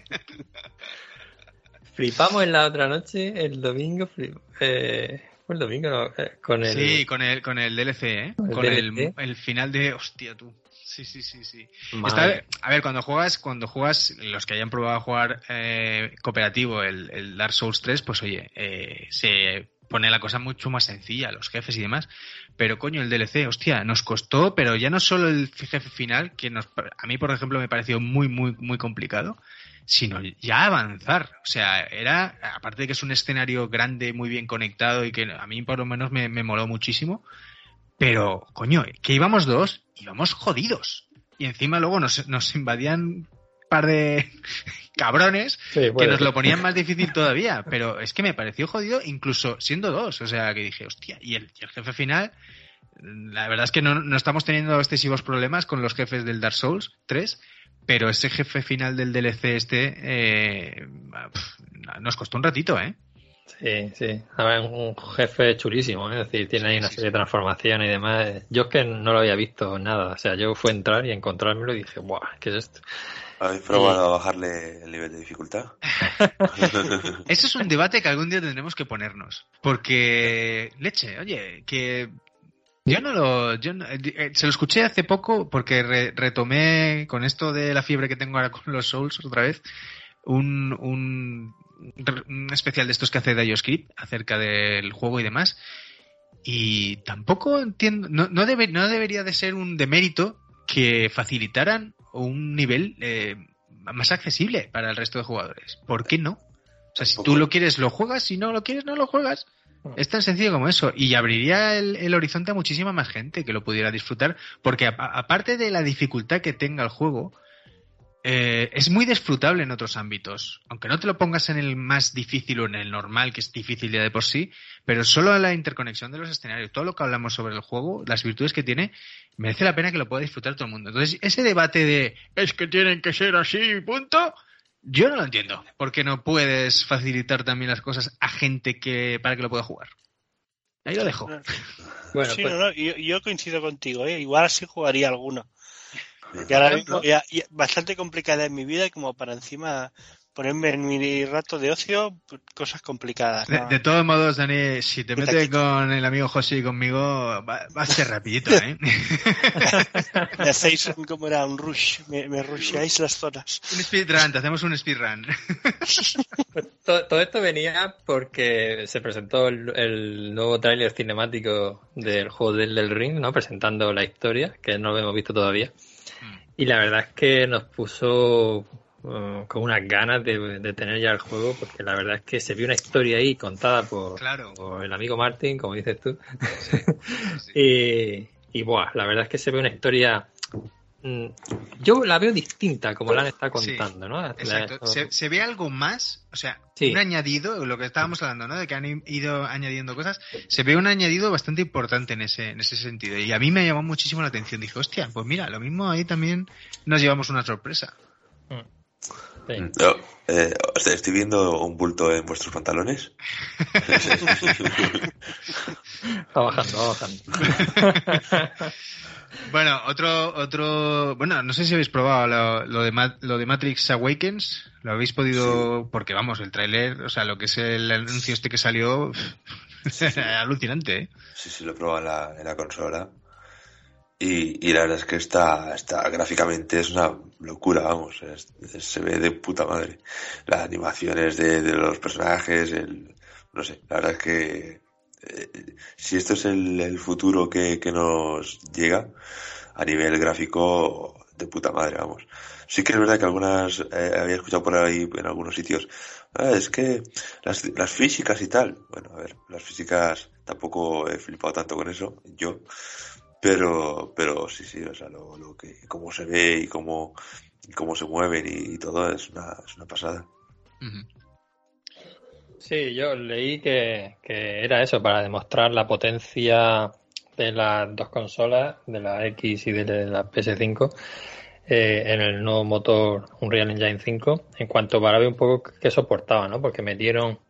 Flipamos en la otra noche, el domingo, flip- eh, fue el domingo, no, eh, con el... Sí, con el, con el DLC, ¿eh? Con el Con el, DLC. el final de... Hostia, tú. Sí, sí, sí, sí. Está- a ver, cuando juegas, cuando juegas, los que hayan probado a jugar eh, cooperativo el, el Dark Souls 3, pues oye, eh, se pone la cosa mucho más sencilla, los jefes y demás. Pero coño, el DLC, hostia, nos costó, pero ya no solo el jefe final, que nos, a mí, por ejemplo, me pareció muy, muy, muy complicado, sino ya avanzar. O sea, era, aparte de que es un escenario grande, muy bien conectado y que a mí por lo menos me, me moló muchísimo, pero, coño, que íbamos dos, íbamos jodidos. Y encima luego nos, nos invadían un par de [laughs] cabrones Sí, que nos lo ponían más [laughs] difícil todavía. Pero es que me pareció jodido incluso siendo dos. O sea, que dije, hostia, y el, y el jefe final, la verdad es que no, no estamos teniendo excesivos problemas con los jefes del Dark Souls 3, pero ese jefe final del DLC este eh, nos costó un ratito, ¿eh? Sí, sí. A ver, un jefe chulísimo, ¿eh? es decir, tiene ahí una serie de transformaciones y demás. Yo es que no lo había visto nada, o sea, yo fue entrar y encontrármelo y dije, ¡buah! ¿Qué es esto? ¿Habéis probado a bajarle el nivel de dificultad? [laughs] Ese es un debate que algún día tendremos que ponernos. Porque, leche, oye, que yo no lo. Yo no- eh, se lo escuché hace poco porque re- retomé con esto de la fiebre que tengo ahora con los Souls otra vez. Un, un, un especial de estos que hace DioScript acerca del juego y demás. Y tampoco entiendo. No, no, debe- no debería de ser un demérito que facilitaran un nivel eh, más accesible para el resto de jugadores. ¿Por qué no? O sea, si tú lo quieres, lo juegas. Si no lo quieres, no lo juegas. Es tan sencillo como eso. Y abriría el, horizonte a muchísima más gente que lo pudiera disfrutar. Porque aparte de la dificultad que tenga el juego, eh, es muy disfrutable en otros ámbitos. Aunque no te lo pongas en el más difícil o en el normal, que es difícil ya de por sí, pero solo la interconexión de los escenarios, todo lo que hablamos sobre el juego, las virtudes que tiene, merece la pena que lo pueda disfrutar todo el mundo. Entonces, ese debate de es que tienen que ser así, punto, yo no lo entiendo. Porque no puedes facilitar también las cosas a gente que para que lo pueda jugar. Ahí lo dejo. [laughs] Bueno, sí, pues- no, no, yo, yo coincido contigo, ¿eh? igual sí jugaría alguno. Y ahora mismo ya, ya bastante complicada en mi vida y como para encima ponerme en mi rato de ocio cosas complicadas. De, ¿no? de todos modos, Dani, si te metes con el amigo José y conmigo, va, va a ser rapidito, ¿eh? Me hacéis un- como era un rush, me, me rusheáis las zonas. un speedrun, te hacemos un speedrun. Pues [laughs] todo, todo esto venía porque se presentó el, el nuevo tráiler cinemático del juego del, del Ring, ¿no? Presentando la historia, que no lo hemos visto todavía. Mm. Y la verdad es que nos puso uh, con unas ganas de, de tener ya el juego, porque la verdad es que se vio una historia ahí contada por, Claro. por el amigo Martin, como dices tú. Sí. [laughs] y, y buah, la verdad es que se ve una historia. mm, Yo la veo distinta como la han estado Sí, contando, ¿no? Exacto. Se, se ve algo más, o sea, Sí. un añadido, lo que estábamos hablando, ¿no? De que han ido añadiendo cosas. Se ve un añadido bastante importante en ese, en ese sentido. Y a mí me llamó muchísimo la atención. Dije, hostia, pues mira, lo mismo ahí también nos llevamos una sorpresa. Sí. Yo, eh, estoy viendo un bulto en vuestros pantalones. [laughs] Va bajando, va bajando. [laughs] Bueno, otro, otro, bueno, no sé si habéis probado lo, lo de, lo de Matrix Awakens, lo habéis podido, porque vamos, el tráiler, o sea, lo que es el anuncio este que salió, [laughs] alucinante, ¿eh? Sí, sí, lo he probado en la, en la consola. Y, y la verdad es que está, está gráficamente es una locura, vamos. es- es- se ve de puta madre. Las animaciones de, de los personajes, el, no sé, la verdad es que eh, si esto es el, el futuro que, que nos llega a nivel gráfico, de puta madre, vamos. Sí que es verdad que algunas, eh, había escuchado por ahí en algunos sitios, "Ah, es que las, las físicas y tal. Bueno, a ver, las físicas tampoco he flipado tanto con eso, yo. Pero, pero sí, sí, o sea, lo, lo que, cómo se ve y cómo, y cómo se mueven y, todo es una, es una pasada. Sí, yo leí que, que era eso, para demostrar la potencia de las dos consolas, de la X y de la PS5, eh, en el nuevo motor Unreal Engine 5, en cuanto para ver un poco qué soportaba, ¿no? Porque metieron,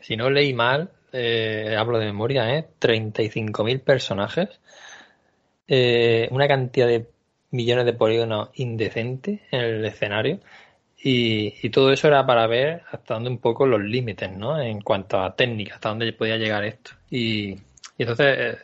si no leí mal, eh, hablo de memoria, ¿eh? 35.000 personajes, eh, una cantidad de millones de polígonos indecente en el escenario. Y, y todo eso era para ver hasta dónde un poco los límites, ¿no? En cuanto a técnica, hasta dónde podía llegar esto. Y, y entonces, eh,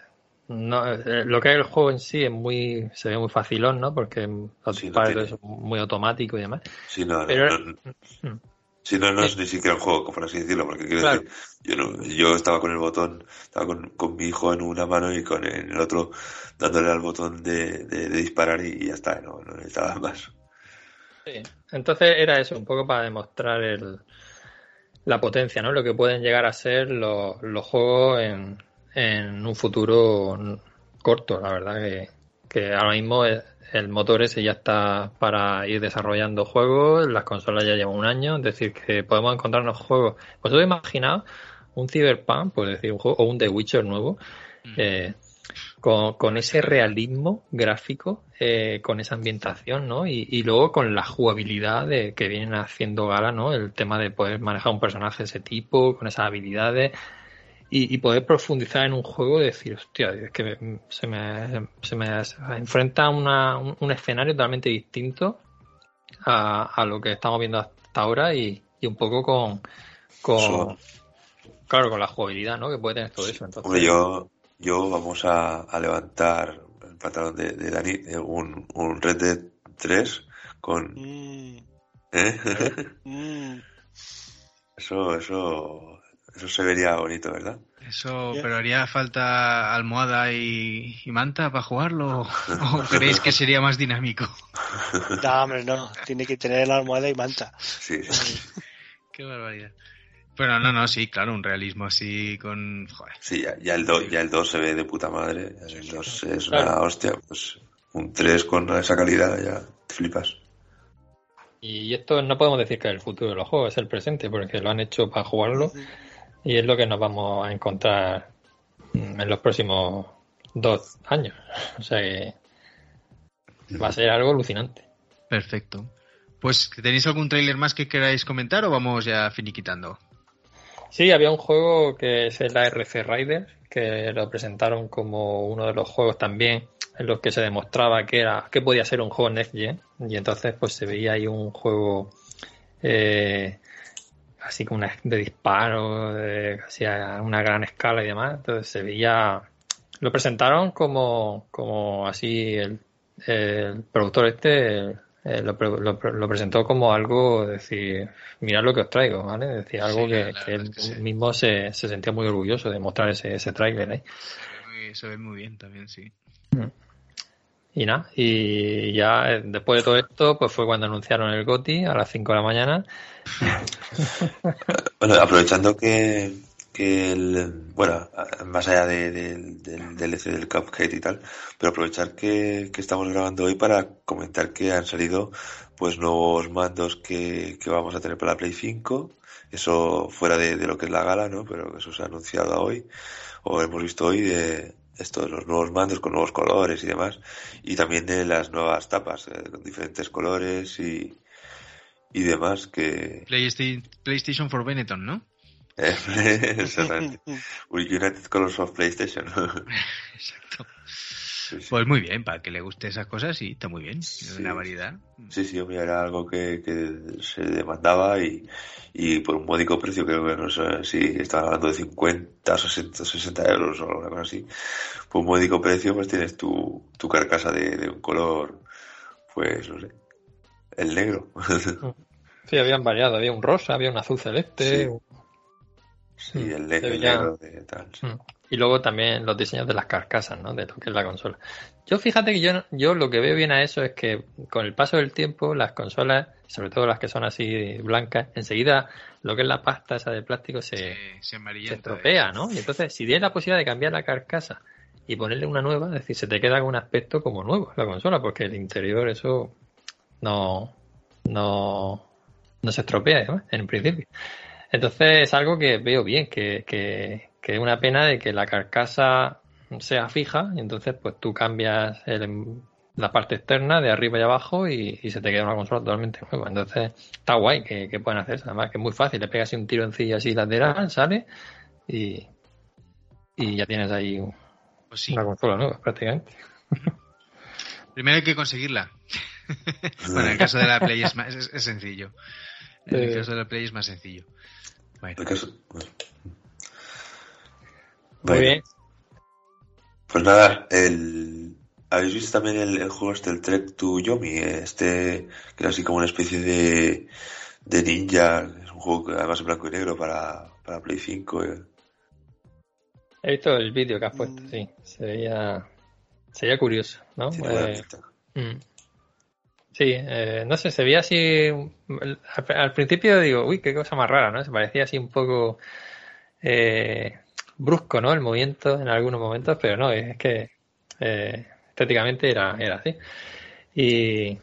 no, eh, lo que es el juego en sí es muy, se ve muy facilón, ¿no? Porque Sí, no disparos tiene- es muy automático y demás. Sí, no, no, Pero- no- Mm. Sí, no, no es ni siquiera un juego, por así decirlo, porque quiero Claro. decir, yo, no, yo estaba con el botón, estaba con, con mi hijo en una mano y con el, el otro dándole al botón de, de, de disparar y, y ya está, no, no necesitaba más. Sí. Entonces era eso, un poco para demostrar el, la potencia, ¿no? Lo que pueden llegar a ser los, los juegos en, en un futuro corto, la verdad que, que ahora mismo el, el motor ese ya está para ir desarrollando juegos, las consolas ya llevan un año, es decir, que podemos encontrarnos juegos. Vosotros imaginaos un Cyberpunk, por decir un juego, o un The Witcher nuevo, eh, con, con ese realismo gráfico, eh, con esa ambientación, ¿no? Y, y luego con la jugabilidad de, que vienen haciendo gala, ¿no? El tema de poder manejar un personaje de ese tipo, con esas habilidades, y, y poder profundizar en un juego y decir, hostia, es que me- se, me, se me enfrenta a una, un, un escenario totalmente distinto a, a lo que estamos viendo hasta ahora y, y un poco con, con claro, con la jugabilidad, ¿no? Que puede tener todo eso. Entonces, Hombre, yo, yo vamos a, a levantar el pantalón de, de Dani, eh, un, un Red Dead 3 con... Mm, ¿eh? [laughs] mm. Eso, eso, eso se vería bonito, ¿verdad? Eso, pero haría falta almohada y, y manta para jugarlo. [laughs] ¿O creéis que sería más dinámico? No, hombre, no. Tiene que tener la almohada y manta. Sí, sí. Qué barbaridad. Pero no, no, sí, claro, un realismo así con... Joder. Sí, ya, ya el 2 ya el 2 se ve de puta madre. ya El 2 es una Claro. hostia. Pues un 3 con esa calidad ya te flipas. Y esto no podemos decir que es el futuro de los juegos, es el presente, porque lo han hecho para jugarlo y es lo que nos vamos a encontrar en los próximos dos años. [laughs] O sea que va a ser algo alucinante. Perfecto. Pues, ¿tenéis algún tráiler más que queráis comentar o vamos ya finiquitando? Sí, había un juego que es el ARC Riders, que lo presentaron como uno de los juegos también en los que se demostraba que era que podía ser un juego Next Gen y entonces pues se veía ahí un juego eh, así como una, de disparo, de, casi a una gran escala y demás. Entonces se veía, lo presentaron como, como así el, el productor este eh, lo, lo lo presentó como algo, decir, mirad lo que os traigo, ¿vale? Decir, algo Sí, que, él es que sí. mismo se, se sentía muy orgulloso de mostrar ese, ese tráiler ahí. Se ve, muy, se ve muy bien también, sí. Y nada, y ya eh, después de todo esto, pues fue cuando anunciaron el GOTI a las 5 de la mañana. [laughs] Bueno, aprovechando que, que el, bueno, más allá de- del del DLC del Cuphead y tal, pero aprovechar que, que estamos grabando hoy para comentar que han salido pues nuevos mandos que, que vamos a tener para la Play 5, eso fuera de, de lo que es la gala, ¿no? Pero eso se ha anunciado hoy, o hemos visto hoy de estos los nuevos mandos con nuevos colores y demás, y también de las nuevas tapas eh, con diferentes colores y, y demás que PlayStation, PlayStation for Benetton, ¿no? [laughs] Exactamente. [laughs] United Colors of PlayStation. [laughs] Exacto. Sí, sí. Pues muy bien, para que le guste esas cosas, sí, está muy bien. Sí. Una variedad. Sí, sí, hombre, era algo que, que se demandaba y, y por un módico precio, creo que no sé si estaban hablando de 50, 60, 60 euros o alguna cosa así. Por un módico precio, pues tienes tu, tu carcasa de, de un color, pues no sé, el negro. Sí, habían variado, había un rosa, había un azul celeste. Sí. un- Sí, Mm, el, ne- se el veía- negro de tal. sí. Y luego también los diseños de las carcasas, ¿no? De lo que es la consola. Yo fíjate que yo, yo lo que veo bien a eso es que con el paso del tiempo las consolas, sobre todo las que son así blancas, enseguida lo que es la pasta esa de plástico se, Se, se estropea, ¿no? Y entonces si tienes la posibilidad de cambiar la carcasa y ponerle una nueva, es decir, se te queda con un aspecto como nuevo la consola, porque el interior eso no, no, no se estropea ¿no? en principio. Entonces es algo que veo bien, que, que, que es una pena de que la carcasa sea fija y entonces pues tú cambias el- la parte externa de arriba y abajo y, y se te queda una consola totalmente nueva. Entonces está guay que, que puedan hacer eso. Además que es muy fácil, le pegas así un tironcillo así lateral, sale y, y ya tienes ahí un- Pues sí. una consola nueva prácticamente. [laughs] Primero hay que conseguirla. [laughs] bueno, en el caso de la Play es, más, es, es sencillo. En el Eh. caso de la Play es más sencillo. Bueno, El caso- bueno. Muy bien. Pues nada, el... ¿habéis visto también el, el juego este, el Trek to Yomi? Este, que era así como una especie de, de ninja, es un juego que además en blanco y negro para, para Play 5. eh. He visto el vídeo que has puesto, sí. Sería, sería curioso, ¿no? Eh. Mm. Sí, eh, no sé, se veía así. Al, al principio digo, uy, qué cosa más rara, ¿no? Se parecía así un poco eh, brusco, ¿no? El movimiento en algunos momentos, pero no, es que eh, estéticamente era, era así. Y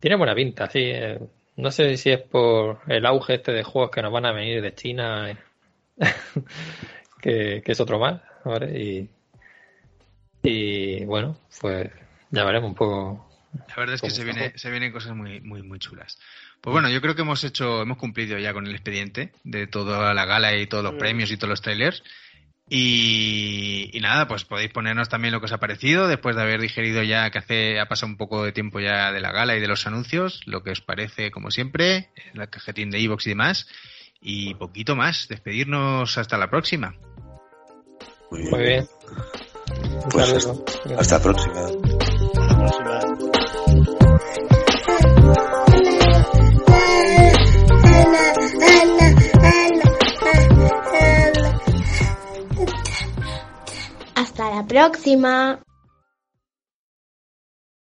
tiene buena pinta, sí. eh, no sé si es por el auge este de juegos que nos van a venir de China, [laughs] que, que es otro más, ¿vale? Y, y bueno, pues ya veremos un poco la verdad es que ¿Cómo se, viene, se vienen cosas muy, muy, muy chulas. Pues bueno, yo creo que hemos hecho, hemos cumplido ya con el expediente de toda la gala y todos los premios y todos los trailers. Y, y nada, pues podéis ponernos también lo que os ha parecido después de haber digerido ya que hace, ha pasado un poco de tiempo ya de la gala y de los anuncios, lo que os parece como siempre, en la cajetín de iVoox y demás. Y poquito más, despedirnos hasta la próxima. Muy bien. Muy bien. Un Pues. Hasta la próxima. La próxima.